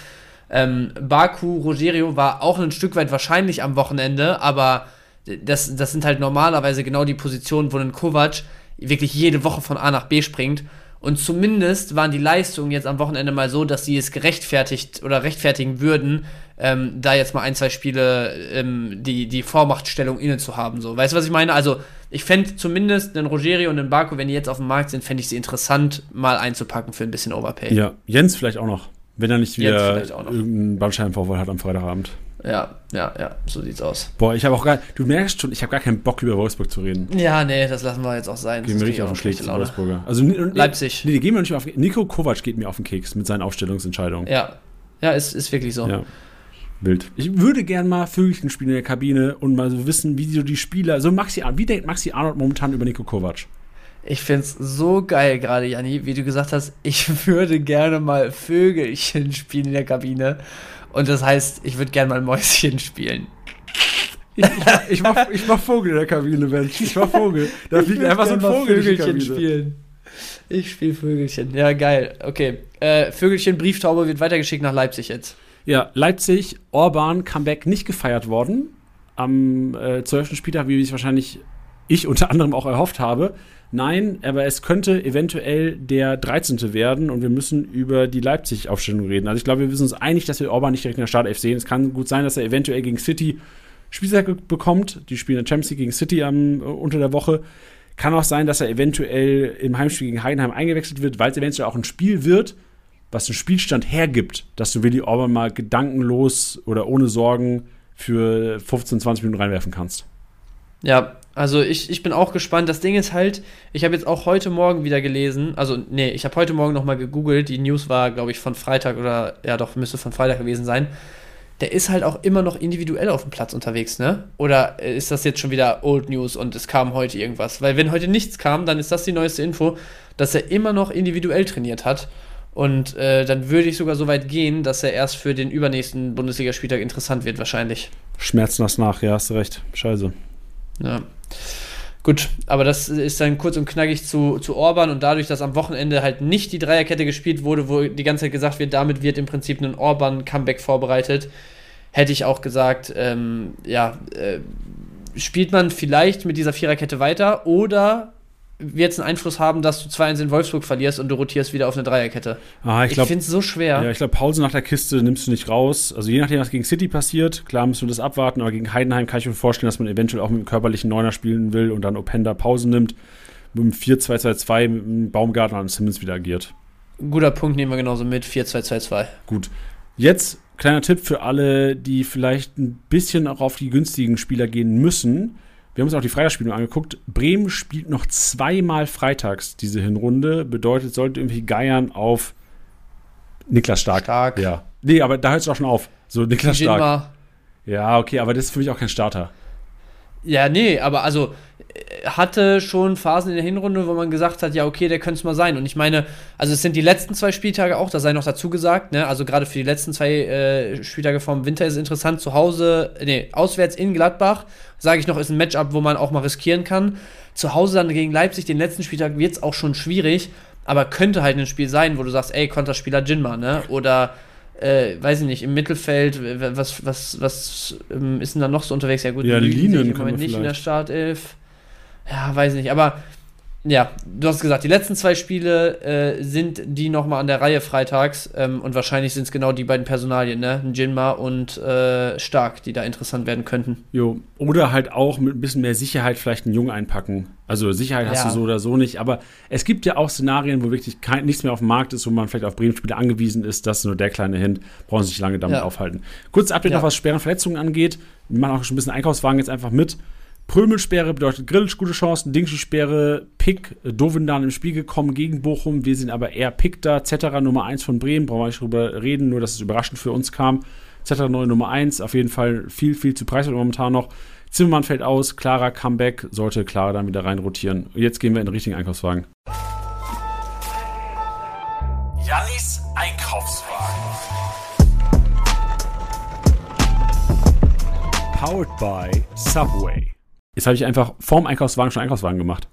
Ähm, Baku, Rogerio war auch ein Stück weit wahrscheinlich am Wochenende, aber das, das sind halt normalerweise genau die Positionen, wo ein Kovac wirklich jede Woche von A nach B springt. Und zumindest waren die Leistungen jetzt am Wochenende mal so, dass sie es gerechtfertigt oder rechtfertigen würden, ähm, da jetzt mal ein, zwei Spiele ähm, die, die Vormachtstellung inne zu haben. So. Weißt du, was ich meine? Also, ich fände zumindest den Rogerio und den Barco, wenn die jetzt auf dem Markt sind, fände ich sie interessant, mal einzupacken für ein bisschen Overpay. Ja, Jens vielleicht auch noch, wenn er nicht wieder irgendeinen Bandscheibenvorfall hat am Freitagabend. Ja, ja, ja, so sieht's aus. Boah, ich habe auch gar, du merkst schon, ich habe gar keinen Bock über Wolfsburg zu reden. Ja, nee, das lassen wir jetzt auch sein. Gehen mir richtig auf den Keks, Wolfsburger. Also, Leipzig. Nee, die gehen mir nicht auf Nico Kovac geht mir auf den Keks mit seinen Aufstellungsentscheidungen. Ja, ja, ist, ist wirklich so. Ja. Wild. Ich würde gern mal Vögelchen spielen in der Kabine und mal so wissen, wie so die Spieler, so Maxi, wie denkt Maxi Arnold momentan über Nico Kovac? Ich find's so geil gerade, Janni, wie du gesagt hast, ich würde gerne mal Vögelchen spielen in der Kabine. Und das heißt, ich würde gerne mal Mäuschen spielen. Ich, ich, ich, mach, ich mach Vogel in der Kabine, Mensch. Ich mach Vogel. Da fliegt einfach so ein Vogel Vögelchen spielen. Ich spiele Vögelchen. Ja, geil. Okay. Äh, Vögelchen Brieftaube wird weitergeschickt nach Leipzig jetzt. Ja, Leipzig, Orban, Comeback nicht gefeiert worden. Am äh, 12. Spieltag, wie ich wahrscheinlich ich unter anderem auch erhofft habe. Nein, aber es könnte eventuell der 13. werden und wir müssen über die Leipzig-Aufstellung reden. Also ich glaube, wir wissen uns einig, dass wir Orban nicht direkt in der Startelf sehen. Es kann gut sein, dass er eventuell gegen City Spielzeit bekommt. Die spielen in der Champions League gegen City am, äh, unter der Woche. Kann auch sein, dass er eventuell im Heimspiel gegen Heidenheim eingewechselt wird, weil es eventuell auch ein Spiel wird, was den Spielstand hergibt, dass du Willi Orban mal gedankenlos oder ohne Sorgen für 15, 20 Minuten reinwerfen kannst. Ja, also ich, ich bin auch gespannt. Das Ding ist halt, ich habe jetzt auch heute Morgen wieder gelesen, also nee, ich habe heute Morgen nochmal gegoogelt, die News war, glaube ich, von Freitag oder, ja doch, müsste von Freitag gewesen sein. Der ist halt auch immer noch individuell auf dem Platz unterwegs, ne? Oder ist das jetzt schon wieder Old News und es kam heute irgendwas? Weil wenn heute nichts kam, dann ist das die neueste Info, dass er immer noch individuell trainiert hat. Und äh, dann würde ich sogar so weit gehen, dass er erst für den übernächsten Bundesligaspieltag interessant wird, wahrscheinlich. Schmerzen das nach, ja, hast du recht. Scheiße. Ja. Gut, aber das ist dann kurz und knackig zu, zu Orban und dadurch, dass am Wochenende halt nicht die Dreierkette gespielt wurde, wo die ganze Zeit gesagt wird, damit wird im Prinzip ein Orban-Comeback vorbereitet, hätte ich auch gesagt, ähm, ja, äh, spielt man vielleicht mit dieser Viererkette weiter oder wird es einen Einfluss haben, dass du 2-1 in Wolfsburg verlierst und du rotierst wieder auf eine Dreierkette. Ah, ich, ich finde es so schwer. Ja, ich glaube, Pause nach der Kiste nimmst du nicht raus. Also je nachdem, was gegen City passiert, klar müssen wir das abwarten, aber gegen Heidenheim kann ich mir vorstellen, dass man eventuell auch mit dem körperlichen Neuner spielen will und dann Openda Pause nimmt. Mit dem 4-2-2-2 mit dem Baumgarten und Simmons wieder agiert. Guter Punkt, nehmen wir genauso mit. 4-2-2-2. Gut. Jetzt kleiner Tipp für alle, die vielleicht ein bisschen auch auf die günstigen Spieler gehen müssen wir haben uns auch die Freitagsspiele angeguckt. Bremen spielt noch zweimal freitags diese Hinrunde. Bedeutet, sollte irgendwie geiern auf Niklas Stark. Stark. Ja. Nee, aber da hört es auch schon auf. So, Niklas Stark. Ja, okay, aber das ist für mich auch kein Starter. Ja, nee, aber also hatte schon Phasen in der Hinrunde, wo man gesagt hat, ja, okay, der könnte es mal sein. Und ich meine, also es sind die letzten zwei Spieltage auch, das sei noch dazu gesagt, ne? Also gerade für die letzten zwei äh, Spieltage vom Winter ist es interessant. Zu Hause, nee, auswärts in Gladbach, sage ich noch, ist ein Matchup, wo man auch mal riskieren kann. Zu Hause dann gegen Leipzig, den letzten Spieltag, wird es auch schon schwierig, aber könnte halt ein Spiel sein, wo du sagst, ey, Konterspieler Jinma, ne? Oder äh, weiß ich nicht, im Mittelfeld, was, was, was ähm, ist denn da noch so unterwegs? Ja gut, ja, Linien im Moment nicht in der Startelf ja, weiß nicht, aber ja, du hast gesagt, die letzten zwei Spiele äh, sind die nochmal an der Reihe freitags ähm, und wahrscheinlich sind es genau die beiden Personalien, ne? Jinma und äh, Stark, die da interessant werden könnten. Jo, oder halt auch mit ein bisschen mehr Sicherheit vielleicht einen Jungen einpacken. Also Sicherheit hast ja. du so oder so nicht, aber es gibt ja auch Szenarien, wo wirklich kein, nichts mehr auf dem Markt ist, wo man vielleicht auf Bremen-Spieler angewiesen ist. Das ist nur der kleine Hint, brauchen sich lange damit ja. aufhalten. Kurz Update ja. noch, was schwere Verletzungen angeht. Wir machen auch schon ein bisschen Einkaufswagen jetzt einfach mit. Prömelsperre bedeutet Grillitsch gute Chancen, Dingschi-Sperre, Pick, Dovendan im Spiel gekommen gegen Bochum. Wir sind aber eher Pick da. Zetterer Nummer 1 von Bremen, brauchen wir nicht drüber reden, nur dass es überraschend für uns kam. Zetterer neue Nummer 1, auf jeden Fall viel, viel zu preiswert momentan noch. Zimmermann fällt aus, Clara Comeback, sollte Clara dann wieder rein rotieren. Und jetzt gehen wir in den richtigen Einkaufswagen. Jannis Einkaufswagen. Powered by Subway. Jetzt habe ich einfach vorm Einkaufswagen schon Einkaufswagen gemacht.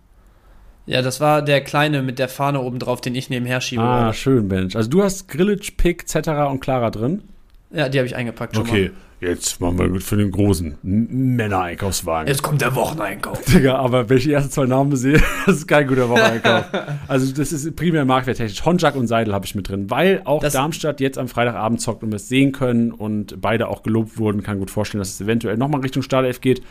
Ja, das war der kleine mit der Fahne oben drauf, den ich nebenher schiebe. Ah, schön, Bench. Also du hast Grillage, Pick, Cetera und Clara drin? Ja, die habe ich eingepackt schon Okay, mal. jetzt machen wir für den großen Männer-Einkaufswagen. Jetzt kommt der Wocheneinkauf. Digga, aber wenn ich die ersten zwei Namen sehe, das ist kein guter Wocheneinkauf. also das ist primär marktwerttechnisch. Honjak und Seidel habe ich mit drin, weil auch das Darmstadt jetzt am Freitagabend zockt und wir es sehen können und beide auch gelobt wurden. Kann gut vorstellen, dass es eventuell nochmal Richtung Startelf geht.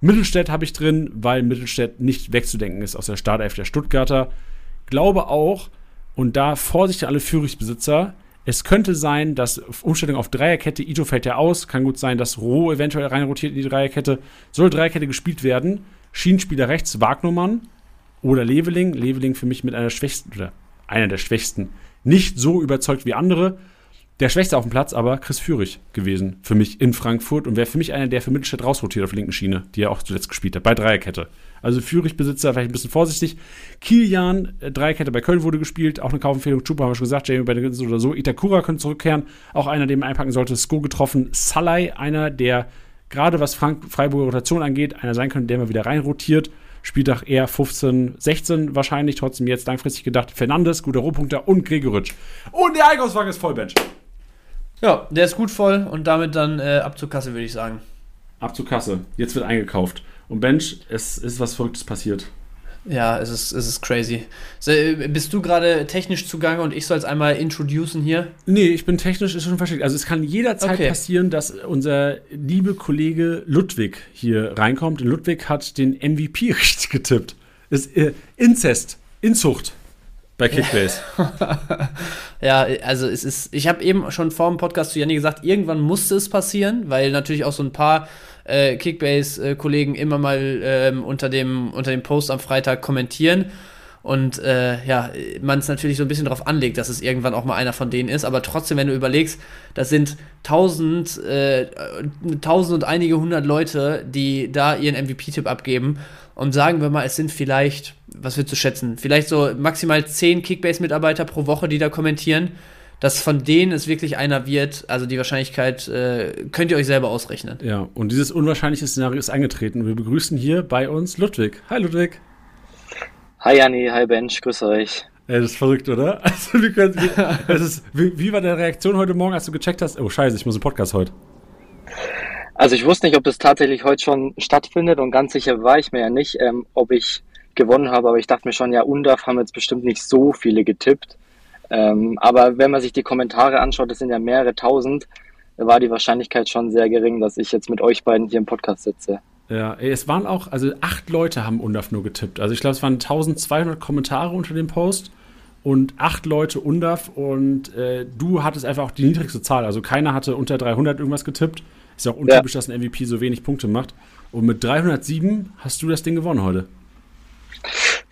Mittelstädt habe ich drin, weil Mittelstädt nicht wegzudenken ist aus der Startelf der Stuttgarter. Glaube auch, und da Vorsicht alle Führungsbesitzer, es könnte sein, dass Umstellung auf Dreierkette, Ito fällt ja aus, kann gut sein, dass Roh eventuell reinrotiert in die Dreierkette. Soll Dreierkette gespielt werden, Schienenspieler rechts Wagnumann oder Leveling. Leveling für mich mit einer schwächsten, oder einer der schwächsten, nicht so überzeugt wie andere. Der Schwächste auf dem Platz aber Chris Führig gewesen für mich in Frankfurt und wäre für mich einer, der für Mittelstädt rausrotiert auf der linken Schiene, die er auch zuletzt gespielt hat, bei Dreierkette. Also Führig-Besitzer vielleicht ein bisschen vorsichtig. Kilian, äh, Dreierkette bei Köln wurde gespielt, auch eine Kaufempfehlung. Chupa haben wir schon gesagt, Jamie so oder so. Itakura könnte zurückkehren, auch einer, den man einpacken sollte. Sko getroffen. Salai, einer, der gerade was Frank Freiburger Rotation angeht, einer sein könnte, der mal wieder reinrotiert. Spieltag eher 15, 16 wahrscheinlich, trotzdem jetzt langfristig gedacht. Fernandes, guter Rohpunkter und Gregoritsch. Und der Einkaufswagen ist Vollbench. Ja, der ist gut voll und damit dann äh, ab zur Kasse, würde ich sagen. Ab zur Kasse. Jetzt wird eingekauft. Und Bench, es ist was Verrücktes passiert. Ja, es ist, es ist crazy. So, äh, bist du gerade technisch zugange und ich soll es einmal introducen hier? Nee, ich bin technisch ist schon versteckt. Also es kann jederzeit okay. passieren, dass unser liebe Kollege Ludwig hier reinkommt. Und Ludwig hat den MVP richtig getippt. ist äh, Inzest, Inzucht bei Kickbase. ja, also es ist, ich habe eben schon vor dem Podcast zu Janni gesagt, irgendwann musste es passieren, weil natürlich auch so ein paar äh, Kickbase-Kollegen immer mal ähm, unter, dem, unter dem Post am Freitag kommentieren. Und äh, ja, man es natürlich so ein bisschen darauf anlegt, dass es irgendwann auch mal einer von denen ist. Aber trotzdem, wenn du überlegst, das sind tausend, äh, tausend und einige hundert Leute, die da ihren MVP-Tipp abgeben. Und sagen wir mal, es sind vielleicht, was wird zu schätzen, vielleicht so maximal zehn Kickbase-Mitarbeiter pro Woche, die da kommentieren. Dass von denen es wirklich einer wird, also die Wahrscheinlichkeit äh, könnt ihr euch selber ausrechnen. Ja, und dieses unwahrscheinliche Szenario ist eingetreten. Wir begrüßen hier bei uns Ludwig. Hi Ludwig. Hi Janni, hi Bench, grüß euch. Ja, das ist verrückt, oder? Also, wir können, das ist, wie, wie war deine Reaktion heute Morgen, als du gecheckt hast? Oh, scheiße, ich muss einen Podcast heute. Also ich wusste nicht, ob das tatsächlich heute schon stattfindet und ganz sicher war ich mir ja nicht, ähm, ob ich gewonnen habe, aber ich dachte mir schon, ja, UNDAF haben jetzt bestimmt nicht so viele getippt. Ähm, aber wenn man sich die Kommentare anschaut, das sind ja mehrere tausend, da war die Wahrscheinlichkeit schon sehr gering, dass ich jetzt mit euch beiden hier im Podcast sitze. Ja, es waren auch, also acht Leute haben UNDAF nur getippt. Also ich glaube, es waren 1200 Kommentare unter dem Post und acht Leute UNDAF und äh, du hattest einfach auch die niedrigste Zahl. Also keiner hatte unter 300 irgendwas getippt. Ist ja auch untypisch, ja. dass ein MVP so wenig Punkte macht. Und mit 307 hast du das Ding gewonnen heute.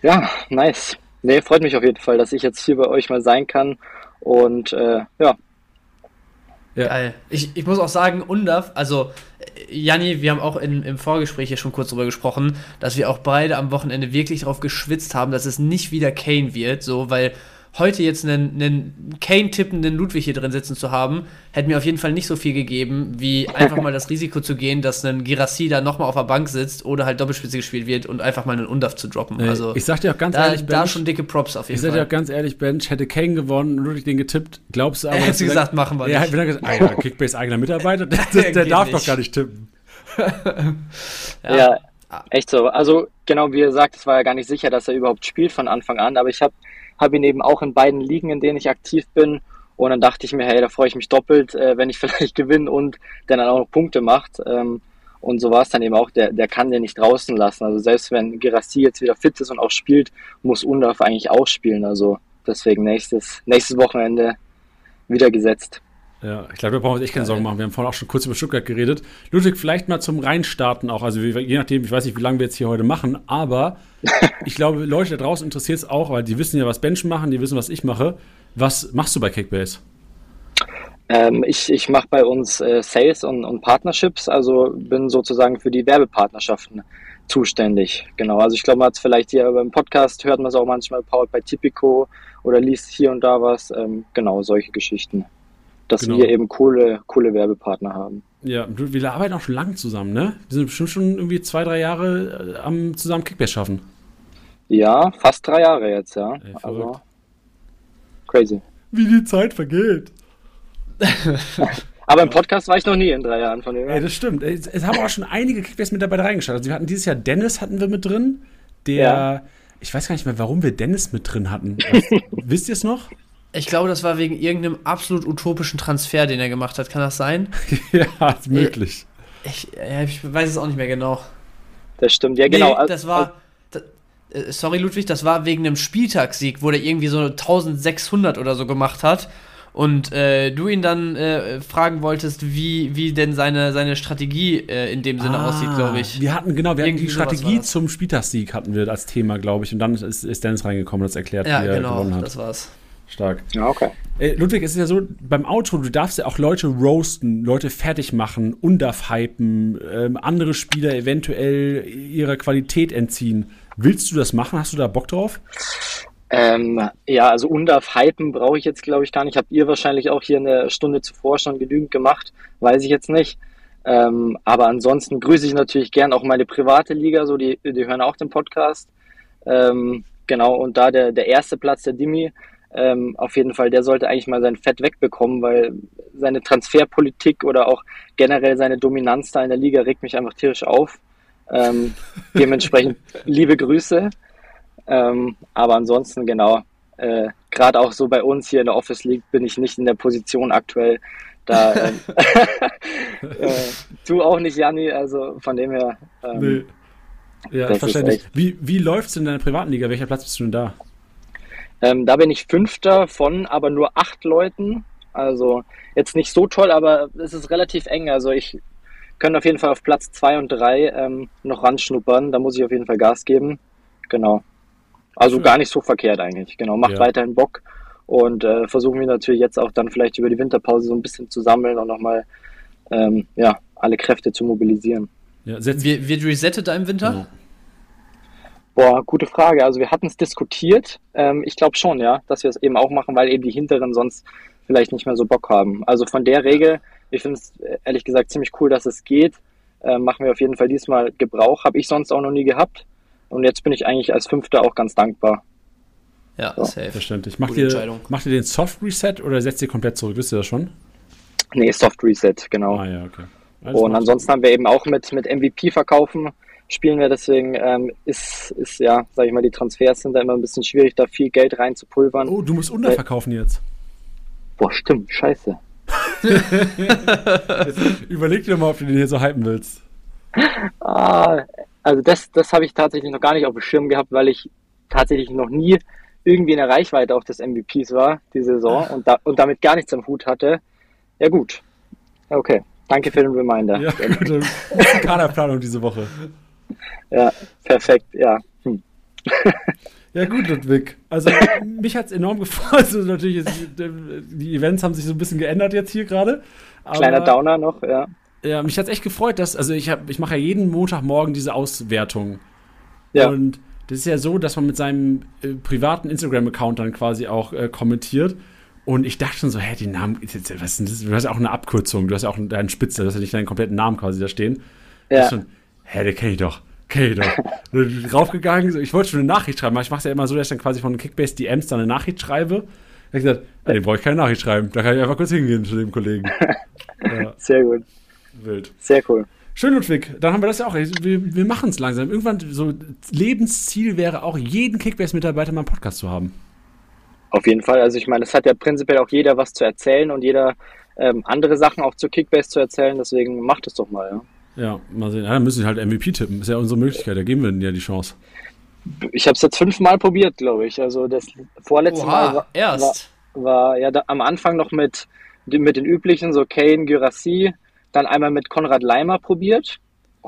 Ja, nice. Nee, freut mich auf jeden Fall, dass ich jetzt hier bei euch mal sein kann. Und äh, ja. Ja. Geil. Ich, ich muss auch sagen, UNDAF, also Janni, wir haben auch in, im Vorgespräch hier schon kurz drüber gesprochen, dass wir auch beide am Wochenende wirklich darauf geschwitzt haben, dass es nicht wieder Kane wird, so, weil heute jetzt einen, einen Kane-tippenden Ludwig hier drin sitzen zu haben, hätte mir auf jeden Fall nicht so viel gegeben, wie einfach mal das Risiko zu gehen, dass ein Girassi da nochmal auf der Bank sitzt oder halt Doppelspitze gespielt wird und einfach mal einen Undaf zu droppen. Also, ich sag dir auch ganz da, ehrlich, Bench, da schon dicke Props auf jeden ich Fall. Ich sag dir auch ganz ehrlich, Bench, hätte Kane gewonnen, Ludwig den getippt, glaubst du aber... Er hätte gesagt, machen wir nicht. Ja, er gesagt, ah, ja, Kickbase eigener Mitarbeiter, der, der, der darf nicht. doch gar nicht tippen. ja. ja. Echt so. Also genau wie ihr sagt, es war ja gar nicht sicher, dass er überhaupt spielt von Anfang an, aber ich habe habe ihn eben auch in beiden Ligen, in denen ich aktiv bin. Und dann dachte ich mir, hey, da freue ich mich doppelt, äh, wenn ich vielleicht gewinne und der dann auch noch Punkte macht. Ähm, und so war es dann eben auch, der, der kann den nicht draußen lassen. Also selbst wenn Girassi jetzt wieder fit ist und auch spielt, muss Undorf eigentlich auch spielen. Also deswegen nächstes, nächstes Wochenende wieder gesetzt. Ja, ich glaube, da brauchen wir uns echt keine Sorgen machen. Wir haben vorhin auch schon kurz über Stuttgart geredet. Ludwig, vielleicht mal zum Reinstarten auch. Also je nachdem, ich weiß nicht, wie lange wir jetzt hier heute machen, aber ich glaube, Leute da draußen interessiert es auch, weil die wissen ja, was Benchen machen, die wissen, was ich mache. Was machst du bei Kickbase? Ähm, ich ich mache bei uns äh, Sales und, und Partnerships, also bin sozusagen für die Werbepartnerschaften zuständig. Genau, also ich glaube, man hat es vielleicht hier beim Podcast, hört man es auch manchmal, powered bei Tipico oder liest hier und da was. Ähm, genau, solche Geschichten dass genau. wir eben coole, coole Werbepartner haben. Ja, wir arbeiten auch schon lange zusammen, ne? Wir sind bestimmt schon irgendwie zwei, drei Jahre äh, am zusammen Kickbass schaffen. Ja, fast drei Jahre jetzt, ja. Ey, also crazy. Wie die Zeit vergeht. Aber im Podcast war ich noch nie in drei Jahren von dem. Ey, das stimmt. Es, es haben auch schon einige Kickbass-Mitarbeiter reingeschaut. Also wir hatten dieses Jahr Dennis hatten wir mit drin, der, ja. ich weiß gar nicht mehr, warum wir Dennis mit drin hatten. Was, wisst ihr es noch? Ich glaube, das war wegen irgendeinem absolut utopischen Transfer, den er gemacht hat. Kann das sein? ja, ist möglich. Ich, ich, ich, weiß es auch nicht mehr genau. Das stimmt, ja genau. Nee, das war, das, äh, sorry Ludwig, das war wegen einem Spieltagssieg, wo der irgendwie so 1600 oder so gemacht hat und äh, du ihn dann äh, fragen wolltest, wie, wie denn seine, seine Strategie äh, in dem Sinne ah, aussieht, glaube ich. Wir hatten, genau, wir Irgendwie hatten die Strategie zum Spieltagssieg hatten wir als Thema, glaube ich, und dann ist, ist Dennis reingekommen und das erklärt, ja, wie er genau, gewonnen hat. das war's. Stark. Ja, okay. Äh, Ludwig, es ist ja so, beim Auto, du darfst ja auch Leute roasten, Leute fertig machen, underf hypen, ähm, andere Spieler eventuell ihrer Qualität entziehen. Willst du das machen? Hast du da Bock drauf? Ähm, ja, also underf hypen brauche ich jetzt, glaube ich, gar nicht. Habt ihr wahrscheinlich auch hier eine Stunde zuvor schon genügend gemacht? Weiß ich jetzt nicht. Ähm, aber ansonsten grüße ich natürlich gern auch meine private Liga, so die, die hören auch den Podcast. Ähm, genau, und da der, der erste Platz, der Dimi, ähm, auf jeden Fall, der sollte eigentlich mal sein Fett wegbekommen, weil seine Transferpolitik oder auch generell seine Dominanz da in der Liga regt mich einfach tierisch auf. Ähm, dementsprechend liebe Grüße. Ähm, aber ansonsten, genau, äh, gerade auch so bei uns hier in der Office League bin ich nicht in der Position aktuell. Da ähm, äh, du auch nicht, Janni, also von dem her. Ähm, nee. Ja, verständlich. Wie, wie läuft es in deiner privaten Liga? Welcher Platz bist du denn da? Ähm, da bin ich Fünfter von aber nur acht Leuten. Also jetzt nicht so toll, aber es ist relativ eng. Also ich könnte auf jeden Fall auf Platz zwei und drei ähm, noch ranschnuppern. Da muss ich auf jeden Fall Gas geben. Genau. Also gar nicht so verkehrt eigentlich. Genau. Macht ja. weiterhin Bock. Und äh, versuchen wir natürlich jetzt auch dann vielleicht über die Winterpause so ein bisschen zu sammeln und nochmal ähm, ja, alle Kräfte zu mobilisieren. Ja, wird, wird resettet da im Winter? Genau. Boah, gute Frage. Also wir hatten es diskutiert. Ähm, ich glaube schon, ja, dass wir es eben auch machen, weil eben die Hinteren sonst vielleicht nicht mehr so Bock haben. Also von der Regel, ich finde es äh, ehrlich gesagt ziemlich cool, dass es geht. Ähm, machen wir auf jeden Fall diesmal Gebrauch. Habe ich sonst auch noch nie gehabt. Und jetzt bin ich eigentlich als Fünfter auch ganz dankbar. Ja, so. safe. Verständlich. Macht ihr, macht ihr den Soft Reset oder setzt ihr komplett zurück? Wisst ihr das schon? Nee, Soft Reset, genau. Ah ja, okay. Alles und ansonsten haben wir eben auch mit, mit MVP verkaufen spielen wir. Deswegen ähm, ist, ist ja, sag ich mal, die Transfers sind da immer ein bisschen schwierig, da viel Geld reinzupulvern. Oh, du musst unterverkaufen äh, jetzt. Boah, stimmt, scheiße. überleg dir mal, ob du den hier so hypen willst. Ah, also das, das habe ich tatsächlich noch gar nicht auf dem Schirm gehabt, weil ich tatsächlich noch nie irgendwie in der Reichweite auch des MVPs war, die Saison, und, da, und damit gar nichts am Hut hatte. Ja gut. Okay. Danke für den Reminder. Ja, gute Kaderplanung diese Woche. Ja, perfekt, ja. Hm. Ja, gut, Ludwig. Also, mich hat es enorm gefreut. Also, natürlich, ist, die Events haben sich so ein bisschen geändert jetzt hier gerade. Kleiner Downer noch, ja. ja, mich hat es echt gefreut, dass, also ich, ich mache ja jeden Montagmorgen diese Auswertung. Ja. Und das ist ja so, dass man mit seinem äh, privaten Instagram-Account dann quasi auch äh, kommentiert. Und ich dachte schon so, hä, die Namen, was ist das? du hast ja auch eine Abkürzung, du hast ja auch deinen Spitze, du hast ja nicht deinen kompletten Namen quasi da stehen. Ja. Hä, den kenne ich doch. Kenn ich doch. raufgegangen, so, ich wollte schon eine Nachricht schreiben, aber ich mache es ja immer so, dass ich dann quasi von Kickbase DMs dann eine Nachricht schreibe. Da habe ich gesagt, ja, den brauche ich keine Nachricht schreiben, da kann ich einfach kurz hingehen zu dem Kollegen. Ja. Sehr gut. Wild. Sehr cool. Schön, Ludwig. Dann haben wir das ja auch. Wir, wir machen es langsam. Irgendwann so Lebensziel wäre auch, jeden Kickbase-Mitarbeiter mal einen Podcast zu haben. Auf jeden Fall. Also ich meine, es hat ja prinzipiell auch jeder was zu erzählen und jeder ähm, andere Sachen auch zu Kickbase zu erzählen. Deswegen macht es doch mal, ja. Ja, mal sehen. Ja, dann müssen wir halt MVP tippen. Ist ja unsere Möglichkeit. Da geben wir ihnen ja die Chance. Ich habe es jetzt fünfmal probiert, glaube ich. Also das vorletzte Oha, Mal war, erst. war, war ja da, am Anfang noch mit, mit den üblichen, so Kane, Gyrassi, dann einmal mit Konrad Leimer probiert.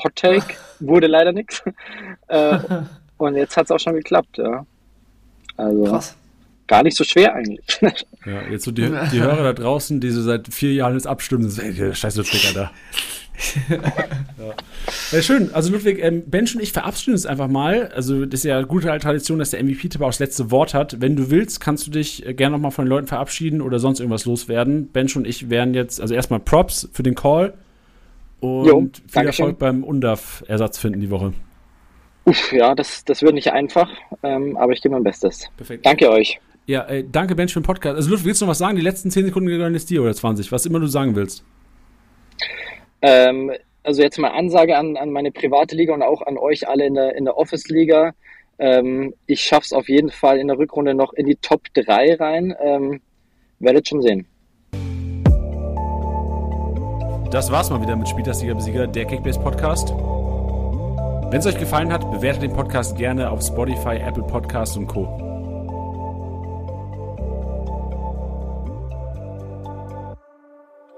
Hot Take, wurde leider nichts. Äh, und jetzt hat es auch schon geklappt, ja. Also Krass. gar nicht so schwer eigentlich. ja, jetzt so die, die Hörer da draußen, die so seit vier Jahren jetzt abstimmen, so, ey, scheiß Ludwig, Alter. ja. ja. schön. Also Ludwig, ähm, Bench und ich verabschieden uns einfach mal. Also das ist ja eine gute Tradition, dass der MVP-Tipp auch das letzte Wort hat. Wenn du willst, kannst du dich äh, gerne nochmal von den Leuten verabschieden oder sonst irgendwas loswerden. Bench und ich werden jetzt, also erstmal Props für den Call und jo, viel Dankeschön. Erfolg beim UNDAF-Ersatz finden die Woche. Uff, ja, das, das wird nicht einfach, ähm, aber ich gebe mein Bestes. Perfekt. Danke euch. Ja, äh, danke Bench für den Podcast. Also Ludwig, willst du noch was sagen? Die letzten 10 Sekunden gehören jetzt dir oder 20, was immer du sagen willst. Ähm, also jetzt mal Ansage an, an meine private Liga und auch an euch alle in der, in der Office-Liga. Ähm, ich es auf jeden Fall in der Rückrunde noch in die Top 3 rein. Ähm, werdet schon sehen. Das war's mal wieder mit Spieltagsliga Besieger, der Kickbase Podcast. Wenn es euch gefallen hat, bewertet den Podcast gerne auf Spotify, Apple Podcasts und Co.